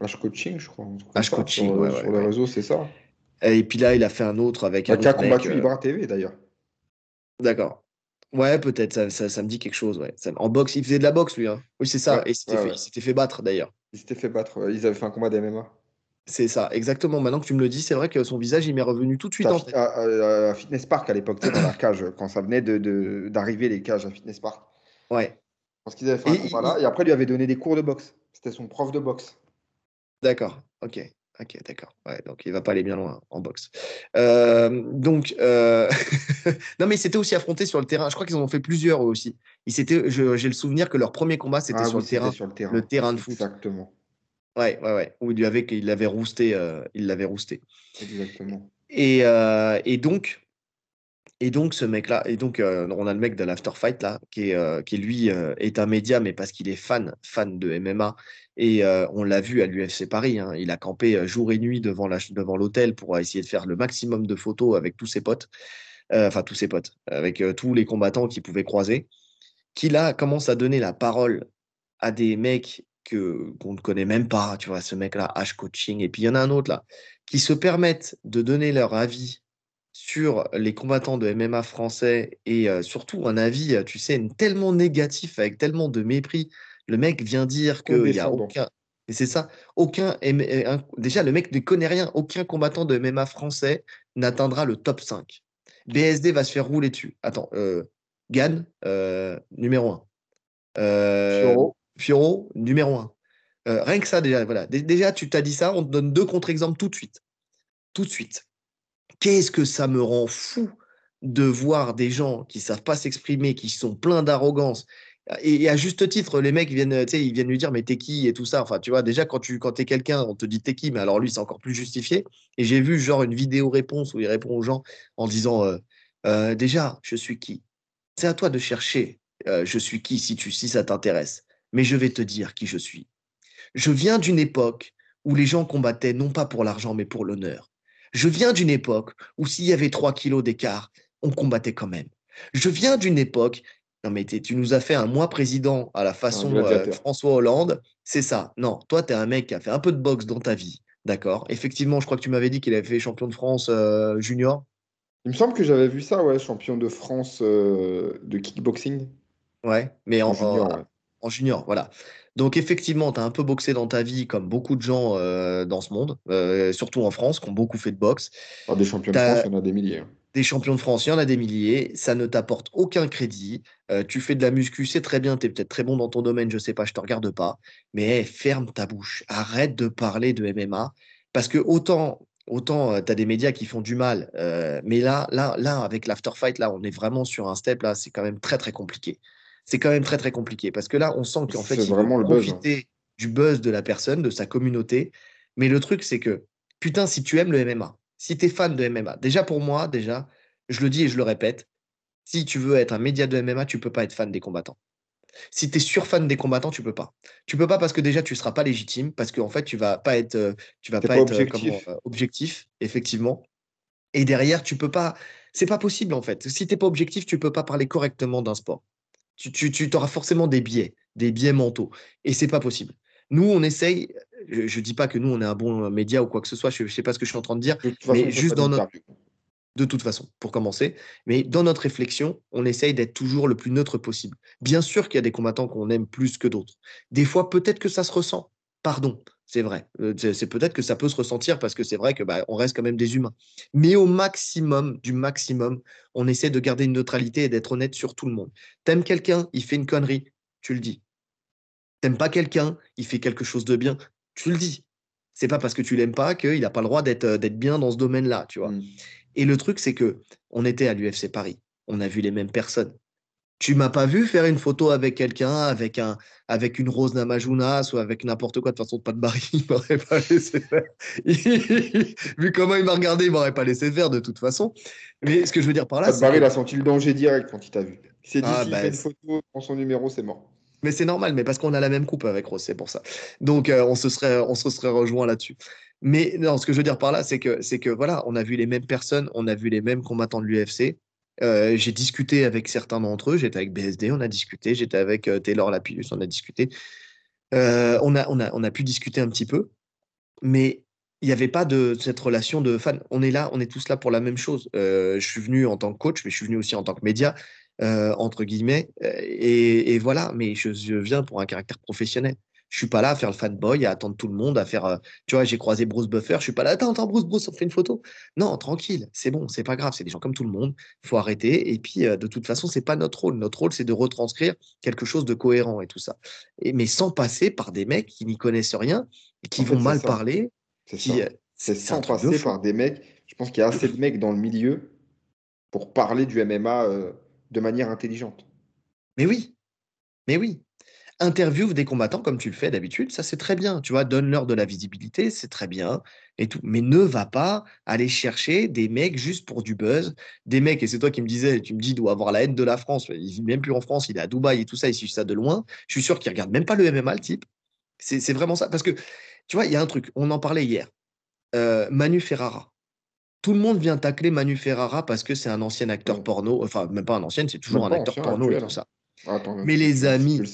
B: H coaching, je crois. un truc
A: H
B: comme ça.
A: coaching,
B: sur,
A: ouais,
B: sur
A: ouais,
B: les
A: ouais.
B: réseaux, c'est ça.
A: Et puis là, il a fait un autre avec un
B: Bah, qui a
A: autre mec,
B: combattu
A: euh,
B: Ibra TV d'ailleurs.
A: D'accord. Ouais, peut-être, ça, ça, ça me dit quelque chose. Ouais. Ça- en boxe, il faisait de la boxe, lui. hein. Oui, c'est ça.
B: Ouais,
A: Et il s'était
B: ouais,
A: fait, il s'était battre, d'ailleurs.
B: Ils s'étaient fait battre. Ils avaient fait un combat d'MMA.
A: C'est ça, exactement. Maintenant que tu me le dis, c'est vrai que son visage, il m'est revenu tout de suite en tête.
B: à- à- à Fitness Park à l'époque, dans la cage, quand ça venait de- d'arriver les cages à Fitness Park.
A: Ouais,
B: Parce qu'ils avaient fait un
A: Et
B: combat
A: il-
B: là, et après, il lui avait donné des cours de boxe. C'était son prof de boxe.
A: D'accord. Ok, ok, d'accord. Ouais, donc il va pas aller bien loin en boxe. Euh, donc, euh, non, mais ils s'étaient aussi affrontés sur le terrain. Je crois qu'ils en ont fait plusieurs eux aussi. Ils s'étaient, je- j'ai le souvenir que leur premier combat, c'était
B: Ah
A: sur,
B: oui,
A: le
B: c'était
A: terrain,
B: sur le terrain.
A: le terrain de foot.
B: Exactement.
A: Ouais, ouais, ouais. Où il l'avait rousté, euh, il l'avait rousté.
B: Exactement.
A: Et, euh, et donc, Et donc, ce mec-là, et donc, euh, on a le mec de l'Afterfight, là, qui est, euh, lui euh, est un média, mais parce qu'il est fan, fan de MMA. Et on l'a vu à l'UFC Paris. hein, il a campé jour et nuit devant l'hôtel pour essayer de faire le maximum de photos avec tous ses potes, enfin tous ses potes, avec tous les combattants qu'il pouvait croiser. Qui là commence à donner la parole à des mecs que qu'on ne connaît même pas, tu vois, ce mec-là, H coaching. Et puis il y en a un autre là, qui se permettent de donner leur avis sur les combattants de MMA français et euh, surtout un avis, tu sais, tellement négatif, avec tellement de mépris. Le mec vient dire qu'il n'y a aucun. Et c'est ça, aucun. Euh, Déjà, le mec ne connaît rien. Aucun combattant de MMA français n'atteindra le top 5. BSD va se faire rouler dessus. Attends, euh, Gann, euh, numéro 1. Euh,
B: Fioro.
A: Numéro 1. rien que ça, déjà, voilà. Dé- Déjà, tu t'as dit ça, on te donne deux contre-exemples tout de suite. Tout de suite. Qu'est-ce que ça me rend fou de voir des gens qui savent pas s'exprimer, qui sont pleins d'arrogance. Et, à juste titre, les mecs ils viennent lui dire mais t'es qui et tout ça. Enfin, tu vois, déjà quand tu quand es quelqu'un, on te dit t'es qui, mais alors lui c'est encore plus justifié. Et j'ai vu genre une vidéo réponse où il répond aux gens en disant euh, Euh, déjà je suis qui? C'est à toi de chercher euh, je suis qui si tu si ça t'intéresse. Mais je vais te dire qui je suis. Je viens d'une époque où les gens combattaient non pas pour l'argent mais pour l'honneur. Je viens d'une époque où s'il y avait 3 kilos d'écart, on combattait quand même. Je viens d'une époque. Non, mais tu nous as fait un moi président à la façon euh. François Hollande. C'est ça. Non, toi, tu es un mec qui a fait un peu de boxe dans ta vie. D'accord? Effectivement, je crois que tu m'avais dit qu'il avait fait champion de France euh, junior.
B: Il me semble que j'avais vu ça, ouais, champion de France euh, de kickboxing
A: Ouais. Mais en,
B: en junior,
A: en-
B: ouais.
A: En junior, voilà. Donc, effectivement, tu as un peu boxé dans ta vie, comme beaucoup de gens euh, dans ce monde, euh, surtout en France, qui ont beaucoup fait de boxe.
B: Alors, des champions de France, il y en a des milliers. hein.
A: Des champions de France, il y en a des milliers, ça ne t'apporte aucun crédit. Euh, tu fais de la muscu, c'est très bien, tu es peut-être très bon dans ton domaine, je sais pas, je te regarde pas. Mais hey, ferme ta bouche, arrête de parler de MMA. Parce que autant, autant tu as des médias qui font du mal, euh, mais là, là, là, avec l'afterfight, là, on est vraiment sur un step, là, c'est quand même très, très compliqué. C'est quand même très, très compliqué. Parce que là, on sent qu'en fait,
B: C'est
A: il
B: le buzz, hein.
A: profiter du buzz de la personne, de sa communauté. Mais le truc, c'est que, putain, si tu aimes le MMA, si tu es fan de MMA, déjà pour moi, déjà, je le dis et je le répète, si tu veux être un média de MMA, tu peux pas être fan des combattants. Si tu es surfan des combattants, tu peux pas. Tu peux pas parce que déjà tu seras pas légitime, parce qu'en fait tu vas pas être, euh, tu vas pas,
B: pas
A: être euh,
B: objectif.
A: comment, euh, objectif, effectivement. Et derrière, tu peux pas. C'est pas possible en fait. Si t'es pas objectif, tu peux pas parler correctement d'un sport. Tu, tu, tu auras forcément des biais, des biais mentaux, et c'est pas possible. Nous, on essaye. Je, je dis pas que nous on est un bon média ou quoi que ce soit. Je, je sais pas ce que je suis en train de dire
B: De façon,
A: Mais juste dans notre- de toute façon, pour commencer. Mais dans notre réflexion, on essaye d'être toujours le plus neutre possible. Bien sûr qu'il y a des combattants qu'on aime plus que d'autres. Des fois, peut-être que ça se ressent. Pardon, c'est vrai. Euh, C'est peut-être que ça peut se ressentir parce que c'est vrai que bah, on reste quand même des humains. Mais au maximum, du maximum, on essaie de garder une neutralité et d'être honnête sur tout le monde. T'aimes quelqu'un, il fait une connerie, tu le dis. T'aimes pas quelqu'un, il fait quelque chose de bien, tu le dis. C'est pas parce que tu l'aimes pas qu'il n'a pas le droit d'être euh, d'être bien dans ce domaine-là, tu vois.
B: Mm.
A: Et le truc, c'est que on était à l'UFC Paris. On a vu les mêmes personnes. Tu m'as pas vu faire une photo avec quelqu'un, avec, un, avec une rose Namajunas ou avec n'importe quoi. De toute façon, pas de Barry, il m'aurait pas laissé faire. vu comment il m'a regardé, il m'aurait pas laissé faire de toute façon. Mais ce que je veux dire par là, c'est
B: Barry, il a senti le danger direct quand il t'a vu? Il s'est dit,
A: Ah, bah,
B: fait une
A: c'est-
B: photo, prend son numéro, c'est mort.
A: Mais c'est normal, mais parce qu'on a la même coupe avec Rose, c'est pour ça. Donc, euh, on, se serait, on se serait rejoint là-dessus. Mais non, ce que je veux dire par là, c'est que, c'est que voilà, on a vu les mêmes personnes, on a vu les mêmes combattants de l'UFC. J'ai discuté avec certains d'entre eux. J'étais avec BSD, on a discuté. J'étais avec Taylor Lapillus, on a discuté. On, a, on, a, on a pu discuter un petit peu, mais il n'y avait pas de cette relation de fan. On est là, on est tous là pour la même chose. Je suis venu en tant que coach, mais je suis venu aussi en tant que média, entre guillemets. Et, voilà, mais je viens pour un caractère professionnel. Je suis pas là à faire le fanboy, à attendre tout le monde, à faire. euh, tu vois, j'ai croisé Bruce Buffer. Je suis pas là. Attends, attends, Bruce, Bruce, on fait une photo. Non, tranquille, c'est bon, c'est pas grave. C'est des gens comme tout le monde. Il faut arrêter. Et puis, euh, de toute façon, c'est pas notre rôle. Notre rôle, c'est de retranscrire quelque chose de cohérent et tout ça. Et, mais sans passer par des mecs qui n'y connaissent rien, et qui
B: En
A: vont mal
B: ça.
A: parler.
B: C'est
A: euh,
B: sans
A: de
B: passer par des mecs. Je pense qu'il y a assez de mecs dans le milieu pour parler du MMA euh, de manière intelligente.
A: Mais oui, mais oui. Interview des combattants comme tu le fais d'habitude, ça c'est très bien. Tu vois, donne-leur de la visibilité, c'est très bien. et tout. Mais ne va pas aller chercher des mecs juste pour du buzz, des mecs, et c'est toi qui me disais, tu me dis, il doit avoir la haine de la France, il vit même plus en France, il est à Dubaï et tout ça, il suit ça de loin. Je suis sûr qu'il regarde même pas le MMA, le type. C'est vraiment ça. Parce que, tu vois, il y a un truc, on en parlait hier. Euh, Manu Ferrara. Tout le monde vient tacler Manu Ferrara parce que c'est un ancien acteur porno, enfin, même pas un ancien, c'est toujours un acteur porno et tout ça. Mais les amis.
B: Le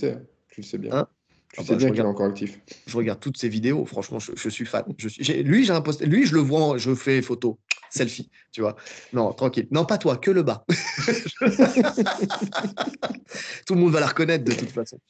B: tu le sais bien. Hein tu ah sais bah, bien qu'il est encore actif.
A: Je regarde toutes ses vidéos, franchement, je, suis fan. Je suis, lui, j'ai un post, lui, je le vois, je fais photo, selfie, tu vois. Non, tranquille. Non, pas toi, que le bas. tout le monde va la reconnaître de toute façon.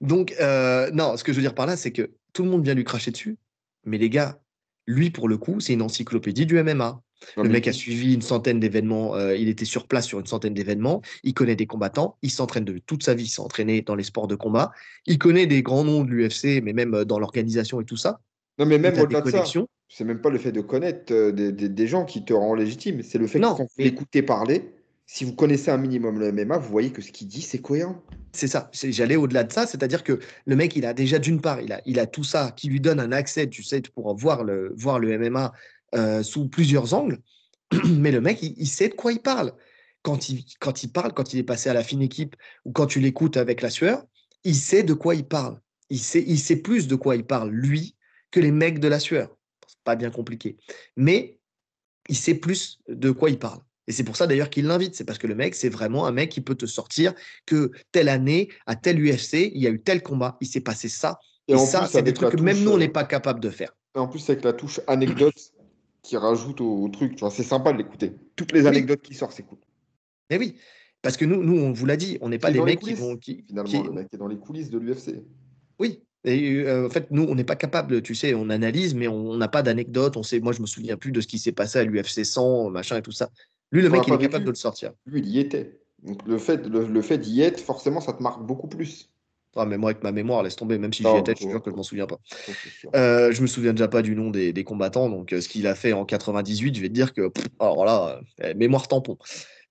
A: Donc, euh, non, ce que je veux dire par là, c'est que tout le monde vient lui cracher dessus, mais les gars, lui, pour le coup, c'est une encyclopédie du MMA le mec a suivi une centaine d'événements, euh, il était sur place sur une centaine d'événements, il connaît des combattants, il s'entraîne de toute sa vie, il s'est entraîné dans les sports de combat, il connaît des grands noms de l'UFC, mais même euh, dans l'organisation et tout ça.
B: Non, mais même au-delà de ça, c'est même pas le fait de connaître euh, des, gens qui te rend légitime, c'est le fait que quand vous l'écoutez parler, si vous connaissez un minimum le MMA, vous voyez que ce qu'il dit, c'est cohérent.
A: C'est ça. J'allais au-delà de ça, c'est-à-dire que le mec, il a déjà d'une part, il a, il a tout ça qui lui donne un accès, tu sais, pour voir le, voir le MMA euh, sous plusieurs angles, mais le mec, il, sait de quoi il parle. Quand il, quand il parle, quand il est passé à la fine équipe ou quand tu l'écoutes avec la sueur, il sait de quoi il parle. Il sait, il sait plus de quoi il parle, lui, que les mecs de la sueur. C'est pas bien compliqué. Mais il sait plus de quoi il parle. Et c'est pour ça d'ailleurs qu'il l'invite. C'est parce que le mec, c'est vraiment un mec qui peut te sortir que telle année, à tel UFC, il y a eu tel combat, il s'est passé ça. Et, ça, c'est des trucs que même nous, on n'est pas capable de faire.
B: Et en plus, avec la touche anecdote, qui rajoute au, truc. Tu vois, c'est sympa de l'écouter. Toutes les anecdotes qui sortent, c'est cool.
A: Mais oui, parce que nous, nous on vous l'a dit, on n'est pas des mecs qui vont. Qui,
B: Finalement, le mec est dans les coulisses de l'UFC.
A: Oui. Et euh, en fait, nous, on n'est pas capable, tu sais, on analyse, mais on n'a pas d'anecdote. On sait, moi, je me souviens plus de ce qui s'est passé à l'UFC 100, machin et tout ça. Lui, le mec, il est capable de le sortir.
B: Lui, il y était. Donc, le fait, le fait d'y être, forcément, ça te marque beaucoup plus.
A: Ah, mais moi, avec ma mémoire, laisse tomber, même si j'y étais, je suis sûr que je m'en souviens pas. Euh, je me souviens déjà pas du nom des, combattants, donc euh, ce qu'il a fait en 98, je vais te dire que, alors là, euh, mémoire tampon.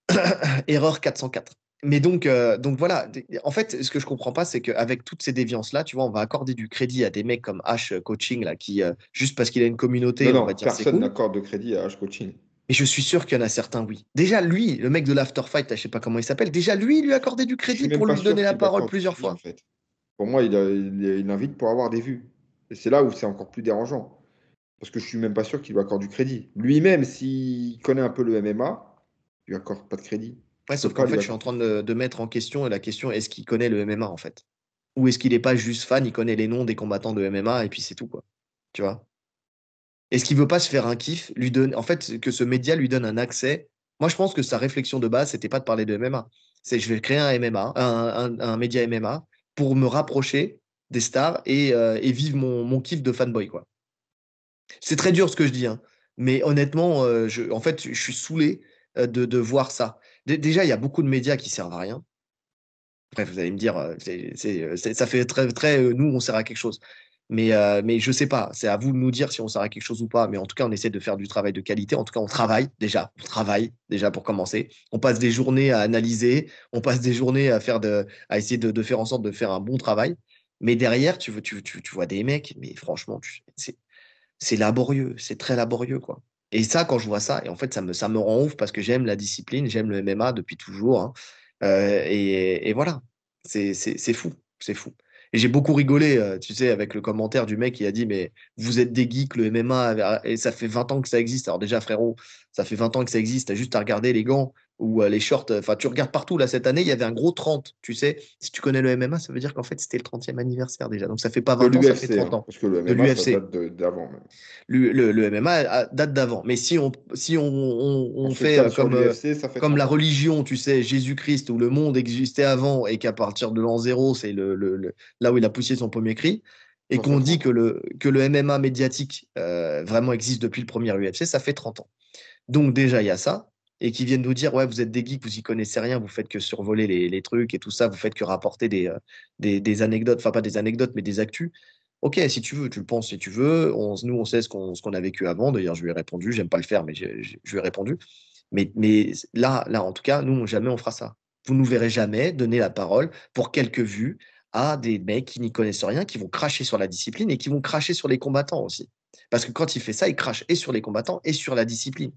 A: Erreur 404. Mais donc, euh, donc voilà, en fait, ce que je comprends pas, c'est qu'avec toutes ces déviances-là, tu vois, on va accorder du crédit à des mecs comme H Coaching, là, qui, juste parce qu'il a une communauté,
B: non, on va dire personne n'accorde de crédit à H Coaching.
A: Et je suis sûr qu'il y en a certains, oui. Déjà, lui, le mec de l'Afterfight, je sais pas comment il s'appelle, déjà, lui, il lui a accordé du crédit pour lui donner la parole plusieurs fois. En fait.
B: Pour moi, il, il, invite pour avoir des vues. Et c'est là où c'est encore plus dérangeant. Parce que je suis même pas sûr qu'il lui accorde du crédit. Lui-même, s'il connaît un peu le MMA, il lui accorde pas de crédit.
A: Ouais, sauf qu'en fait, je suis en train de, mettre en question la question est-ce qu'il connaît le MMA en fait? Ou est-ce qu'il n'est pas juste fan, il connaît les noms des combattants de MMA et puis c'est tout quoi. Tu vois? Est-ce qu'il veut pas se faire un kiff, lui donne, en fait, que ce média lui donne un accès? Moi, je pense que sa réflexion de base, c'était pas de parler de MMA. C'est je vais créer un MMA, un, média MMA, pour me rapprocher des stars et, euh, vivre mon, kiff de fanboy, quoi. C'est très dur ce que je dis, hein. mais honnêtement, euh, je, en fait, je suis saoulé euh, de, voir ça. déjà, il y a beaucoup de médias qui servent à rien. Bref, vous allez me dire, ça fait très, très, nous, on sert à quelque chose. Mais, euh, mais je sais pas, c'est à vous de nous dire si on sert à quelque chose ou pas. Mais en tout cas, on essaie de faire du travail de qualité. En tout cas, on travaille déjà. On travaille déjà pour commencer. On passe des journées à analyser. On passe des journées à, faire de, à essayer de, faire en sorte de faire un bon travail. Mais derrière, tu, vois des mecs, mais franchement, c'est laborieux. C'est très laborieux, quoi. Et ça, quand je vois ça, et en fait, ça me, rend ouf parce que j'aime la discipline, j'aime le MMA depuis toujours. Hein. Euh, et voilà, c'est fou. C'est fou. Et j'ai beaucoup rigolé, euh, tu sais, avec le commentaire du mec qui a dit Mais vous êtes des geeks, le MMA, et ça fait 20 ans que ça existe. Alors, déjà, frérot, ça fait 20 ans que ça existe. Tu as juste à regarder les gants ou euh, les shorts. Enfin, tu regardes partout. Là, cette année, il y avait un gros 30. Tu sais, si tu connais le MMA, ça veut dire qu'en fait, c'était le 30e anniversaire déjà. Donc, ça fait pas 20 ans, ça fait 30 hein, ans.
B: parce que le MMA, ça date d'avant.
A: Le, le, MMA date d'avant. Mais si on, si on, on, fait, euh, comme, comme la religion, tu sais, Jésus-Christ, où le monde existait avant et qu'à partir de l'an zéro, c'est le, là où il a poussé son premier cri et qu'on dit que le, que le MMA médiatique euh, vraiment existe depuis le premier UFC, ça fait 30 ans. Donc déjà, il y a ça et qui viennent nous dire ouais vous êtes des geeks vous y connaissez rien vous faites que survoler les, trucs et tout ça vous faites que rapporter des, euh, des, anecdotes enfin pas des anecdotes mais des actus. Ok si tu veux tu le penses si tu veux. On, nous on sait ce qu'on a vécu avant. D'ailleurs je lui ai répondu j'aime pas le faire mais je, lui ai répondu. Mais, mais là là en tout cas nous jamais on fera ça. Vous nous verrez jamais donner la parole pour quelques vues à des mecs qui n'y connaissent rien qui vont cracher sur la discipline et qui vont cracher sur les combattants aussi. Parce que quand il fait ça, il crache et sur les combattants et sur la discipline.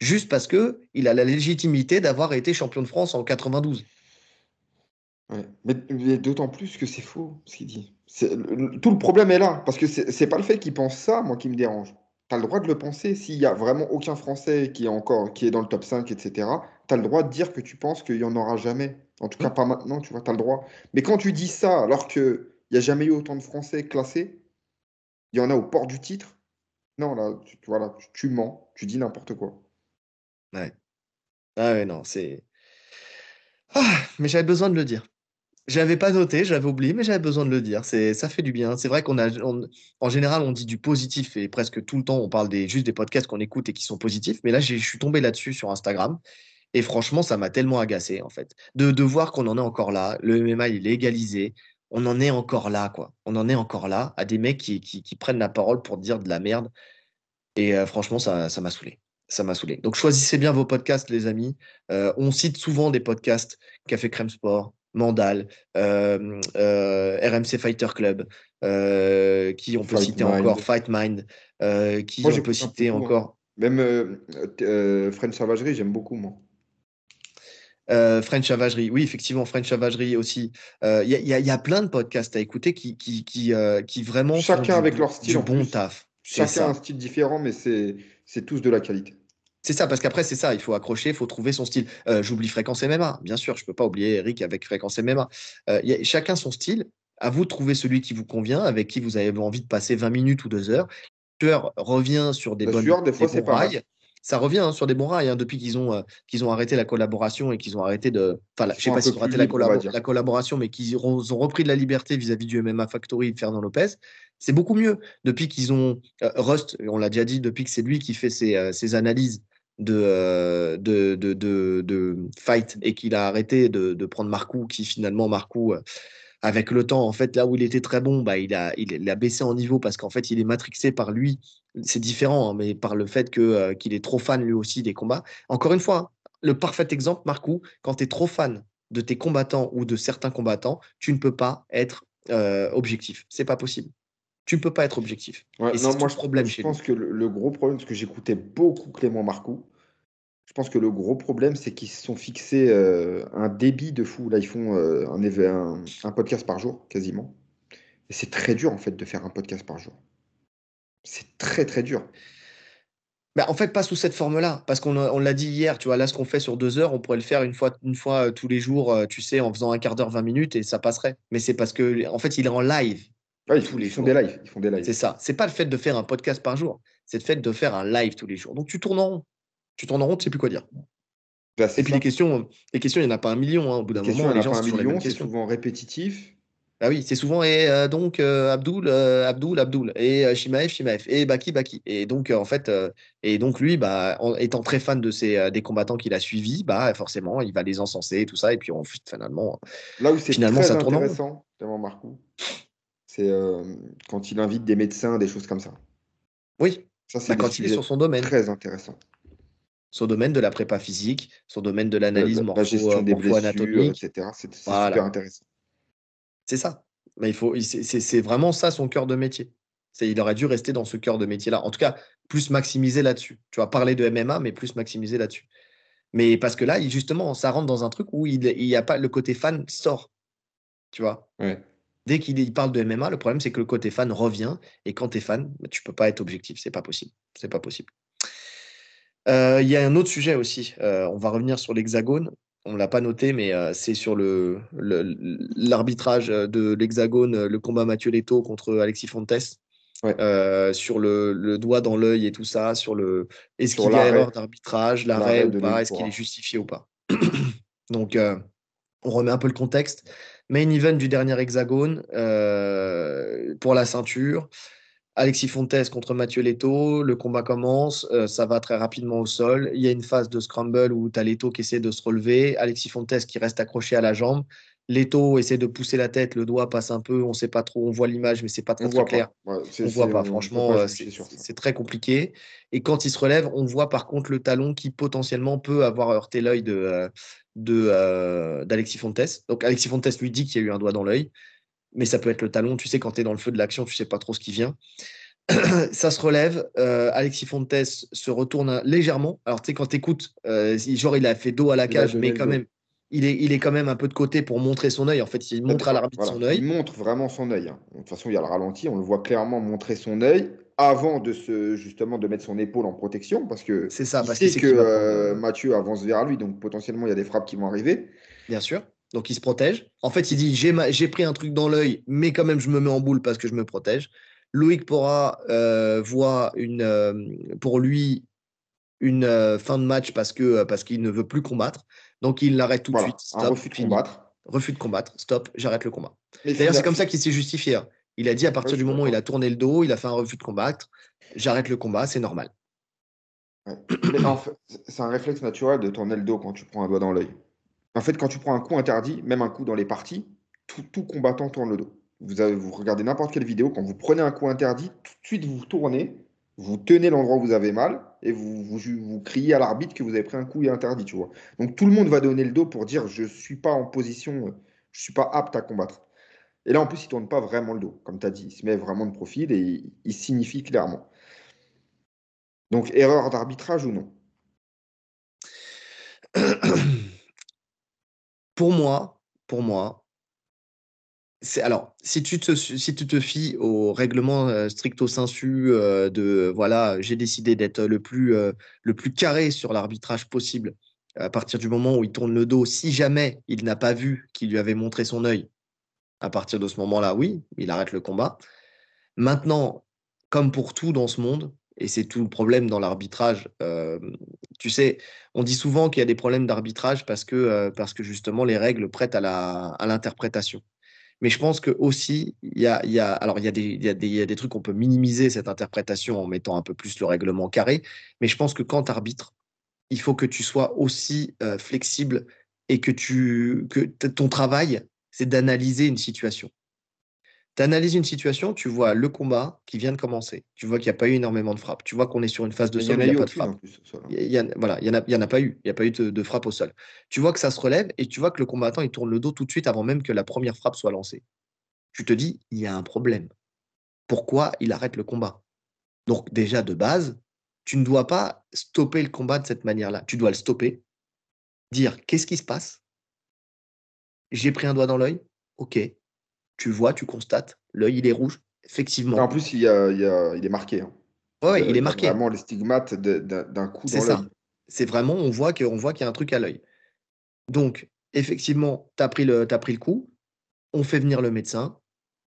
A: Juste parce que il a la légitimité d'avoir été champion de France en 92.
B: Mais, d'autant plus que c'est faux ce qu'il dit. tout le problème est là. Parce que c'est pas le fait qu'il pense ça, moi, qui me dérange. Tu as le droit de le penser. S'il n'y a vraiment aucun Français qui est encore qui est dans le top 5, etc., tu as le droit de dire que tu penses qu'il n'y en aura jamais. En tout cas, pas maintenant, tu vois, tu as le droit. Mais quand tu dis ça, alors qu'il n'y a jamais eu autant de Français classés, il y en a au port du titre, non, là, tu, voilà, tu, mens, tu dis n'importe quoi.
A: Ouais. Ah ouais, non, c'est. Ah, mais j'avais besoin de le dire. J'avais pas noté, j'avais oublié, mais j'avais besoin de le dire. C'est, ça fait du bien. C'est vrai qu'on a, en général, on dit du positif et presque tout le temps, on parle des, juste des podcasts qu'on écoute et qui sont positifs. Mais là, je suis tombé là-dessus sur Instagram. Et franchement, ça m'a tellement agacé, en fait, de, de voir qu'on en est encore là. Le MMA, il est légalisé. On en est encore là, quoi. On en est encore là à des mecs qui, qui, qui prennent la parole pour dire de la merde. Et euh, franchement, ça, ça m'a saoulé. Ça m'a saoulé. Donc, choisissez bien vos podcasts, les amis. Euh, on cite souvent des podcasts Café Crème Sport, Mandal, euh, euh, RMC Fighter Club, qui on peut citer encore Fight Mind, qui on peut citer encore.
B: Même French Savagerie, j'aime beaucoup, moi.
A: French Savagerie, oui, effectivement, French Savagerie aussi. Il y, a plein de podcasts à écouter qui, qui, qui, qui vraiment.
B: Chacun avec leur style.
A: Du bon taf.
B: Chacun a un style différent, mais c'est tous de la qualité.
A: C'est ça, parce qu'après, c'est ça, il faut accrocher, il faut trouver son style. Euh, j'oublie Fréquence MMA, bien sûr, je ne peux pas oublier Eric avec Fréquence MMA. Euh, y a, chacun son style, à vous de trouver celui qui vous convient, avec qui vous avez envie de passer 20 minutes ou 2 heures. Le tueur revient sur des bonnes
B: des fois, bons rails.
A: Ça revient hein, sur des bons rails hein, depuis qu'ils ont, euh, qu'ils ont arrêté la collaboration et qu'ils ont arrêté de. Enfin, je ne sais pas s'ils ont arrêté la, la, collaboration, mais qu'ils ont, repris de la liberté vis-à-vis du MMA Factory de Fernand Lopez. C'est beaucoup mieux. Depuis qu'ils ont. Rust, on l'a déjà dit, depuis que c'est lui qui fait ses, ses analyses euh, de, fight et qu'il a arrêté de, prendre Marcou, qui finalement, Marcou, euh, avec le temps, en fait, là où il était très bon, bah, il, a, baissé en niveau parce qu'en fait, il est matrixé par lui. C'est différent, hein, mais par le fait euh, qu'il est trop fan lui aussi des combats. Encore une fois, hein, le parfait exemple, Marcou, quand tu es trop fan de tes combattants ou de certains combattants, tu ne peux pas être objectif. C'est pas possible tu ne peux pas être objectif.
B: et non, moi, je, problème je pense que le, gros problème, parce que j'écoutais beaucoup Clément Marcoux, je pense que le gros problème, c'est qu'ils se sont fixés euh, un débit de fou. Là, ils font euh, un, un, podcast par jour, quasiment. Et c'est très dur, en fait, de faire un podcast par jour. C'est très, très dur.
A: Bah, en fait, pas sous cette forme-là, parce qu'on on l'a dit hier, tu vois, là, ce qu'on fait sur deux heures, on pourrait le faire une fois, une fois euh, tous les jours, tu sais, en faisant un quart d'heure, 20 minutes, et ça passerait. Mais c'est parce que, en fait, il est en live
B: ils, font, les font des lives. Ils font des lives.
A: C'est ça. C'est pas le fait de faire un podcast par jour. C'est le fait de faire un live tous les jours. Donc tu tournes en rond. Tu tournes en rond, tu sais plus quoi dire. Bah, et puis les questions, les questions, il n'y en a pas un million. Hein. Au bout d'un moment, les gens
B: sont souvent répétitif.
A: Ah oui, c'est souvent et euh, donc euh, Abdul, euh, Abdul, Abdul et Shimaev, Shimaev et Baki, Baki. Et donc en fait, et donc lui, bah, en étant très fan de ces des combattants qu'il a suivis, bah forcément, il va les encenser et tout ça. Et puis on, finalement,
B: là où c'est finalement très ça intéressant, tellement Marcou, c'est euh, quand il invite des médecins, des choses comme ça.
A: Oui, ça, c'est bah, quand il est sur son domaine.
B: Très intéressant.
A: Son domaine de la prépa physique, son domaine de l'analyse morpho, gestion des blessures,
B: etc. C'est super intéressant.
A: C'est ça. Mais il faut, c'est vraiment ça son cœur de métier. Il aurait dû rester dans ce cœur de métier-là. En tout cas, plus maximiser là-dessus. Tu vas parler de MMA, mais plus maximiser là-dessus. Mais parce que là, justement, ça rentre dans un truc où il n'y a pas le côté fan sort. Tu vois?
B: Ouais.
A: Dès qu'il parle de MMA, le problème c'est que le côté fan revient et quand tu es fan, bah, tu peux pas être objectif, c'est pas possible. C'est pas possible. Euh, il y a un autre sujet aussi. Euh, on va revenir sur l'hexagone. On ne l'a pas noté, mais euh, c'est sur le, l'arbitrage de l'hexagone, le combat Mathieu Leto contre Alexis Fontes. sur le, doigt dans l'œil et tout ça, sur le est-ce qu'il y a erreur d'arbitrage, l'arrêt ou pas, est-ce qu'il est justifié ou pas? Donc, on remet un peu le contexte. Main event du dernier hexagone euh, pour la ceinture. Alexis Fontes contre Mathieu Leto, le combat commence, euh, ça va très rapidement au sol. Il y a une phase de scramble où tu as Leto qui essaie de se relever, Alexis Fontes qui reste accroché à la jambe. Leto essaie de pousser la tête, le doigt passe un peu, on sait pas trop, on voit l'image, mais c'est pas très, clair. on voit pas, franchement, euh, c'est très compliqué. Et quand il se relève, on voit par contre le talon qui potentiellement peut avoir heurté l'œil de, euh, d'Alexis Fontes. Donc Alexis Fontes lui dit qu'il y a eu un doigt dans l'œil, mais ça peut être le talon. Tu sais, quand tu es dans le feu de l'action, tu sais pas trop ce qui vient. ça se relève. euh, Alexis Fontes se retourne légèrement. Alors, tu sais, quand tu écoutes, genre, il a fait dos à la cage, mais quand même, il est, il est quand même un peu de côté pour montrer son œil. En fait, il montre à l'arbitre
B: Voilà.
A: son œil.
B: Il montre vraiment son œil. hein. De toute façon, il y a le ralenti, on le voit clairement montrer son œil avant de se justement de mettre son épaule en protection parce que
A: C'est ça, parce
B: sait que euh,
A: prendre-
B: Mathieu avance vers lui, donc potentiellement il y a des frappes qui vont arriver.
A: Bien sûr. Donc, il se protège. En fait, il dit j'ai ma- j'ai pris un truc dans l'œil, mais quand même, je me mets en boule parce que je me protège. Loïc Pora euh, voit une, euh, pour lui une euh, fin de match parce que parce qu'il ne veut plus combattre. Donc, il l'arrête tout
B: Voilà,
A: de suite.
B: un refus de
A: fini.
B: combattre.
A: Refus de combattre. Stop, j'arrête le combat. D'ailleurs, c'est comme ça qu'il s'est justifié. hein. Il a dit à partir du moment où il a tourné le dos, il a fait un refus de combattre. J'arrête le combat, c'est normal.
B: Ouais. C'est un réflexe naturel de tourner le dos quand tu prends un doigt dans l'œil. En fait, quand tu prends un coup interdit, même un coup dans les parties, tout, tout combattant tourne le dos. Vous, avez- vous regardez n'importe quelle vidéo, quand vous prenez un coup interdit, tout de suite vous tournez, vous tenez l'endroit où vous avez mal et vous, vous, vous criez à l'arbitre que vous avez pris un coup interdit, tu vois. Donc tout le monde va donner le dos pour dire je suis pas en position, je suis pas apte à combattre. Et là, en plus, il tourne pas vraiment le dos, comme tu as dit. Il se met vraiment de profil et il, signifie clairement. Donc, erreur d'arbitrage ou non?
A: Pour moi, pour moi, alors si tu te si tu te fies au règlement euh, stricto sensu euh, de voilà, j'ai décidé d'être le euh, le plus carré sur l'arbitrage possible à partir du moment où il tourne le dos, si jamais il n'a pas vu qu'il lui avait montré son œil, à partir de ce moment-là, oui, il arrête le combat. Maintenant, comme pour tout dans ce monde, et c'est tout le problème dans l'arbitrage, euh, tu sais, on dit souvent qu'il y a des problèmes d'arbitrage parce que, euh, parce que justement les règles prêtent à la, à l'interprétation. Mais je pense que aussi, il y a, y a, alors il y a des, y y a des trucs qu'on peut minimiser cette interprétation en mettant un peu plus le règlement carré. Mais je pense que quand tu arbitres, il faut que tu sois aussi euh, flexible et que, tu, que ton travail, c'est d'analyser une situation. Tu analyses une situation, tu vois le combat qui vient de commencer. Tu vois qu'il n'y a pas eu énormément de frappes. Tu vois qu'on est sur une phase de sol il n'y a pas de
B: aucune
A: frappe.
B: hein.
A: Il y, a- voilà, il n'y en, a- il y en a pas eu. Il n'y a pas eu de, de frappe au sol. Tu vois que ça se relève et tu vois que le combattant, il tourne le dos tout de suite avant même que la première frappe soit lancée. Tu te dis, il y a un problème. Pourquoi il arrête le combat? Donc déjà, de base, tu ne dois pas stopper le combat de cette manière-là. Tu dois le stopper, dire, qu'est-ce qui se passe? J'ai pris un doigt dans l'œil Ok. Tu vois, tu constates, l'œil, il est rouge. Effectivement.
B: En plus, il, y a- il y a- il est marqué. hein.
A: Ouais,
B: Il
A: est marqué.
B: vraiment les stigmates d'un coup
A: C'est
B: dans
A: ça.
B: l'œil.
A: C'est vraiment, on voit que- on voit qu'il y a un truc à l'œil. Donc, effectivement, tu as, pris le- t'as pris le coup. On fait venir le médecin.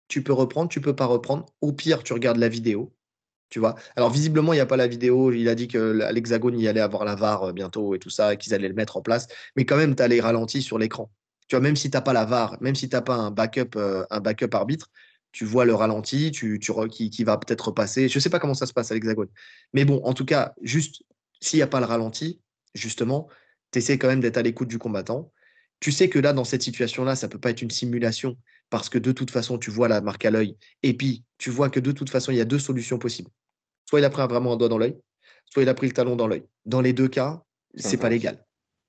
A: Tu peux reprendre, tu peux pas reprendre. Au pire, tu regardes la vidéo. Tu vois. Alors, visiblement, il n'y a pas la vidéo. Il a dit que l'Hexagone, il allait avoir la VAR euh, bientôt et tout ça, et qu'ils allaient le mettre en place. Mais quand même, tu as les ralentis sur l'écran. Tu vois, même si tu n'as pas la VAR, même si tu n'as pas un backup, euh, un backup arbitre, tu vois le ralenti, tu, tu qui, qui va peut-être repasser. Je ne sais pas comment ça se passe à l'Hexagone. Mais bon, en tout cas, juste s'il n'y a pas le ralenti, justement, tu essaies quand même d'être à l'écoute du combattant. Tu sais que là, dans cette situation-là, ça peut pas être une simulation parce que de toute façon, tu vois la marque à l'œil. Et puis, tu vois que de toute façon, il y a deux solutions possibles. Soit il a pris vraiment un doigt dans l'œil, soit il a pris le talon dans l'œil. Dans les deux cas,
B: C'est
A: pas légal.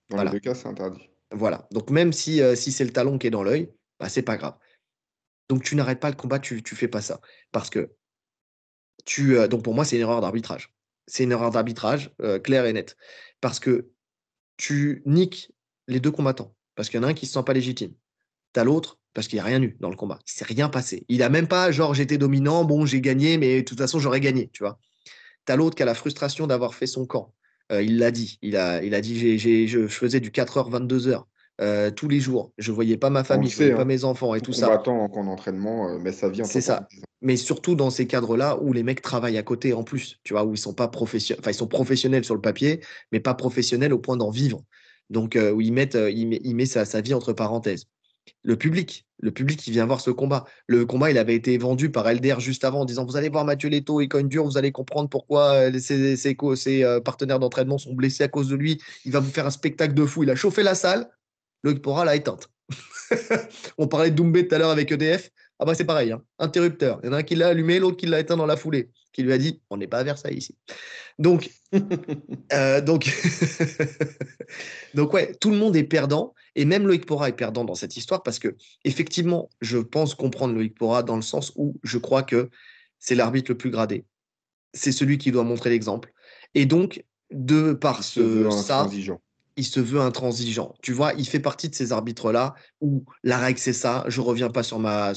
B: Dans
A: Voilà.
B: les deux cas, c'est interdit.
A: Voilà. Donc, même si, euh, si c'est le talon qui est dans l'œil, bah, c'est pas grave. Donc, tu n'arrêtes pas le combat, tu, tu fais pas ça. Parce que tu. euh, donc, pour moi, c'est une erreur d'arbitrage. C'est une erreur d'arbitrage euh, claire et nette. Parce que tu niques les deux combattants. Parce qu'il y en a un qui se sent pas légitime. T'as l'autre parce qu'il n'y a rien eu dans le combat. Il s'est rien passé. Il a même pas, genre, j'étais dominant, bon, j'ai gagné, mais de toute façon, j'aurais gagné, tu vois. T'as l'autre qui a la frustration d'avoir fait son camp. Euh, il l'a dit. Il a, il a dit j'ai, j'ai- je, faisais du 4h, 22h euh, tous les jours. Je voyais pas ma famille,
B: le
A: je voyais pas
B: hein.
A: mes enfants et tout ça.
B: combattant en camp d'entraînement, euh, mais sa vie en
A: C'est ça. Mais surtout dans ces cadres-là où les mecs travaillent à côté en plus, tu vois, où ils sont pas professionnels, enfin ils sont professionnels sur le papier, mais pas professionnels au point d'en vivre. Donc euh, où ils mettent, il met, il met sa, sa vie entre parenthèses. Le public, le public qui vient voir ce combat. Le combat, il avait été vendu par LDR juste avant en disant vous allez voir Mathieu Leto, cogne dur, vous allez comprendre pourquoi euh, ses, ses euh, partenaires d'entraînement sont blessés à cause de lui. Il va vous faire un spectacle de fou. Il a chauffé la salle. Loïc Pora l'a éteinte. On parlait de Doumbé tout à l'heure avec EDF. Ah bah c'est pareil, hein. interrupteur. Il y en a un qui l'a allumé, l'autre qui l'a éteint dans la foulée, qui lui a dit on n'est pas à Versailles ici. Donc, euh, donc, donc ouais, tout le monde est perdant et même Loïc Pora est perdant dans cette histoire parce que effectivement, je pense comprendre Loïc Pora dans le sens où je crois que c'est l'arbitre le plus gradé. c'est celui qui doit montrer l'exemple. Et donc, de par ce, ça, il se veut intransigeant. Tu vois, il fait partie de ces arbitres-là où la règle, c'est ça, je reviens pas sur ma,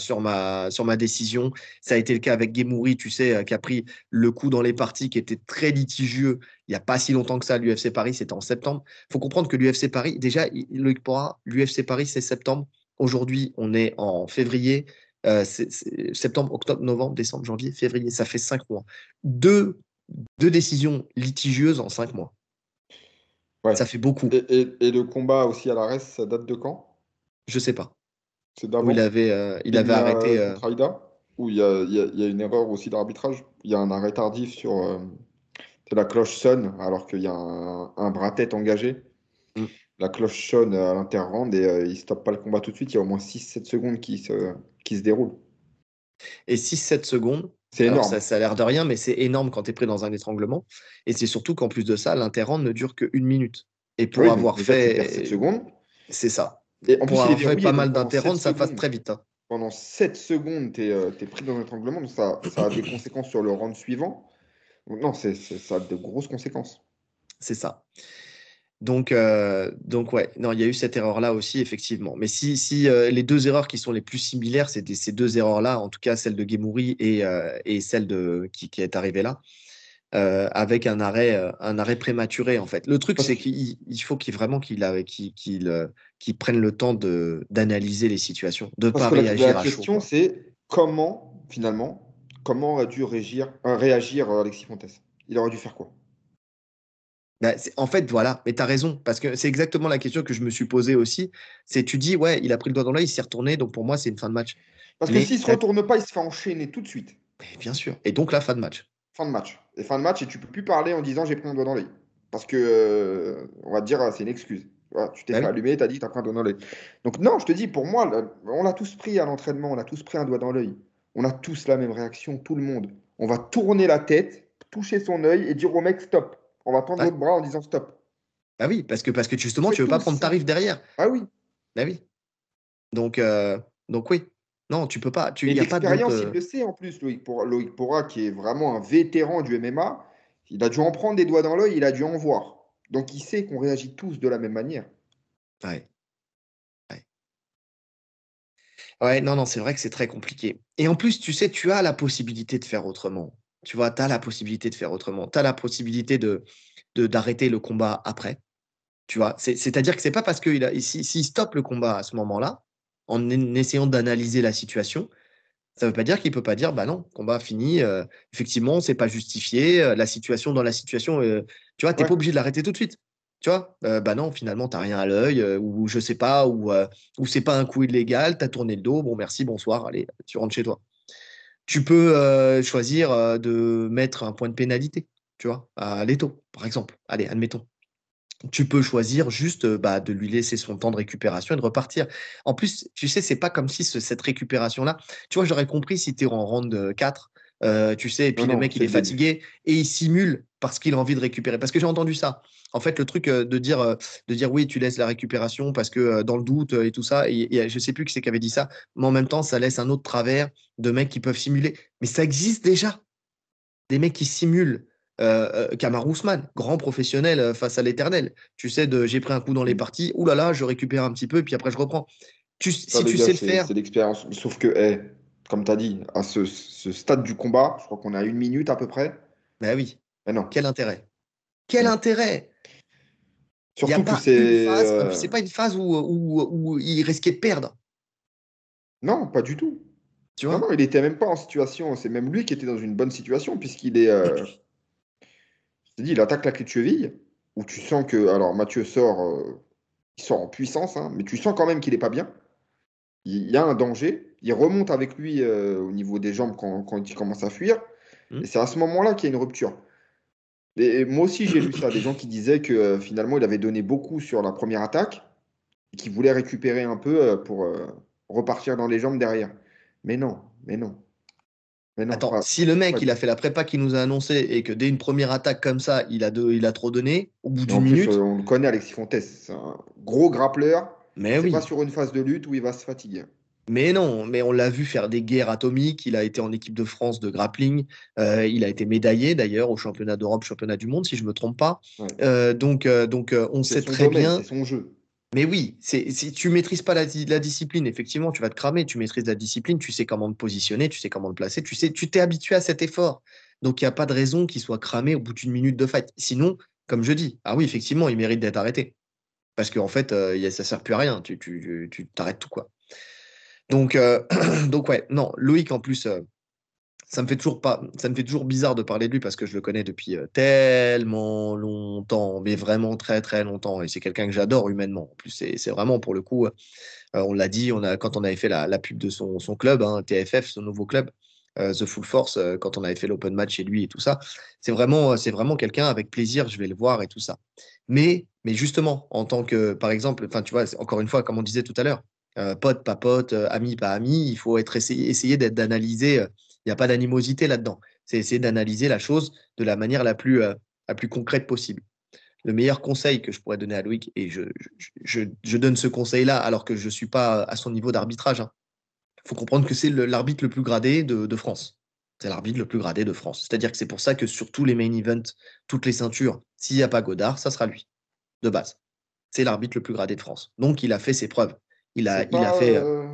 A: décision. Ça a été le cas avec Gemouri, tu sais, euh, qui a pris le coup dans les parties qui était très litigieux il n'y a pas si longtemps que ça, l'UFC Paris, c'était en septembre. Il faut comprendre que l'UFC Paris, déjà, Loïc Pora, l'UFC Paris, c'est septembre. Aujourd'hui, on est en février. Euh, septembre, octobre, novembre, décembre, janvier, février, ça fait cinq mois. Deux décisions litigieuses en cinq mois. Ça fait beaucoup.
B: Et, le combat aussi à l'arrêt, ça date de quand?
A: Je sais pas.
B: C'est d'avant.
A: il avait, euh, il avait arrêté.
B: Euh... Où il y, a, il, y a, une erreur aussi d'arbitrage? Il y a un arrêt tardif sur. Euh, la cloche sonne alors qu'il y a un, bras tête engagé. Mm. La cloche sonne à l'interrand et euh, il ne stoppe pas le combat tout de suite. Il y a au moins 6-7 secondes qui se, qui se déroulent.
A: Et 6-7 secondes, c'est énorme. Ça, a l'air de rien, mais c'est énorme quand tu es pris dans un étranglement. Et c'est surtout qu'en plus de ça, l'interrand ne dure qu'une minute. Et pour avoir fait.
B: 7 secondes.
A: C'est ça. Et en pour avoir fait pas mal d'interrand, ça passe très vite. Hein.
B: Pendant 7 secondes, tu es, euh, pris dans un étranglement. Donc ça, ça a des conséquences sur le round suivant. Non, c'est, ça a de grosses conséquences.
A: C'est ça. Donc, euh, donc ouais, non, il y a eu cette erreur-là aussi, effectivement. Mais si, si euh, les deux erreurs qui sont les plus similaires, c'est ces deux erreurs-là, en tout cas celle de Gemouri et, euh, et celle de, qui, qui est arrivée là, avec un arrêt, un arrêt prématuré, en fait. Le truc, c'est qu'il faut qu'il, vraiment qu'il, qu'il, prenne le temps de, d'analyser les situations, de ne pas réagir
B: la, la question, c'est comment, finalement, comment aurait dû réagir, réagir Alexis Fontes? Il aurait dû faire quoi?
A: Bah, en fait, voilà, mais tu as raison, parce que c'est exactement la question que je me suis posée aussi. C'est tu dis, ouais, il a pris le doigt dans l'œil, il s'est retourné, donc pour moi, c'est une fin de match.
B: Parce que s'il ne se retourne pas, il se fait enchaîner tout de suite.
A: bien sûr. Et donc la fin de match.
B: Fin de match. Et fin de match, et tu peux plus parler en disant j'ai pris un doigt dans l'œil. Parce que, euh, on va te dire, c'est une excuse. tu t'es bah fait allumer, tu as dit tu as pris un doigt dans l'œil. Donc, non, je te dis, pour moi, on l'a tous pris à l'entraînement, on a tous pris un doigt dans l'œil. On a tous la même réaction, tout le monde. On va tourner la tête, toucher son œil et dire au mec stop. On va prendre l'autre bras en disant stop.
A: Bah oui, parce que, parce que justement, tu ne veux pas prendre tarif derrière.
B: Ah oui.
A: Bah oui. Donc, euh, donc oui. Non, tu peux pas. Tu,
B: y a pas l'expérience, il le sait en plus, Loïc, pour, Loïc Pora, qui est vraiment un vétéran du MMA. Il a dû en prendre des doigts dans l'œil, il a dû en voir. Donc il sait qu'on réagit tous de la même manière.
A: Ouais. Ouais, ouais non, non, c'est vrai que c'est très compliqué. Et en plus, tu sais, tu as la possibilité de faire autrement. Tu vois, tu as la possibilité de faire autrement. Tu as la possibilité de, d'arrêter le combat après. Tu vois, c'est-à-dire que c'est pas parce qu'il s'il si, stoppe le combat à ce moment-là, en essayant d'analyser la situation, ça ne veut pas dire qu'il ne peut pas dire, bah non, combat fini, euh, effectivement, c'est pas justifié, euh, la situation dans la situation, euh, tu vois, tu n'es pas obligé de l'arrêter tout de suite. Tu vois, bah non, finalement, tu n'as rien à l'œil, ou je sais pas, ou, ou c'est pas un coup illégal, tu as tourné le dos, bon, merci, bonsoir, allez, tu rentres chez toi. Tu peux euh, choisir euh, de mettre un point de pénalité, tu vois, à l'étau, par exemple. Allez, admettons. Tu peux choisir juste euh, bah, de lui laisser son temps de récupération et de repartir. En plus, tu sais, c'est pas comme si cette récupération-là, tu vois, j'aurais compris si tu es en round 4, tu sais, et puis le mec, il est fatigué et il simule parce qu'il a envie de récupérer. Parce que j'ai entendu ça. En fait, le truc de dire, de dire oui, tu laisses la récupération parce que dans le doute et tout ça, et, et je sais plus qui c'est qui avait dit ça, mais en même temps, ça laisse un autre travers de mecs qui peuvent simuler. Mais ça existe déjà. Des mecs qui simulent. Euh, Kamar Ousmane, grand professionnel face à l'éternel. Tu sais, j'ai pris un coup dans les mmh. parties, oulala, là là, je récupère un petit peu, et puis après je reprends. Tu, si tu sais le faire.
B: C'est l'expérience. Sauf que, comme tu as dit, à ce, stade du combat, je crois qu'on a une minute à peu près.
A: Ben oui. Mais non. Quel intérêt Quel intérêt
B: Surtout que c'est.
A: Euh, c'est pas une phase où, où, il risquait de perdre.
B: Non, pas du tout. Tu vois? non, il était même pas en situation. C'est même lui qui était dans une bonne situation, puisqu'il est. Euh... Je dit, il attaque la clé de cheville, où tu sens que. Alors, Mathieu sort. Euh, il sort en puissance, hein, mais tu sens quand même qu'il est pas bien. Il y a un danger. Il remonte avec lui euh, au niveau des jambes quand, quand il commence à fuir. Mmh. Et c'est à ce moment-là qu'il y a une rupture. Et moi aussi, j'ai lu ça, des gens qui disaient que euh, finalement, il avait donné beaucoup sur la première attaque et qu'il voulait récupérer un peu euh, pour euh, repartir dans les jambes derrière. Mais non, mais non.
A: Mais non Attends, si le mec, il a fait la prépa qu'il nous a annoncé et que dès une première attaque comme ça, il a, il a trop donné, au bout d'une minute.
B: on le connaît, Alexis Fontes, c'est un gros grappleur.
A: Mais oui.
B: pas sur une phase de lutte où il va se fatiguer.
A: Mais non, mais on l'a vu faire des guerres atomiques. Il a été en équipe de France de grappling. Euh, il a été médaillé d'ailleurs au championnat d'Europe, championnat du monde, si je ne me trompe pas. Euh, donc, euh, donc on sait très bien.
B: C'est son jeu.
A: Mais oui, si tu maîtrises pas la, discipline, effectivement, tu vas te cramer. Tu maîtrises la discipline, tu sais comment te positionner, tu sais comment te placer, tu sais, tu t'es habitué à cet effort. Donc il n'y a pas de raison qu'il soit cramé au bout d'une minute de fight. Sinon, comme je dis, ah oui, effectivement, il mérite d'être arrêté. Parce qu'en fait, ça ne sert plus à rien. Tu t'arrêtes tout, quoi. Donc, euh, donc ouais, non, Loïc en plus, euh, ça me fait toujours pas, ça me fait toujours bizarre de parler de lui parce que je le connais depuis euh, tellement longtemps, mais vraiment très très longtemps. Et c'est quelqu'un que j'adore humainement. En plus, c'est vraiment pour le coup, on l'a dit, on a quand on avait fait la, pub de son, son club, hein, TFF, son nouveau club. The Full Force, quand on avait fait l'open match chez lui et tout ça, c'est vraiment, c'est vraiment quelqu'un avec plaisir, je vais le voir et tout ça. Mais, mais justement, en tant que, par exemple, enfin, tu vois, encore une fois, comme on disait tout à l'heure, euh, pote, pas pote, euh, ami, pas ami. Il faut essayer, d'analyser. Euh, il n'y a pas d'animosité là-dedans. C'est essayer d'analyser la chose de la manière la plus, la plus concrète possible. Le meilleur conseil que je pourrais donner à Loïc, et je, je, donne ce conseil-là alors que je ne suis pas à son niveau d'arbitrage. Il hein. faut comprendre que c'est l'arbitre le, plus gradé de, de France. C'est l'arbitre le plus gradé de France. C'est-à-dire que c'est pour ça que sur tous les main events, toutes les ceintures, s'il n'y a pas Godard, ça sera lui, de base. C'est l'arbitre le plus gradé de France. Donc il a fait ses preuves. Il a, il a fait. Euh,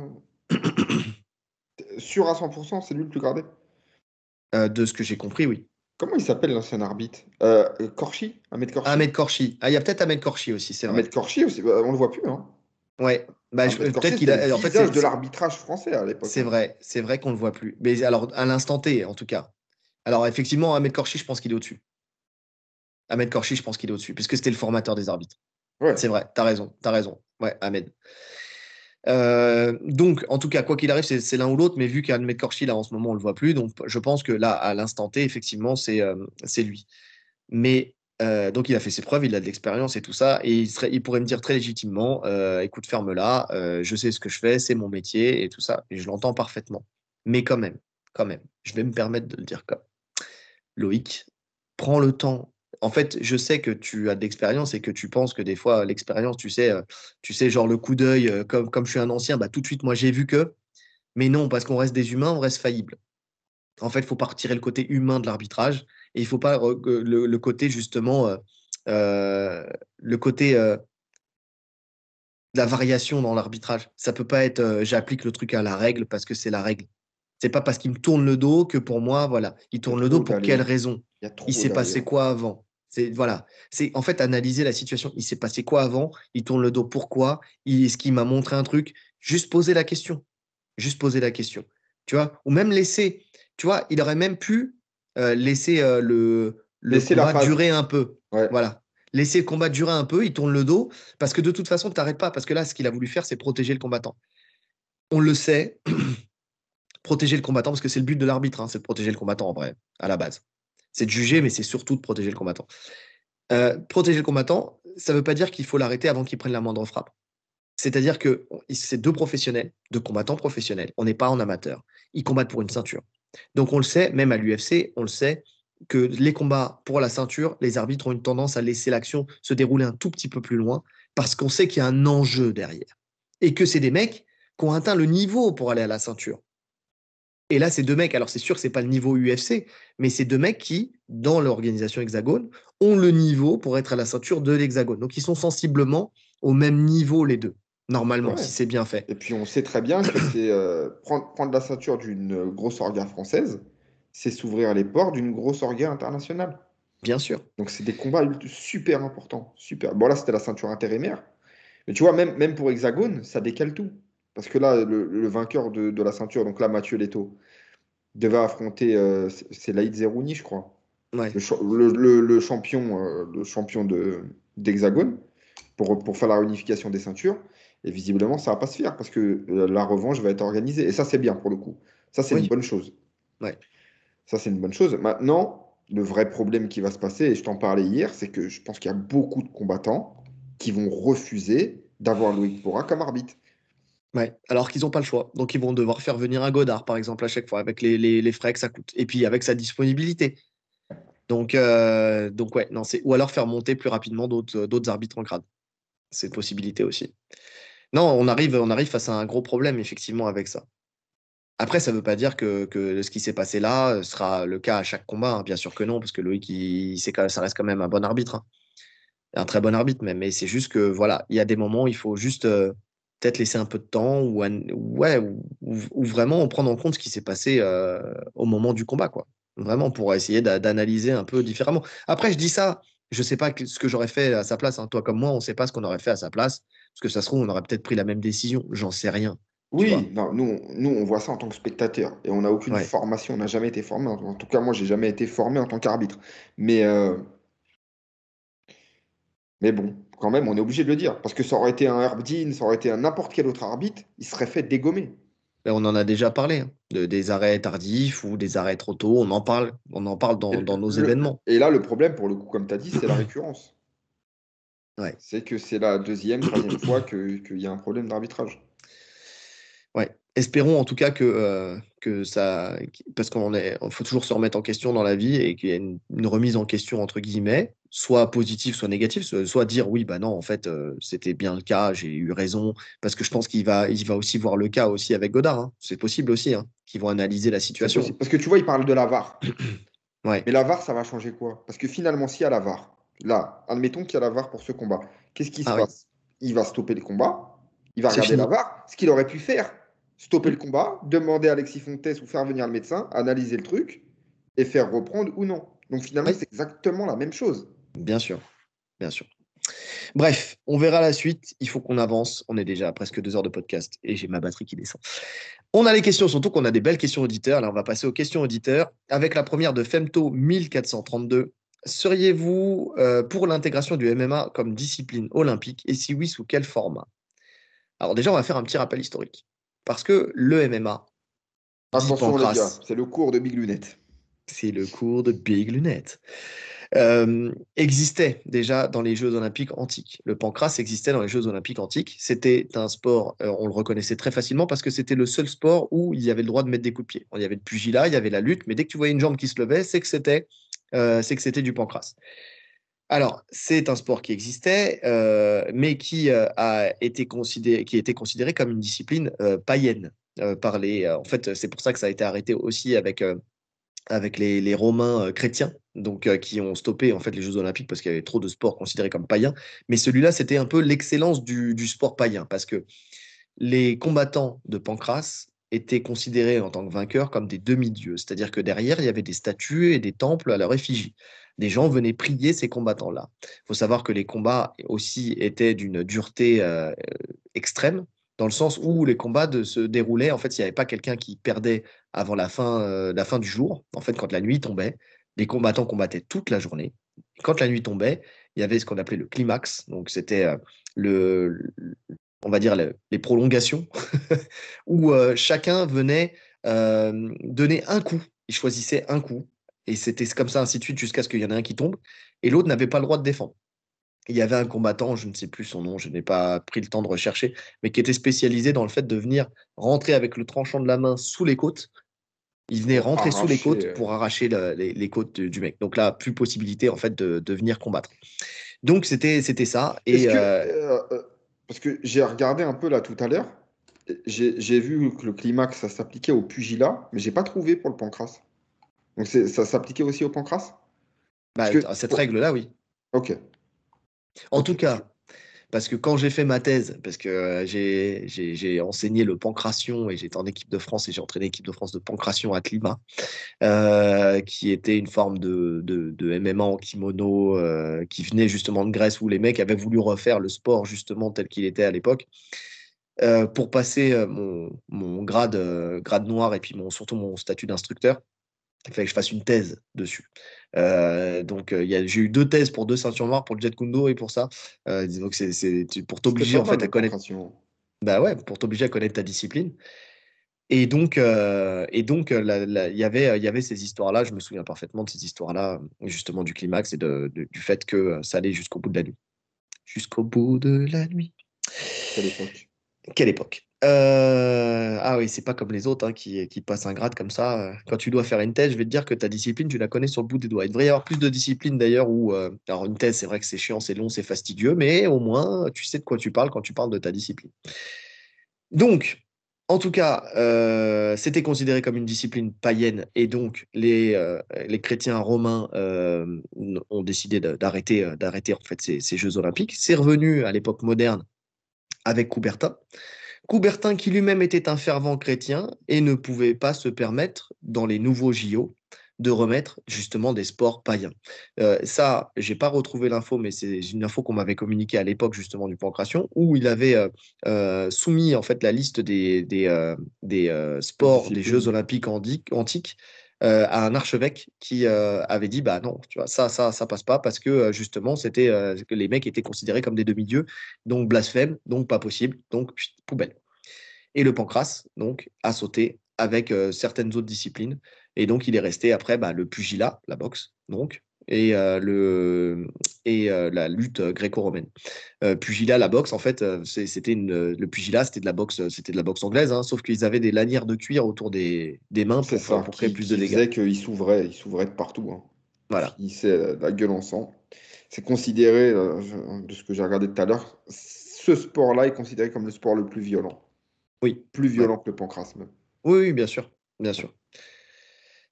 B: euh, sûr à 100%, c'est lui le plus gradé
A: euh, De ce que j'ai compris, oui.
B: Comment il s'appelle l'ancien arbitre? Euh, Korchi Ahmed Korchi
A: Ahmed Korchi. Ah, il y a peut-être Ahmed Korchi aussi, c'est vrai.
B: Ahmed Korchi, aussi, bah, on le voit plus. Hein.
A: Ouais. Bah,
B: peut-être qu'il a. En fait, c'est de l'arbitrage français à l'époque.
A: C'est vrai, c'est vrai qu'on le voit plus. Mais alors, à l'instant T, en tout cas. Alors, effectivement, Ahmed Korchi, je pense qu'il est au-dessus. Ahmed Korchi, je pense qu'il est au-dessus, puisque c'était le formateur des arbitres. Ouais. C'est vrai, t'as raison, t'as raison. Ouais, Ahmed. Euh, donc, en tout cas, quoi qu'il arrive, c'est l'un ou l'autre, mais vu qu'Ahmed Korchi, là, en ce moment, on ne le voit plus, donc je pense que là, à l'instant T, effectivement, c'est euh, lui. Mais euh, donc, il a fait ses preuves, il a de l'expérience et tout ça, et il, il, pourrait me dire très légitimement écoute, ferme-la, je sais ce que je fais, c'est mon métier et tout ça, et je l'entends parfaitement. Mais quand même, quand même, je vais me permettre de le dire comme Loïc, prends le temps en fait, je sais que tu as de l'expérience et que tu penses que des fois, l'expérience, tu sais, euh, tu sais, genre le coup d'œil, euh, comme, comme je suis un ancien, bah, tout de suite, moi, j'ai vu que. Mais non, parce qu'on reste des humains, on reste faillible. En fait, il faut pas retirer le côté humain de l'arbitrage et il faut pas le, côté, justement, euh, le côté de la variation dans l'arbitrage. Ça peut pas être j'applique le truc à la règle parce que c'est la règle. C'est pas parce qu'il me tourne le dos que pour moi, voilà, il tourne le dos pour quelle raison? Il s'est passé quoi avant? C'est voilà, c'est en fait analyser la situation. Il s'est passé quoi avant? Il tourne le dos pourquoi? Est-ce qu'il m'a montré un truc? Juste poser la question. Juste poser la question. Tu vois? Ou même laisser. Tu vois, il aurait même pu euh, laisser euh, le, le combat durer un peu. Voilà. Laisser le combat durer un peu. Il tourne le dos parce que de toute façon, tu n'arrêtes pas. Parce que là, ce qu'il a voulu faire, c'est protéger le combattant. On le sait. protéger le combattant, parce que c'est le but de l'arbitre, hein, c'est de protéger le combattant en vrai, à la base. C'est de juger, mais c'est surtout de protéger le combattant. Euh, protéger le combattant, ça ne veut pas dire qu'il faut l'arrêter avant qu'il prenne la moindre frappe. C'est-à-dire que c'est deux professionnels, deux combattants professionnels. On n'est pas en amateur. Ils combattent pour une ceinture. Donc on le sait, même à l'UFC, on le sait, que les combats pour la ceinture, les arbitres ont une tendance à laisser l'action se dérouler un tout petit peu plus loin parce qu'on sait qu'il y a un enjeu derrière. Et que c'est des mecs qui ont atteint le niveau pour aller à la ceinture. Et là, ces deux mecs, alors c'est sûr que ce n'est pas le niveau UFC, mais c'est deux mecs qui, dans l'organisation Hexagone, ont le niveau pour être à la ceinture de l'Hexagone. Donc ils sont sensiblement au même niveau les deux, normalement, si c'est bien fait.
B: Et puis on sait très bien que c'est euh, prendre, prendre, la ceinture d'une grosse orga française, c'est s'ouvrir les portes d'une grosse orga internationale.
A: Bien sûr.
B: Donc c'est des combats super importants. Super. Bon là, c'était la ceinture intérimaire. Mais tu vois, même, même pour Hexagone, ça décale tout. Parce que là, le, vainqueur de, la ceinture, donc là, Mathieu Leto, devait affronter, euh, c'est Laïd Zerouni, je crois. Le, le, champion, euh, le champion d'Hexagone pour, pour faire la réunification des ceintures. Et visiblement, ça va pas se faire parce que la revanche va être organisée. Et ça, c'est bien pour le coup. Ça, c'est une bonne chose.
A: Ouais.
B: Ça, c'est une bonne chose. Maintenant, le vrai problème qui va se passer, et je t'en parlais hier, c'est que je pense qu'il y a beaucoup de combattants qui vont refuser d'avoir Loïc Pora comme arbitre.
A: Ouais, alors qu'ils n'ont pas le choix. Donc, ils vont devoir faire venir un Godard, par exemple, à chaque fois, avec les, les, les frais que ça coûte. Et puis, avec sa disponibilité. Donc, euh, donc ouais, non, ou alors faire monter plus rapidement d'autres arbitres en grade. C'est une possibilité aussi. Non, on arrive, on arrive face à un gros problème, effectivement, avec ça. Après, ça ne veut pas dire que, que ce qui s'est passé là sera le cas à chaque combat. hein. Bien sûr que non, parce que Loïc, il, quand- ça reste quand même un bon arbitre. hein. Un très bon arbitre, même. Mais c'est juste que, voilà, il y a des moments où il faut juste euh, peut-être laisser un peu de temps ou, ouais, ou, vraiment prendre en compte ce qui s'est passé euh, au moment du combat, quoi. Vraiment, pour essayer d'a- d'analyser un peu différemment. Après, je dis ça, je ne sais pas ce que j'aurais fait à sa place. hein. Toi comme moi, on ne sait pas ce qu'on aurait fait à sa place. Parce que ça se trouve, on aurait peut-être pris la même décision. J'en sais rien.
B: Oui, non, nous, on- nous, on voit ça en tant que spectateur et on n'a aucune
A: Ouais.
B: formation, on n'a jamais été formé. En en tout cas, moi, j'ai jamais été formé en tant qu'arbitre. Mais, euh, mais bon, quand même, on est obligé de le dire. Parce que ça aurait été un Herb Dean, ça aurait été un n'importe quel autre arbitre, il serait fait dégommer.
A: Mais on en a déjà parlé, hein, de- des arrêts tardifs ou des arrêts trop tôt. On en parle, on en parle dans, nos
B: le-
A: événements.
B: Et là, le problème, pour le coup, comme tu as dit, c'est la récurrence.
A: Ouais.
B: C'est que c'est la deuxième, troisième fois que- qu'il y a un problème d'arbitrage.
A: Ouais. Espérons en tout cas que, euh, que ça. Parce qu'on est, faut toujours se remettre en question dans la vie et qu'il y ait une, une remise en question, entre guillemets, soit positive, soit négative, soit, dire oui, bah non, en fait, euh, c'était bien le cas, j'ai eu raison. Parce que je pense qu'il va, il va aussi voir le cas aussi avec Godard. hein. C'est possible aussi, hein, qu'ils vont analyser la situation.
B: Parce que tu vois, il parle de la VAR.
A: Ouais.
B: Mais la VAR, ça va changer quoi? Parce que finalement, s'il y a la VAR, là, admettons qu'il y a la VAR pour ce combat, qu'est-ce qui se
A: Ah oui.
B: passe? Il va stopper le combat, il va regarder la. VAR, ce qu'il aurait pu faire, stopper le combat, demander à Alexis Fontes ou faire venir le médecin, analyser le truc et faire reprendre ou non. Donc finalement, c'est exactement la même chose.
A: Bien sûr, bien sûr. Bref, on verra la suite. Il faut qu'on avance. On est déjà à presque deux heures de podcast et j'ai ma batterie qui descend. On a les questions, surtout qu'on a des belles questions auditeurs. Là, on va passer aux questions auditeurs avec la première de Femto 1432. Seriez-vous euh, pour l'intégration du MMA comme discipline olympique? Et si oui, sous quel format Alors déjà, on va faire un petit rappel historique. Parce que le MMA, dit
B: Attention les
A: Pancras,
B: gars, c'est le cours de Big Lunette.
A: c'est le cours de Big Lunette, euh, existait déjà dans les Jeux olympiques antiques. Le pancras existait dans les Jeux olympiques antiques. C'était un sport, euh, on le reconnaissait très facilement parce que c'était le seul sport où il y avait le droit de mettre des coups de pied. Il y avait le pugilat, il y avait la lutte, mais dès que tu voyais une jambe qui se levait, c'est que c'était euh, c'est que c'était du pancras. Alors, c'est un sport qui existait, euh, mais qui euh, a été considéré, qui été considéré comme une discipline euh, païenne par les. en fait, c'est pour ça que ça a été arrêté aussi avec avec les, Romains chrétiens, donc qui ont stoppé en fait les Jeux Olympiques parce qu'il y avait trop de sports considérés comme païens. Mais celui-là, c'était un peu l'excellence du, du sport païen parce que les combattants de Pancras étaient considérés en tant que vainqueurs comme des demi-dieux, c'est-à-dire que derrière, il y avait des statues et des temples à leur effigie. Des gens venaient prier ces combattants-là. Il faut savoir que les combats aussi étaient d'une dureté euh, extrême, dans le sens où les combats se déroulaient, en fait, il n'y avait pas quelqu'un qui perdait avant la fin, euh, la fin du jour. En fait, quand la nuit tombait, les combattants combattaient toute la journée. Quand la nuit tombait, il y avait ce qu'on appelait le climax. Donc, c'était euh, le, on va dire, le- les prolongations, où chacun venait donner un coup. Il choisissait un coup. Et c'était comme ça, ainsi de suite, jusqu'à ce qu'il y en ait un qui tombe. Et l'autre n'avait pas le droit de défendre. Il y avait un combattant, je ne sais plus son nom, je n'ai pas pris le temps de rechercher, mais qui était spécialisé dans le fait de venir rentrer avec le tranchant de la main sous les côtes. Il venait rentrer sous les côtes
B: euh.
A: pour arracher le- les, les côtes du, mec. Donc là, plus possibilité en fait de, de venir combattre. Donc c'était c'était ça.
B: Est-ce
A: Et
B: que,
A: euh,
B: euh, parce que j'ai regardé un peu là tout à l'heure, j'ai j'ai vu que le climax, ça s'appliquait au pugilat, mais j'ai pas trouvé pour le pancras. Donc ça s'appliquait aussi au pancras?
A: bah,
B: que-
A: cette règle-là, oui.
B: Ok.
A: En tout cas, parce que quand j'ai fait ma thèse, parce que euh, j'ai enseigné le pancration et j'étais en équipe de France et j'ai entraîné l'équipe de France de pancration à Climat, euh, qui était une forme de, de, de MMA en kimono euh, qui venait justement de Grèce où les mecs avaient voulu refaire le sport justement tel qu'il était à l'époque. Euh, pour passer mon, mon grade, grade noir et puis mon, surtout mon statut d'instructeur, il fallait que je fasse une thèse dessus. Euh, donc, euh, j'ai eu deux thèses pour deux ceintures noires, pour le jet kundo et pour ça. Euh, donc, c'est pour t'obliger en fait à connaître. Bah ouais, pour t'obliger à connaître ta discipline. Et donc, euh, et donc, il y avait, il y avait ces histoires-là. Je me souviens parfaitement de ces histoires-là, justement du climax et de- de- du fait que ça allait jusqu'au bout de la nuit. Jusqu'au bout de la nuit.
B: Quelle époque?
A: Quelle époque? Euh, ah oui, c'est pas comme les autres hein, qui, qui passent un grade comme ça. Quand tu dois faire une thèse, je vais te dire que ta discipline, tu la connais sur le bout des doigts. Il devrait y avoir plus de disciplines d'ailleurs où. Euh, alors, une thèse, c'est vrai que c'est chiant, c'est long, c'est fastidieux, mais au moins, tu sais de quoi tu parles quand tu parles de ta discipline. Donc, en tout cas, euh, c'était considéré comme une discipline païenne et donc les, les chrétiens romains ont décidé d'arrêter, d'arrêter en fait ces, ces Jeux olympiques. C'est revenu à l'époque moderne avec Coubertin. Coubertin, qui lui-même était un fervent chrétien et ne pouvait pas se permettre, dans les nouveaux JO, de remettre justement des sports païens. Euh, ça, j'ai pas retrouvé l'info, mais c'est une info qu'on m'avait communiquée à l'époque justement du Pancration, où il avait euh, euh, soumis en fait la liste des, des, sports des Jeux olympiques antiques à un archevêque qui avait dit bah non, tu vois, ça, ça, ça passe pas parce que justement c'était les mecs étaient considérés comme des demi-dieux, donc blasphème, donc pas possible, donc poubelle. Et le pancras, donc, a sauté avec certaines autres disciplines. Et donc, il est resté après bah, le pugilat, la boxe, donc, et, le, et la lutte gréco-romaine. pugilat, la boxe, en fait, c'était le pugilat, c'était de la boxe, c'était de la boxe anglaise, hein, sauf qu'ils avaient des lanières de cuir autour des, des mains pour,
B: ça,
A: pour créer plus de dégâts.
B: disait qu'il s'ouvrait, il s'ouvrait de partout. Hein.
A: Voilà.
B: Il s'est la gueule en sang. C'est considéré, de ce que j'ai regardé tout à l'heure, ce sport-là est considéré comme le sport le plus violent.
A: Oui.
B: Plus violent que le pancras même.
A: Oui, oui, bien sûr, bien sûr.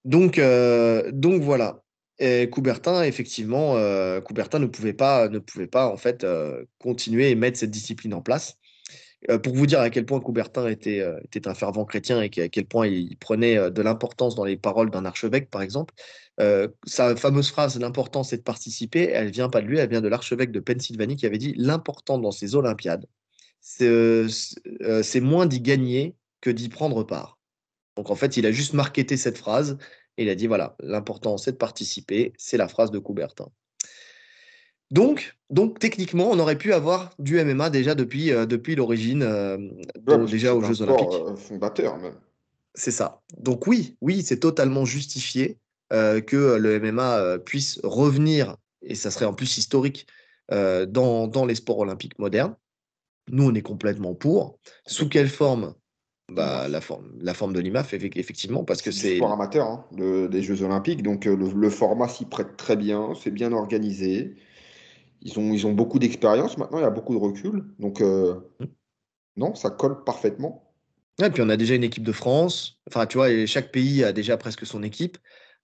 A: Donc, euh, donc voilà. Et Coubertin, effectivement, euh, Coubertin ne pouvait pas, ne pouvait pas en fait euh, continuer et mettre cette discipline en place. pour vous dire à quel point Coubertin était, était un fervent chrétien et à quel point il, prenait de l'importance dans les paroles d'un archevêque, par exemple, sa fameuse phrase "l'important c'est de participer", elle vient pas de lui, elle vient de l'archevêque de Pennsylvanie qui avait dit "l'important dans ces Olympiades, c'est moins d'y gagner que d'y prendre part". Donc en fait, il a juste marketé cette phrase et il a dit voilà, l'important c'est de participer, c'est la phrase de Coubertin. Donc, donc techniquement, on aurait pu avoir du MMA déjà depuis, euh, depuis l'origine, euh, déjà aux Jeux Olympiques.
B: Euh, fondateur même.
A: C'est ça. Donc oui, oui, c'est totalement justifié que le MMA puisse revenir, et ça serait en plus historique, dans, dans les sports olympiques modernes. Nous, on est complètement pour. Sous quelle forme? Bah, la, forme, la forme de l'IMAF, effectivement, parce que c'est.
B: sport amateur, hein, des Jeux Olympiques, donc euh, le, format s'y prête très bien, c'est bien organisé. Ils ont, ils ont beaucoup d'expérience maintenant, il y a beaucoup de recul. Donc, euh, mmh. non, ça colle parfaitement.
A: Et puis on a déjà une équipe de France. Enfin, tu vois, chaque pays a déjà presque son équipe.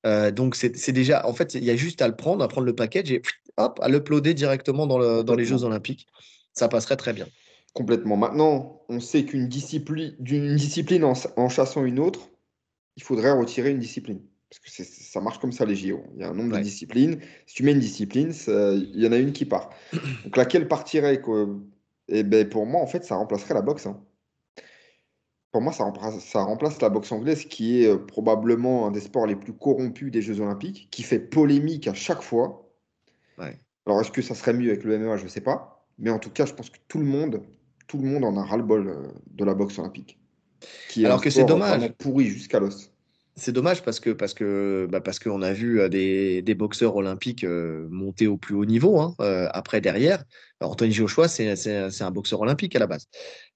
A: Euh, donc, c'est déjà. En fait, il y a juste à le prendre, à prendre le package et hop, à l'uploader directement dans, le, dans les Jeux Olympiques. Ça passerait très bien.
B: Complètement. Maintenant, on sait qu'une discipline, d'une discipline en, chassant une autre, il faudrait retirer une discipline. Parce que ça marche comme ça les JO. Il y a un nombre de disciplines. Si tu mets une discipline, il y en a une qui part. Donc laquelle partirait eh ben, Pour moi, en fait, ça remplacerait la boxe. Hein. Pour moi, ça remplace, ça remplace la boxe anglaise, qui est euh, probablement un des sports les plus corrompus des Jeux Olympiques, qui fait polémique à chaque fois. Alors, est-ce que ça serait mieux avec le MMA Je ne sais pas. Mais en tout cas, je pense que tout le monde tout le monde en a ras-le-bol euh, de la boxe olympique.
A: Qui Alors que c'est dommage.
B: Pourri jusqu'à l'os.
A: C'est dommage parce que parce que bah parce qu'on a vu euh, des, des, boxeurs olympiques euh, monter au plus haut niveau. Hein, après derrière, Anthony Joshua c'est un boxeur olympique à la base,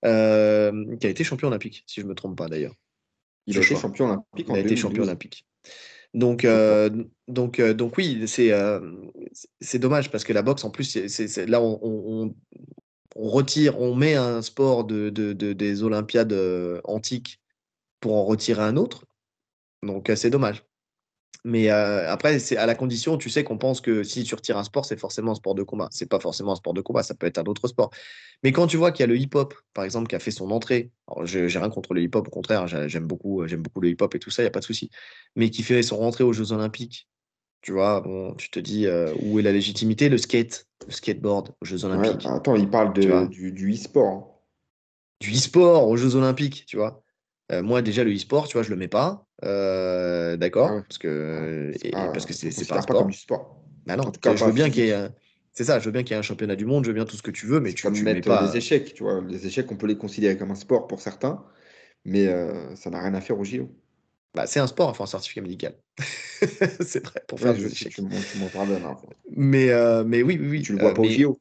A: qui a été champion olympique si je me trompe pas d'ailleurs.
B: Il a été champion olympique.
A: Il a été champion olympique. Donc, donc, donc oui, c'est dommage parce que la boxe, en plus, c'est là, on, on on met un sport de, des Olympiades euh, antiques pour en retirer un autre. Donc, euh, c'est dommage. Mais euh, après, c'est à la condition, tu sais, qu'on pense que si tu retires un sport, c'est forcément un sport de combat. C'est pas forcément un sport de combat, ça peut être un autre sport. Mais quand tu vois qu'il y a le hip-hop, par exemple, qui a fait son entrée, j'ai rien contre le hip-hop, au contraire, j'aime beaucoup, j'aime beaucoup le hip-hop et tout ça, il n'y a pas de souci. Mais qui fait son rentrée aux Jeux Olympiques, tu vois, bon, tu te dis où est la légitimité Le skate, le skateboard aux Jeux Olympiques.
B: attends, il parle de, du, du e-sport. Hein.
A: Du e-sport aux Jeux Olympiques, tu vois? moi, déjà, le e-sport, tu vois, je le mets pas. D'accord? Ah Parce que parce que c'est pas un sport. Pas
B: sport.
A: Bah non, en tout cas, je veux bien qu'il y ait. C'est ça, je veux bien qu'il y ait un championnat du monde, je veux bien tout ce que tu veux, mais tu, tu mets pas.
B: les échecs, tu vois? Les échecs, on peut les considérer comme un sport pour certains, mais ça n'a rien à faire au JO.
A: Bah, c'est un sport, enfin un certificat médical. c'est vrai, pour faire des échecs.
B: Tu m'en parles
A: mais, euh, mais oui, oui,
B: Tu le vois
A: euh,
B: pas au JO.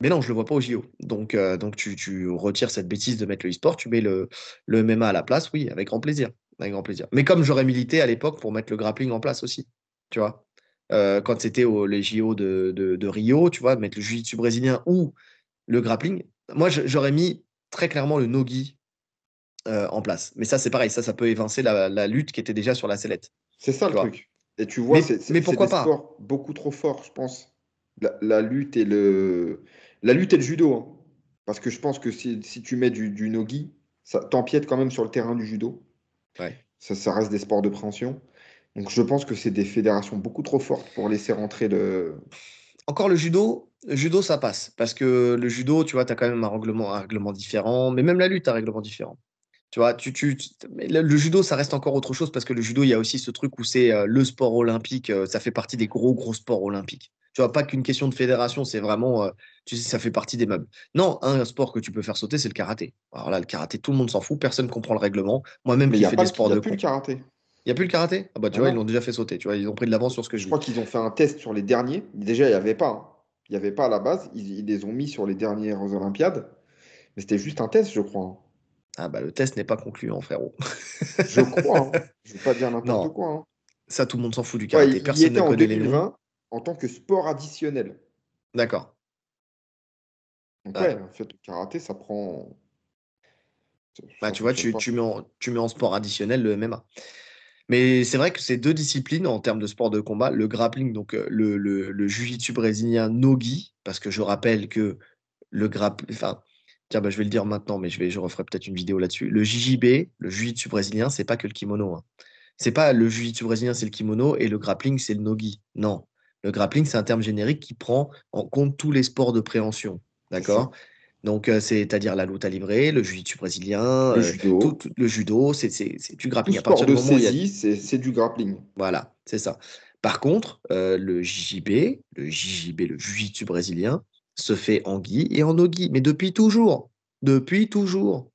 A: Mais non, je le vois pas au JO. Donc, euh, donc tu, tu retires cette bêtise de mettre le e-sport, tu mets le, le MMA à la place, oui, avec grand plaisir. Avec grand plaisir. Mais comme j'aurais milité à l'époque pour mettre le grappling en place aussi, tu vois. Quand c'était les JO de, de, de Rio, tu vois, mettre le jiu-jitsu brésilien ou le grappling. Moi, j'aurais mis très clairement le nogi euh, en place. Mais ça, c'est pareil, ça, ça peut évincer la, la lutte qui était déjà sur la sellette.
B: C'est ça le
A: vois.
B: truc. Et tu vois, c'est des
A: pas
B: sports beaucoup trop forts, je pense. La, la lutte et le, la lutte et le judo. hein. Parce que je pense que si, si tu mets du, du nogi, ça t'empiète quand même sur le terrain du judo.
A: Ouais.
B: Ça, ça reste des sports de préhension. Donc je pense que c'est des fédérations beaucoup trop fortes pour laisser rentrer le.
A: Encore le judo, le judo, ça passe. Parce que le judo, tu vois, tu as quand même un règlement, un règlement différent. Mais même la lutte a un règlement différent. Tu vois, tu, tu, le, le judo, ça reste encore autre chose parce que le judo, il y a aussi ce truc où c'est euh, le sport olympique. euh, ça fait partie des gros, gros sports olympiques. Tu vois, pas qu'une question de fédération, c'est vraiment, euh, tu sais, ça fait partie des meubles. Non, un sport que tu peux faire sauter, c'est le karaté. Alors là, le karaté, tout le monde s'en fout, personne comprend le règlement. Moi-même qui
B: n'y
A: fais
B: pas
A: des sports
B: il y a
A: de
B: plus le karaté.
A: Il n'y a plus le karaté? Ah bah tu
B: Ah
A: vois,
B: non.
A: ils l'ont déjà fait sauter. Tu vois, ils ont pris de l'avance sur ce que je
B: Je
A: dis.
B: crois qu'ils ont fait un test sur les derniers. Déjà, il n'y avait pas. hein. Il n'y avait pas à la base. Ils, ils les ont mis sur les dernières Olympiades. Mais c'était juste un test, je crois. Hein.
A: Ah bah le test n'est pas concluant, frérot.
B: Je crois. hein. Je ne veux pas dire n'importe quoi. hein.
A: Ça, tout le monde s'en fout du
B: Ouais,
A: karaté.
B: y
A: Personne ne
B: en
A: connaît les noms.
B: 2020 en tant que sport additionnel.
A: D'accord.
B: Donc,
A: Ouais.
B: ouais, en fait, le karaté, ça prend.
A: Bah, tu vois, tu, mets en, tu mets en sport additionnel le MMA. Mais c'est vrai que ces deux disciplines en termes de sport de combat, le grappling, donc euh, le, le, le jiu-jitsu brésilien nogi, parce que je rappelle que le grappling, enfin, tiens, bah, je vais le dire maintenant, mais je, vais, je referai peut-être une vidéo là-dessus. Le JJB, le jiu-jitsu brésilien, c'est pas que le kimono. Hein. C'est pas le jiu-jitsu brésilien, c'est le kimono, et le grappling, c'est le nogi. Non. Le grappling, c'est un terme générique qui prend en compte tous les sports de préhension. D'accord? Donc, euh, c'est-à-dire la lutte à livrer, le jiu-jitsu brésilien,
B: Le
A: euh,
B: judo.
A: tout- tout- le judo, c'est du
B: Tout
A: grappling. À
B: sport
A: partir
B: de
A: a
B: saisie, c'est c'est du grappling.
A: voilà, c'est ça. Par contre, euh, le JJB, le JJB, le Jiu-Jitsu brésilien, se fait en gi et en nogi, mais depuis toujours. Depuis toujours.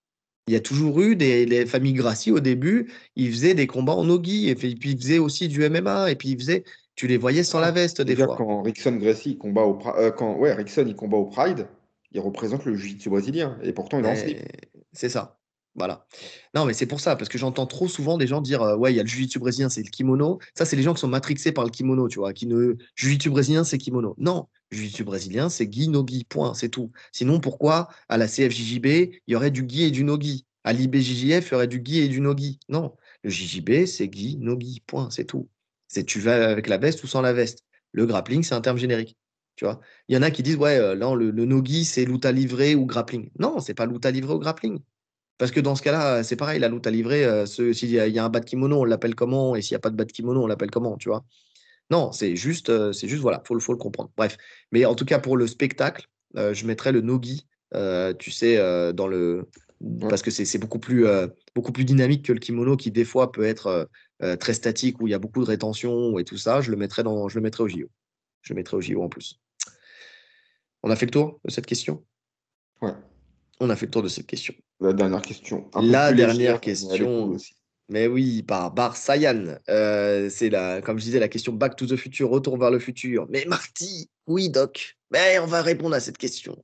A: Il y a toujours eu des les familles Gracie au début, ils faisaient des combats en nogi, et puis, ils faisaient aussi du MMA, et puis ils faisaient, tu les voyais sans la veste des
B: Déjà,
A: fois.
B: quand Rickson Gracie il combat au euh, quand ouais, Rickson il combat au Pride, il représente le jiu-jitsu brésilien. Et pourtant, il est en slip.
A: C'est ça. Voilà. Non, mais c'est pour ça, parce que j'entends trop souvent des gens dire Ouais, il y a le jiu-jitsu brésilien, c'est le kimono. Ça, c'est les gens qui sont matrixés par le kimono, tu vois, qui ne. Jiu-jitsu brésilien, c'est kimono. Non, jiu-jitsu brésilien, c'est gi, no gi, point, c'est tout. Sinon, pourquoi à la CFJJB, il y aurait du gi et du no gi À l'IBJJF, il y aurait du gi et du no gi Non, le JJB, c'est gi, no gi, point, c'est tout. C'est tu vas avec la veste ou sans la veste. Le grappling, c'est un terme générique. Tu vois il y en a qui disent, ouais, là, le, le no-gi, c'est luta livré ou grappling. Non, c'est pas luta livré ou grappling. Parce que dans ce cas-là, c'est pareil, la livré, euh, ce- s'il y, a il y a un bas de kimono, on l'appelle comment Et s'il n'y a pas de bas de kimono, on l'appelle comment, tu vois Non, c'est juste, euh, c'est juste, voilà, faut, le- faut le comprendre. Bref. Mais en tout cas, pour le spectacle, euh, je mettrais le no-gi, euh, tu sais, dans le. Parce que c'est beaucoup plus, beaucoup plus dynamique que le kimono qui, des fois, peut être très statique, où il y a beaucoup de rétention et tout ça. Je le mettrais, dans, je le mettrais au JO. Je le mettrais au JO en plus. On a fait le tour de cette question? On a fait le tour de cette question.
B: La dernière question.
A: La dernière
B: légère,
A: question. Mais oui, par Bar Sayan. Euh, c'est la, comme je disais, la question Back to the Future, retour vers le futur. Mais Marty, oui, Doc. Mais on va répondre à cette question.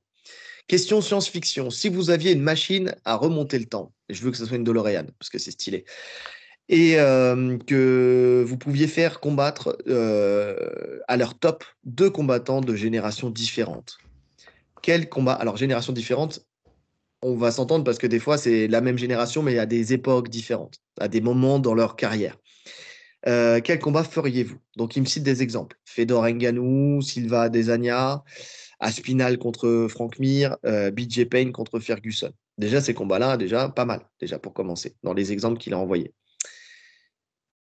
A: Question science-fiction. Si vous aviez une machine à remonter le temps, et je veux que ce soit une DeLorean, parce que c'est stylé, et euh, que vous pouviez faire combattre euh, à leur top deux combattants de générations différentes. Quel combat Alors, générations différentes, on va s'entendre parce que des fois, c'est la même génération, mais à des époques différentes, à des moments dans leur carrière. Euh, quel combat feriez-vous? Donc, il me cite des exemples. Fedor Ngannou, Silva Adesanya, Aspinal contre Frank Mir, euh, BJ Payne contre Ferguson. Déjà, ces combats-là, déjà pas mal, déjà pour commencer, dans les exemples qu'il a envoyés.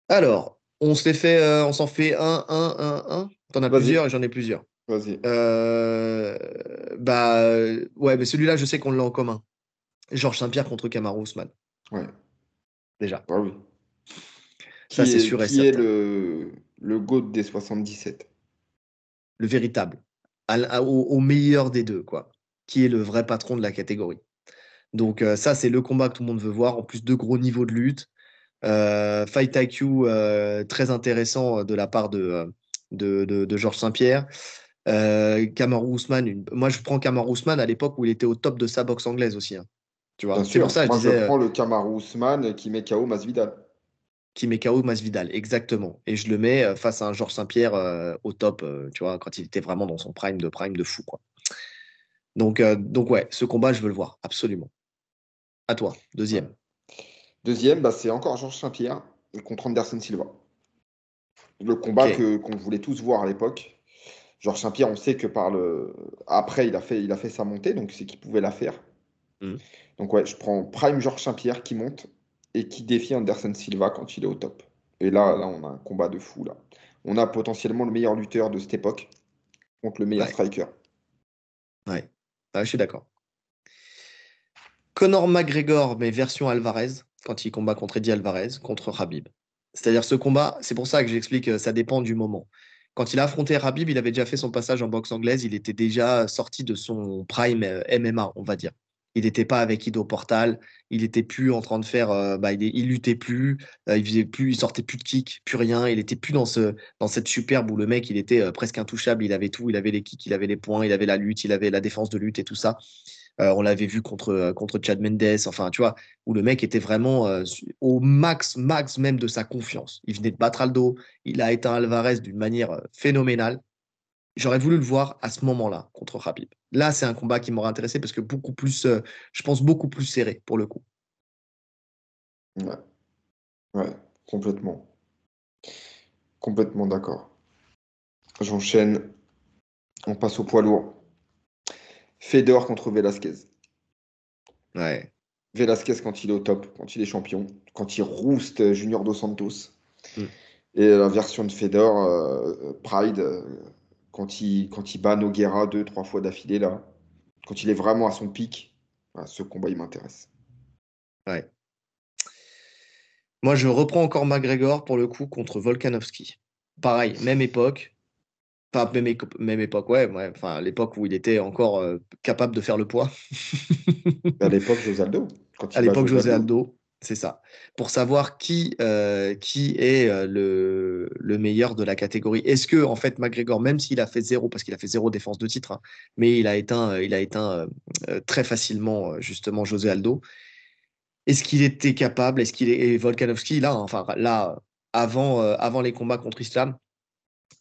A: Alors, on fait, euh, on s'en fait un, un, un, un? T'en as plusieurs et j'en ai plusieurs.
B: Vas-y.
A: Euh, bah euh, ouais, mais celui-là, je sais qu'on l'a en commun. Georges Saint-Pierre contre Kamaru Usman,
B: Ouais.
A: déjà.
B: Bah oui.
A: Ça, c'est
B: est-
A: sûr et
B: Qui est
A: certain.
B: le, le GOAT des 77
A: Le véritable, à l- à- au, au meilleur des deux, quoi. Qui est le vrai patron de la catégorie. Donc euh, ça, c'est le combat que tout le monde veut voir. En plus, deux gros niveaux de lutte. Euh, fight IQ très intéressant de la part de, de, de- de Georges Saint-Pierre. Euh, Kamaru Usman, moi je prends Kamaru Usman à l'époque où il était au top de sa boxe anglaise aussi. Hein. Tu vois,
B: c'est pour ça que je disais. Je prends le Kamaru Usman qui met KO Masvidal.
A: Qui met KO Masvidal, exactement. Et je le mets euh, face à un Georges Saint-Pierre euh, au top, tu vois, quand il était vraiment dans son prime de prime de fou, quoi. Donc, donc ouais, ce combat, je veux le voir, absolument. À toi, deuxième.
B: Deuxième, bah, c'est encore Georges Saint-Pierre contre Anderson Silva. Le combat que, qu'on voulait tous voir à l'époque. Georges Saint-Pierre, on sait que par le. Après, il a fait, il a fait sa montée, donc c'est qu'il pouvait la faire. Hmm. Donc, ouais, je prends Prime Georges Saint-Pierre qui monte et qui défie Anderson Silva quand il est au top. Et là, là, on a un combat de fou. Là. On a potentiellement le meilleur lutteur de cette époque contre le meilleur striker.
A: Ouais, je suis d'accord. Conor McGregor, mais version Alvarez, quand il combat contre Eddie Alvarez, contre Habib. C'est-à-dire ce combat, c'est pour ça que j'explique, que ça dépend du moment. Quand il a affronté Rabib, il avait déjà fait son passage en boxe anglaise, il était déjà sorti de son prime euh, MMA, on va dire. Il n'était pas avec Ido Portal, il n'était plus en train de faire, euh, bah, il, luttait plus, euh, il faisait plus, il sortait plus de kick, plus rien, il était plus dans dans cette superbe où le mec, il était presque intouchable, il avait tout, il avait les kicks, il avait les points, il avait la lutte, il avait la défense de lutte et tout ça. Euh, on l'avait vu contre, euh, contre Chad Mendes, enfin, tu vois, où le mec était vraiment euh, au max, max même de sa confiance. Il venait de battre Aldo, il a éteint Alvarez d'une manière phénoménale. J'aurais voulu le voir à ce moment-là contre Khabib. Là, c'est un combat qui m'aurait intéressé parce que beaucoup plus, je pense, beaucoup plus serré pour le coup.
B: Ouais, ouais complètement. Complètement d'accord. J'enchaîne. On passe au poids lourd. Fedor contre Velasquez.
A: Ouais.
B: Velasquez quand il est au top, quand il est champion, quand il rouste Junior Dos Santos. Mm. Et la version de Fedor, euh, Pride, euh, quand, il, quand il bat Noguera deux, trois fois d'affilée, là, quand il est vraiment à son pic, ce combat, il m'intéresse.
A: Ouais. Moi, je reprends encore McGregor pour le coup contre Volkanovski. Pareil, même époque, Enfin, même, même époque, ouais, ouais. Enfin, l'époque où il était encore euh, capable de faire le poids.
B: à l'époque José Aldo.
A: à l'époque José Aldo, c'est ça. Pour savoir qui, euh, qui est euh, le, le, meilleur de la catégorie. Est-ce que, en fait, McGregor, même s'il a fait zéro, parce qu'il a fait zéro défense de titre, hein, mais il a éteint, il a éteint très facilement, justement, José Aldo, est-ce qu'il était capable, est-ce qu'il est, et Volkanovski, là, enfin, là, avant, avant les combats contre Islam,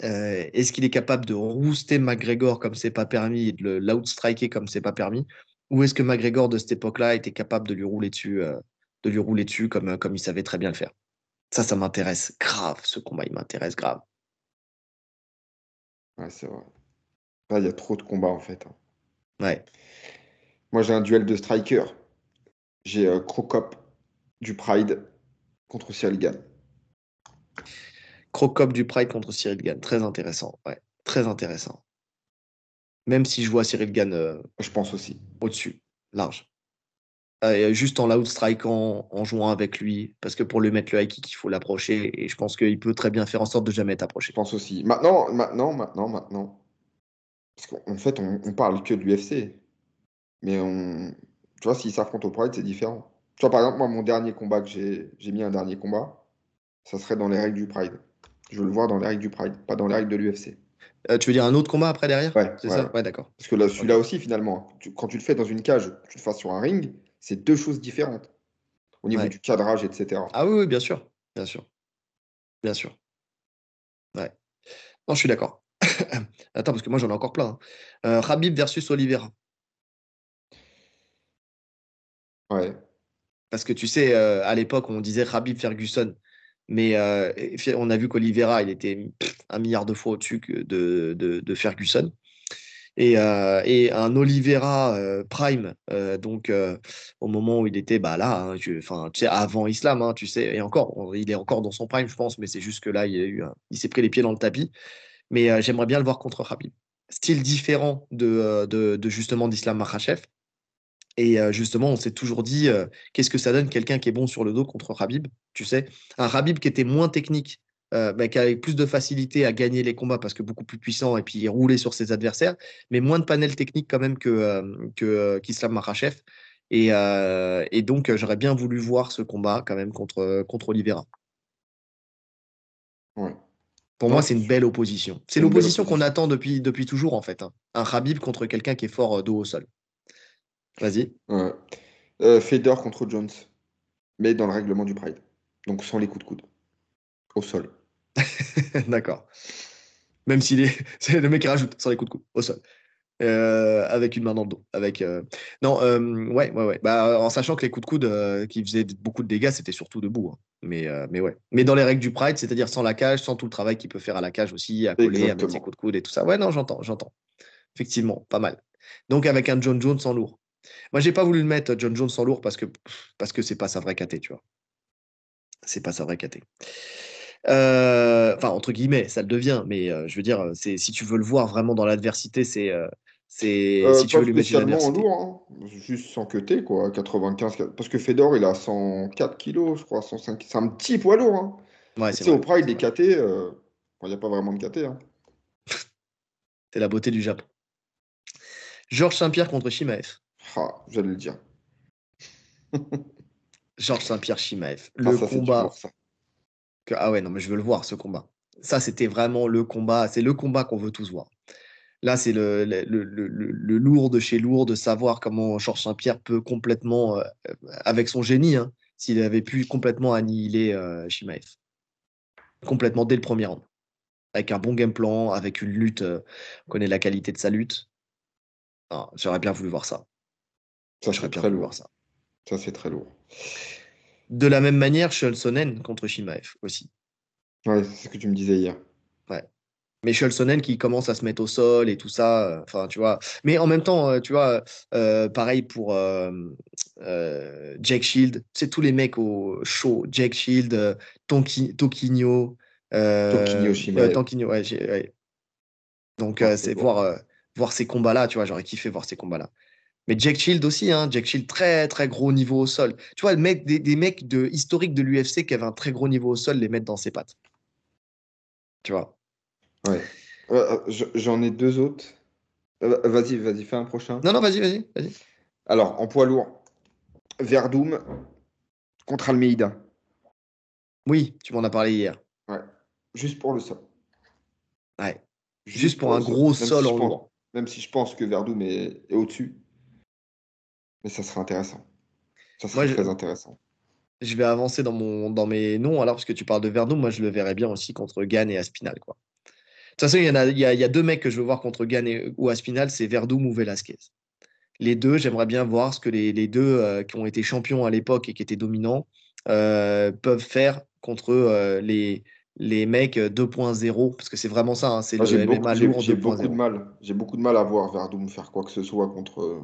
A: euh, est-ce qu'il est capable de rooster McGregor comme c'est pas permis et de l'outstriker comme c'est pas permis? Ou est-ce que McGregor de cette époque-là était capable de lui rouler dessus, euh, de lui rouler dessus comme, euh, comme il savait très bien le faire? Ça, ça m'intéresse grave, ce combat, il m'intéresse grave.
B: Ouais, c'est vrai. il y a trop de combats en fait. Hein.
A: Ouais.
B: Moi, j'ai un duel de striker. J'ai Crocop du Pride contre Cyril Gann.
A: Crocop du Pride contre Cyril Gann. Très intéressant. Ouais, très intéressant. Même si je vois Cyril Gann. Euh,
B: je pense aussi.
A: Au-dessus, large. Euh, juste en l'outstrikant, en jouant avec lui, parce que pour lui mettre le high kick, il faut l'approcher, et je pense qu'il peut très bien faire en sorte de jamais être approché.
B: Je pense aussi. Maintenant, maintenant, maintenant, maintenant. Parce qu'en fait, on, on, parle que de l'UFC. Mais on. Tu vois, s'il s'affronte au Pride, c'est différent. Tu vois, par exemple, moi, mon dernier combat que j'ai mis un dernier combat, ça serait dans les règles du Pride. Je veux le voir dans les règles du Pride, pas dans les règles de l'UFC.
A: Euh, tu veux dire un autre combat après derrière
B: Ouais.
A: C'est ça Ouais, d'accord.
B: Parce que là, celui-là aussi, finalement, quand tu le fais dans une cage, tu le fasses sur un ring, c'est deux choses différentes. Au niveau du cadrage, etc.
A: Ah oui, oui, bien sûr. Bien sûr. Bien sûr. Ouais. Non, je suis d'accord. Attends, parce que moi, j'en ai encore plein. Hein. Euh, Rabib versus Oliveira.
B: Ouais.
A: Parce que tu sais, euh, à l'époque, on disait Rabib Ferguson. Mais euh, on a vu qu'Olivera, il était un milliard de fois au-dessus de, de, Ferguson. Et, euh, et, un Oliveira euh, Prime, donc au moment où il était bah, là, hein, tu sais, avant Islam, hein, tu sais, et encore, il est encore dans son Prime, je pense, mais c'est juste que là, il, il s'est pris les pieds dans le tapis. Mais j'aimerais bien le voir contre Khabib. Style différent de, de, de justement d'Islam Makhachev. Et justement, on s'est toujours dit, qu'est-ce que ça donne quelqu'un qui est bon sur le dos contre Rabib Tu sais, un Rabib qui était moins technique, mais qui avait plus de facilité à gagner les combats parce que beaucoup plus puissant et puis rouler sur ses adversaires, mais moins de panel technique quand même que qu'Islam Makhachev. Et, et, donc, j'aurais bien voulu voir ce combat quand même contre, contre Oliveira.
B: Ouais.
A: Pour
B: Non,
A: moi,
B: c'est
A: une belle opposition. C'est l'opposition qu'on attend depuis, depuis toujours, en fait. hein. Un Khabib contre quelqu'un qui est fort dos au sol. Vas-y.
B: Ouais. Euh, Fedor contre Jones, mais dans le règlement du Pride. Donc sans les coups de coude. Au sol.
A: D'accord. Même s'il est. C'est le mec qui rajoute sans les coups de coude au sol. Euh, avec une main dans le dos. Avec, euh, Non, ouais, ouais, ouais. Bah, en sachant que les coups de coude qui faisaient beaucoup de dégâts, c'était surtout debout. hein. Mais, mais ouais. Mais dans les règles du Pride, c'est-à-dire sans la cage, sans tout le travail qu'il peut faire à la cage aussi, à coller, à mettre ses coups de coude et tout ça. Ouais, non, j'entends, j'entends. Effectivement, pas mal. Donc avec un John Jones en lourd. Moi, j'ai pas voulu le mettre John Jones en lourd parce que parce que c'est pas sa vraie caté, tu vois. C'est pas sa vraie caté. Euh, Enfin, entre guillemets, ça le devient, mais euh, je veux dire, c'est si tu veux le voir vraiment dans l'adversité, c'est euh, c'est
B: Euh,
A: si tu veux lui mettre
B: en lourd, hein. Juste sans queuter, quoi. 95. Parce que Fedor, il a 104 kilos, je crois. 105... C'est un petit poids lourd. Hein.
A: Ouais, c'est
B: au. Pride, les KT, euh, il n'y a pas vraiment de KT. Hein.
A: C'est la beauté du Japon. Georges Saint-Pierre contre Shimaev.
B: Ah, j'allais le dire.
A: Georges Saint-Pierre Shimaev.
B: Ah,
A: Le combat que- ah ouais, non, mais je veux le voir, ce combat. Ça, c'était vraiment le combat. C'est le combat qu'on veut tous voir. Là, c'est le, le, le- le- le lourd de chez lourd de savoir comment Georges Saint-Pierre peut complètement, euh, avec son génie, hein, s'il avait pu complètement annihiler euh, Shimaev. Complètement dès le premier round. Avec un bon game plan, avec une lutte. euh, on connaît la qualité de sa lutte. Ah, J'aurais bien voulu voir ça.
B: Ça,
A: bien
B: très lourd.
A: ça.
B: Ça, c'est très lourd.
A: De la même manière, Scholzonen contre Shimaev aussi.
B: Ouais, c'est ce que tu me disais hier.
A: Mais Scholzonen qui commence à se mettre au sol et tout ça, euh, enfin, tu vois. Mais en même temps, euh, tu vois, euh, pareil pour Jack Shield, c'est tous les mecs au show. Jack Shield, Tonki- Toquinho,
B: Toquinho,
A: euh,
B: Shimaev.
A: Toquinho, ouais, ouais. Donc,
B: Ouais,
A: euh,
B: c'est
A: voir, voir ces combats-là, tu vois, j'aurais kiffé voir ces combats-là. Mais Jack Shield aussi, hein, Jack Shield, très, très gros niveau au sol. Tu vois, le mec, des, des mecs de, historiques de l'UFC qui avaient un très gros niveau au sol, les mettre dans ses pattes. Tu vois.
B: Ouais. Euh, je- J'en ai deux autres. Euh, Vas-y, vas-y, fais un prochain.
A: Non, non, vas-y, vas-y, vas-y.
B: Alors, en poids lourd, Verdum contre Almeida.
A: Oui, tu m'en as parlé hier.
B: Ouais. Juste pour le sol.
A: Ouais. Juste pour un gros sol
B: si
A: en
B: pense-
A: lourd.
B: Même si je pense que Verdum est, est au-dessus. Mais ça serait intéressant. Ça serait
A: Moi, je-
B: très intéressant.
A: Je vais avancer dans, mon, dans mes noms, alors, parce que tu parles de Verdum, moi, je le verrais bien aussi contre Gann et Aspinal, quoi. De toute façon, il y, en a, il y, a, il y a deux mecs que je veux voir contre Gann et, ou Aspinal, c'est Verdum ou Velasquez. Les deux, j'aimerais bien voir ce que les, les deux euh, qui ont été champions à l'époque et qui étaient dominants euh, peuvent faire contre euh, les, les mecs 2.0, parce que c'est vraiment ça, hein, c'est
B: Moi,
A: le
B: J'ai
A: MMA
B: beaucoup, j'ai-
A: lourd
B: j'ai beaucoup de
A: 2.0.
B: mal. J'ai beaucoup de mal à voir Verdum faire quoi que ce soit contre,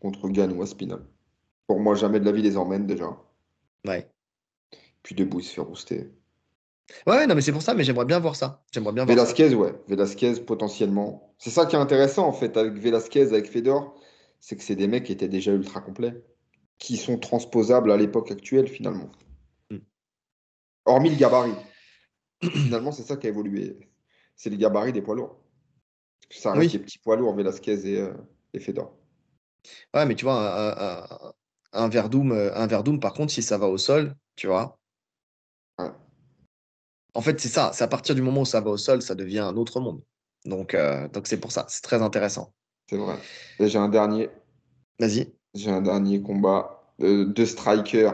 B: contre Gann ou Aspinal. Pour moi, jamais de la vie les emmène déjà.
A: Ouais.
B: Puis debout, il se fait rouster.
A: Ouais, non, mais c'est pour ça, mais j'aimerais bien voir ça. J'aimerais bien voir ça.
B: Velasquez, ouais. Velasquez, potentiellement. C'est ça qui est intéressant, en fait, avec Velasquez, avec Fedor. C'est que c'est des mecs qui étaient déjà ultra complets. Qui sont transposables à l'époque actuelle, finalement.
A: Mm.
B: Hormis le gabarit. finalement, c'est ça qui a évolué. C'est le gabarit des poids lourds. Ça reste
A: Oui.
B: des petits poids lourds, Velasquez et, euh, et Fedor.
A: Ouais, mais tu vois, un, un, un, Verdum, euh, un Verdum, par contre, si ça va au sol, tu vois.
B: Ouais.
A: En fait, c'est ça. C'est à partir du moment où ça va au sol, ça devient un autre monde. Donc, euh, donc c'est pour ça. C'est très intéressant.
B: C'est vrai. Et j'ai un dernier.
A: Vas-y.
B: J'ai un dernier combat de, de striker.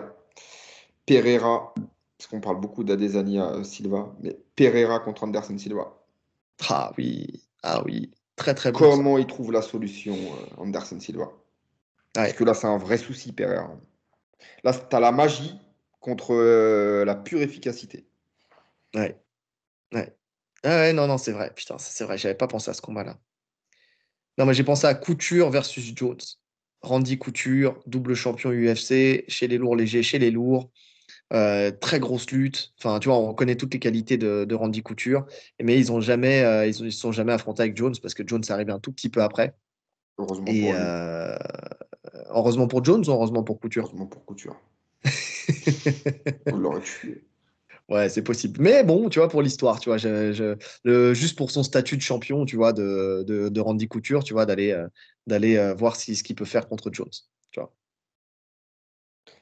B: Pereira. Parce qu'on parle beaucoup d'Adesanya Silva. Mais Pereira contre Anderson Silva.
A: Ah oui. Ah oui. Très, très bon. ça.
B: Comment il trouve la solution, euh, Anderson Silva? Parce
A: Ouais.
B: que là, c'est un vrai souci, Pereira. Là, tu as la magie contre euh, la pure efficacité.
A: Ouais. Ouais. Ah ouais, non, non, c'est vrai. Putain, c'est vrai. J'avais pas pensé à ce combat-là. Non, mais j'ai pensé à Couture versus Jones. Randy Couture, double champion UFC, chez les lourds légers, chez les lourds. Euh, très grosse lutte. Enfin, tu vois, on connaît toutes les qualités de, de Randy Couture, mais ils ont jamais, euh, ils, ont- ils se sont jamais affrontés avec Jones parce que Jones est arrivé un tout petit peu après.
B: Heureusement
A: Et
B: pour lui.
A: euh, heureusement pour Jones ou heureusement pour Couture?
B: Heureusement pour Couture. On l'aurait tué.
A: Ouais, c'est possible. Mais bon, tu vois, pour l'histoire, tu vois, je, je- le, juste pour son statut de champion, tu vois, de, de, de Randy Couture, tu vois, d'aller d'aller voir si, ce qu'il peut faire contre Jones. Tu vois.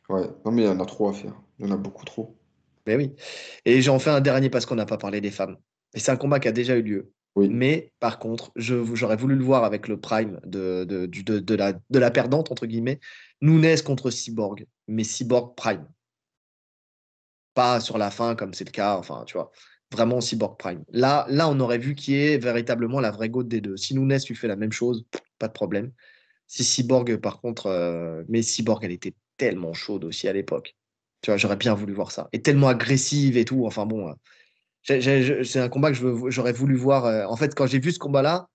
B: Ouais. Non, mais il y en a trop à faire. Il y en a beaucoup trop.
A: Mais oui. Et j'en fais un dernier parce qu'on n'a pas parlé des femmes. Et c'est un combat qui a déjà eu lieu.
B: Oui.
A: Mais par contre, j'aurais voulu le voir avec le prime de, de, de, de la, de la perdante, entre guillemets. Nunes contre Cyborg, mais Cyborg prime. Pas sur la fin, comme c'est le cas, enfin, tu vois. Vraiment Cyborg prime. Là, là, on aurait vu qui est véritablement la vraie gote des deux. Si Nunes lui fait la même chose, pas de problème. Si Cyborg, par contre, euh, mais Cyborg, elle était tellement chaude aussi à l'époque. Tu vois, j'aurais bien voulu voir ça. Et tellement agressive et tout. Enfin bon, j'ai- c'est un combat que j'aurais voulu voir. euh, en fait, quand j'ai vu ce combat-là,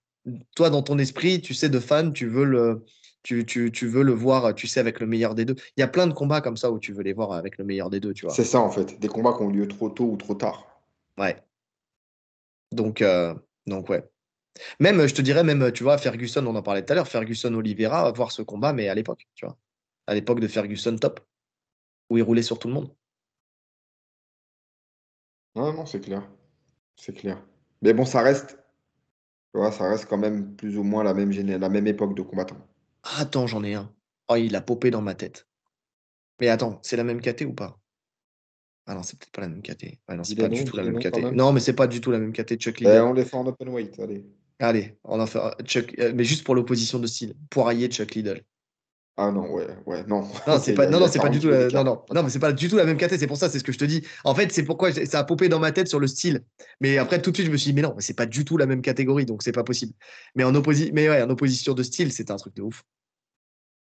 A: toi, dans ton esprit, tu sais, de fan, tu veux le, tu, tu, tu veux le voir, tu sais, avec le meilleur des deux. Il y a plein de combats comme ça où tu veux les voir avec le meilleur des deux, tu vois.
B: C'est ça, en fait. Des combats qui ont lieu trop tôt ou trop tard.
A: Ouais. Donc, euh, donc ouais. Même, je te dirais, même, tu vois, Ferguson, on en parlait tout à l'heure, Ferguson Oliveira, voir ce combat, mais à l'époque, tu vois. À l'époque de Ferguson top, où il roulait sur tout le monde.
B: Non, non, c'est clair. C'est clair. Mais bon, ça reste, ça reste quand même plus ou moins la même, géné- la même époque de combattants.
A: Ah, attends, j'en ai un. Oh, il a popé dans ma tête. Mais attends, c'est la même KT ou pas? Ah non, c'est peut-être pas la même KT. Ouais, non, c'est pas du tout la même KT.
B: même.
A: Non, mais c'est pas du tout la même KT. Chuck
B: Eh,
A: Liddell.
B: on les fait en open weight, allez.
A: Allez, on en fait un Chuck, euh, mais juste pour l'opposition de style. Poirier, Chuck Liddell.
B: Ah non, ouais, ouais, non.
A: Non, c'est pas, non, non, c'est pas
B: 40
A: du tout,
B: kilos
A: la- non, non, non, mais c'est pas du tout la même KT. C'est pour ça, c'est ce que je te dis. En fait, c'est pourquoi ça a popé dans ma tête sur le style. Mais après, tout de suite, je me suis dit, mais non, c'est pas du tout la même catégorie, donc c'est pas possible. Mais en opposi mais ouais, en opposition de style, c'était un truc de ouf.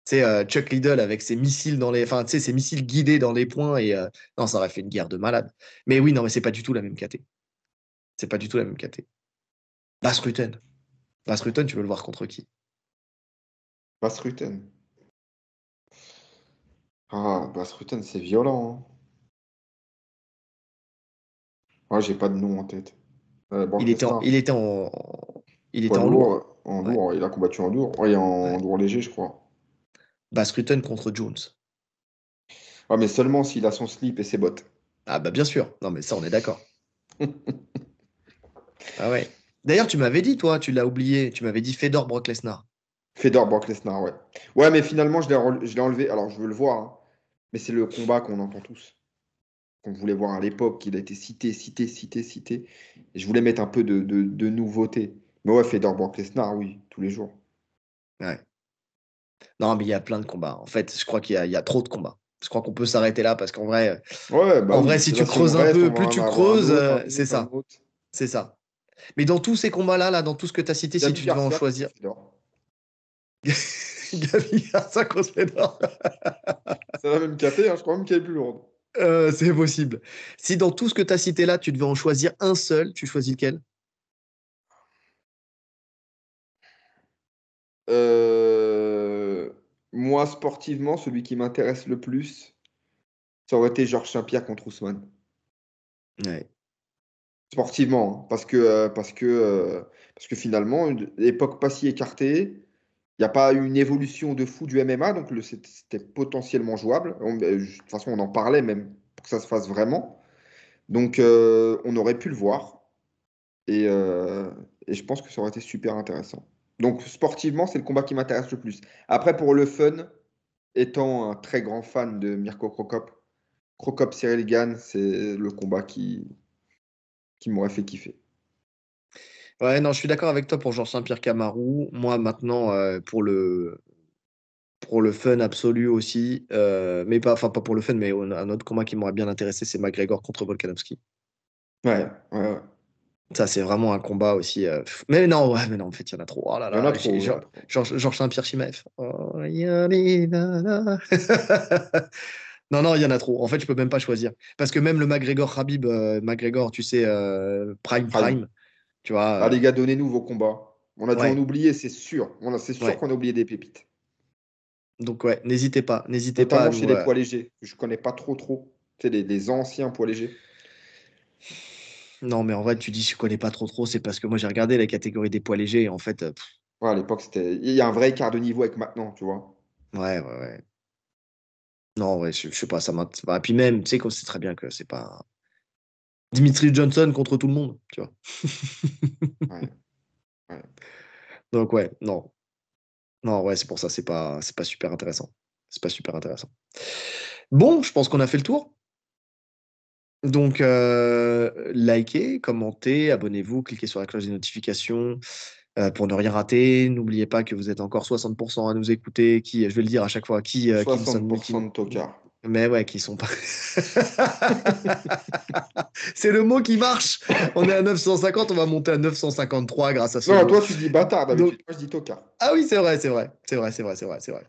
A: C'est euh, Chuck Liddell avec ses missiles dans les, enfin, tu sais, ses missiles guidés dans les points et euh, non, ça aurait fait une guerre de malade. Mais oui, non, mais c'est pas du tout la même KT. C'est pas du tout la même KT. Bas Rutten. Bas Rutten, tu veux le voir contre qui?
B: Bas Rutten. Ah, Bas Rutten, c'est violent. hein. Ouais, j'ai pas de nom en tête. Euh,
A: Il était en, il était en, il était
B: Poids
A: en lourd.
B: lourd, en
A: Ouais.
B: lourd, il a combattu en lourd. Ouais, en
A: Ouais.
B: lourd léger, je crois.
A: Bas Rutten contre Jones.
B: Ouais, mais seulement s'il a son slip et ses bottes.
A: Ah bah bien sûr. Non mais ça on est d'accord. Ah ouais. D'ailleurs tu m'avais dit toi, tu l'as oublié, tu m'avais dit Fedor Brock Lesnar.
B: Fedor Brock Lesnar, ouais. Ouais, mais finalement, je l'ai rel- je l'ai enlevé. Alors, je veux le voir, hein. Mais c'est le combat qu'on entend tous. Qu'on voulait voir à l'époque, qu'il a été cité, cité, cité, cité. Et je voulais mettre un peu de, de, de nouveauté. Mais ouais, Fedor Brock Lesnar, oui, tous les jours.
A: Ouais. Non mais il y a plein de combats. En fait, je crois qu'il y a, il y a trop de combats. Je crois qu'on peut s'arrêter là parce qu'en vrai,
B: Ouais, bah
A: En
B: oui,
A: vrai,
B: parce
A: si tu creuses un
B: reste,
A: peu, plus tu creuses, euh,
B: un
A: c'est ça. c'est ça. Mais dans tous ces combats-là, là, dans tout ce que tu as cité, si tu devais en choisir.
B: C'est la même KT, hein, je crois même qu'elle est plus lourde.
A: Euh, c'est possible. Si dans tout ce que tu as cité là, tu devais en choisir un seul, tu choisis lequel?
B: Euh, Moi, sportivement, celui qui m'intéresse le plus, ça aurait été Georges Saint-Pierre contre Ousmane.
A: Ouais.
B: Sportivement, hein, parce que, euh, parce que, parce que finalement, une époque pas si écartée, n'y a pas eu une évolution de fou du MMA, donc c'était potentiellement jouable. On- euh, de toute façon, on en parlait même pour que ça se fasse vraiment. Donc, euh, on aurait pu le voir. Et, euh, et je pense que ça aurait été super intéressant. Donc, sportivement, c'est le combat qui m'intéresse le plus. Après, pour le fun, étant un très grand fan de Mirko Krokop, Krokop Cyril Gann, c'est le combat qui, qui m'aurait fait kiffer.
A: Ouais, non, je suis d'accord avec toi pour Georges Saint-Pierre Camarou. Moi, maintenant, euh, pour le pour le fun absolu aussi, euh, mais pas, enfin pas pour le fun, mais un autre combat qui m'aurait bien intéressé, c'est McGregor contre Volkanovski.
B: Ouais, ouais, ouais.
A: Ça, c'est vraiment un combat aussi. euh, Mais non, ouais, mais non, en fait, il y en a trop. Oh là là,
B: a
A: Georges-
B: trop.
A: Georges Georges Saint-Pierre Chimaev. Oh, non, non, il y en a trop. En fait, je peux même pas choisir. Parce que même le McGregor Habib, euh, McGregor, tu sais, euh, Prime
B: Prime.
A: Tu vois.
B: Ah,
A: euh,
B: les gars, donnez-nous vos combats. On a dû
A: Ouais.
B: en oublier, c'est sûr. On a- C'est sûr
A: Ouais.
B: qu'on a oublié des pépites.
A: donc, ouais, n'hésitez pas. N'hésitez pas.
B: Notamment
A: nous,
B: chez les
A: euh,
B: poids légers. Je connais pas trop, trop. Tu sais, les, les anciens poids légers.
A: Non, mais en vrai, tu dis, je connais pas trop trop, c'est parce que moi, j'ai regardé la catégorie des poids légers. Et en fait, euh, pff,
B: Ouais, à l'époque, c'était. Il y a un vrai écart de niveau avec maintenant, tu vois.
A: ouais, ouais, ouais. Non, ouais, je, je sais pas, ça m'intéresse pas. Et puis même, tu sais qu'on sait très bien que c'est pas. Dimitri Johnson contre tout le monde, tu vois.
B: Ouais. Ouais.
A: Donc, ouais, non. Non, ouais, c'est pour ça, c'est pas, c'est pas super intéressant. C'est pas super intéressant. Bon, je pense qu'on a fait le tour. Donc, euh, likez, commentez, abonnez-vous, cliquez sur la cloche des notifications euh, pour ne rien rater. N'oubliez pas que vous êtes encore 60% à nous écouter. Qui, je vais le dire à chaque fois, qui, euh, qui nous sommes-
B: 60%
A: qui-
B: de tocards.
A: Mais ouais, qui sont pas. C'est le mot qui marche. On est à 950, on va monter à 953 grâce à ce
B: Non, toi, tu dis bâtard d'habitude.
A: Donc-
B: Moi, je dis tocard.
A: Ah oui, c'est vrai, c'est vrai, c'est vrai, c'est vrai, c'est vrai, c'est vrai.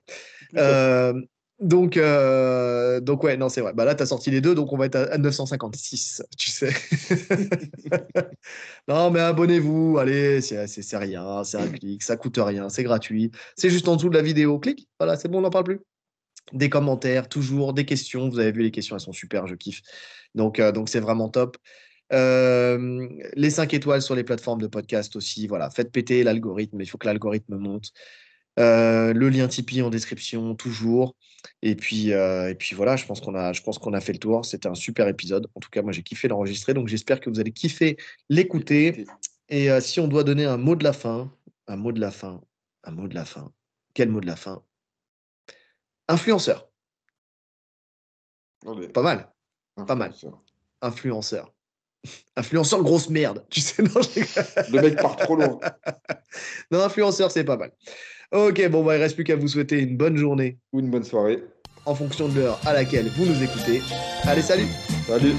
A: Euh, donc, euh, donc ouais, non, c'est vrai. Bah là, tu as sorti les deux, donc on va être à, à 956, tu sais. non, mais abonnez-vous, allez, c'est c'est- c'est rien, c'est un clic, ça coûte rien, c'est gratuit. C'est juste en dessous de la vidéo, clique, voilà, c'est bon, on n'en parle plus. Des commentaires, toujours, des questions. Vous avez vu les questions, elles sont super, je kiffe. Donc, euh, donc c'est vraiment top. Euh, les 5 étoiles sur les plateformes de podcast aussi. Voilà, faites péter l'algorithme. Il faut que l'algorithme monte. Euh, le lien Tipeee en description, toujours. Et puis, euh, et puis voilà, je pense qu'on a, je pense qu'on a fait le tour. C'était un super épisode. En tout cas, moi, j'ai kiffé l'enregistrer. Donc, j'espère que vous allez kiffer l'écouter. Et si on doit donner un mot de la fin, un mot de la fin, un mot de la fin. Quel mot de la fin? Influenceur.
B: Allez,
A: Pas mal. pas mal.
B: influenceur.
A: Influenceur. Influenceur grosse merde. Tu sais, non, je rigole.
B: Le mec part trop loin.
A: non influenceur, c'est pas mal. Ok, bon, bah, il reste plus qu'à vous souhaiter une bonne journée
B: Ou une bonne soirée.
A: en fonction de l'heure à laquelle vous nous écoutez. Allez, salut
B: Salut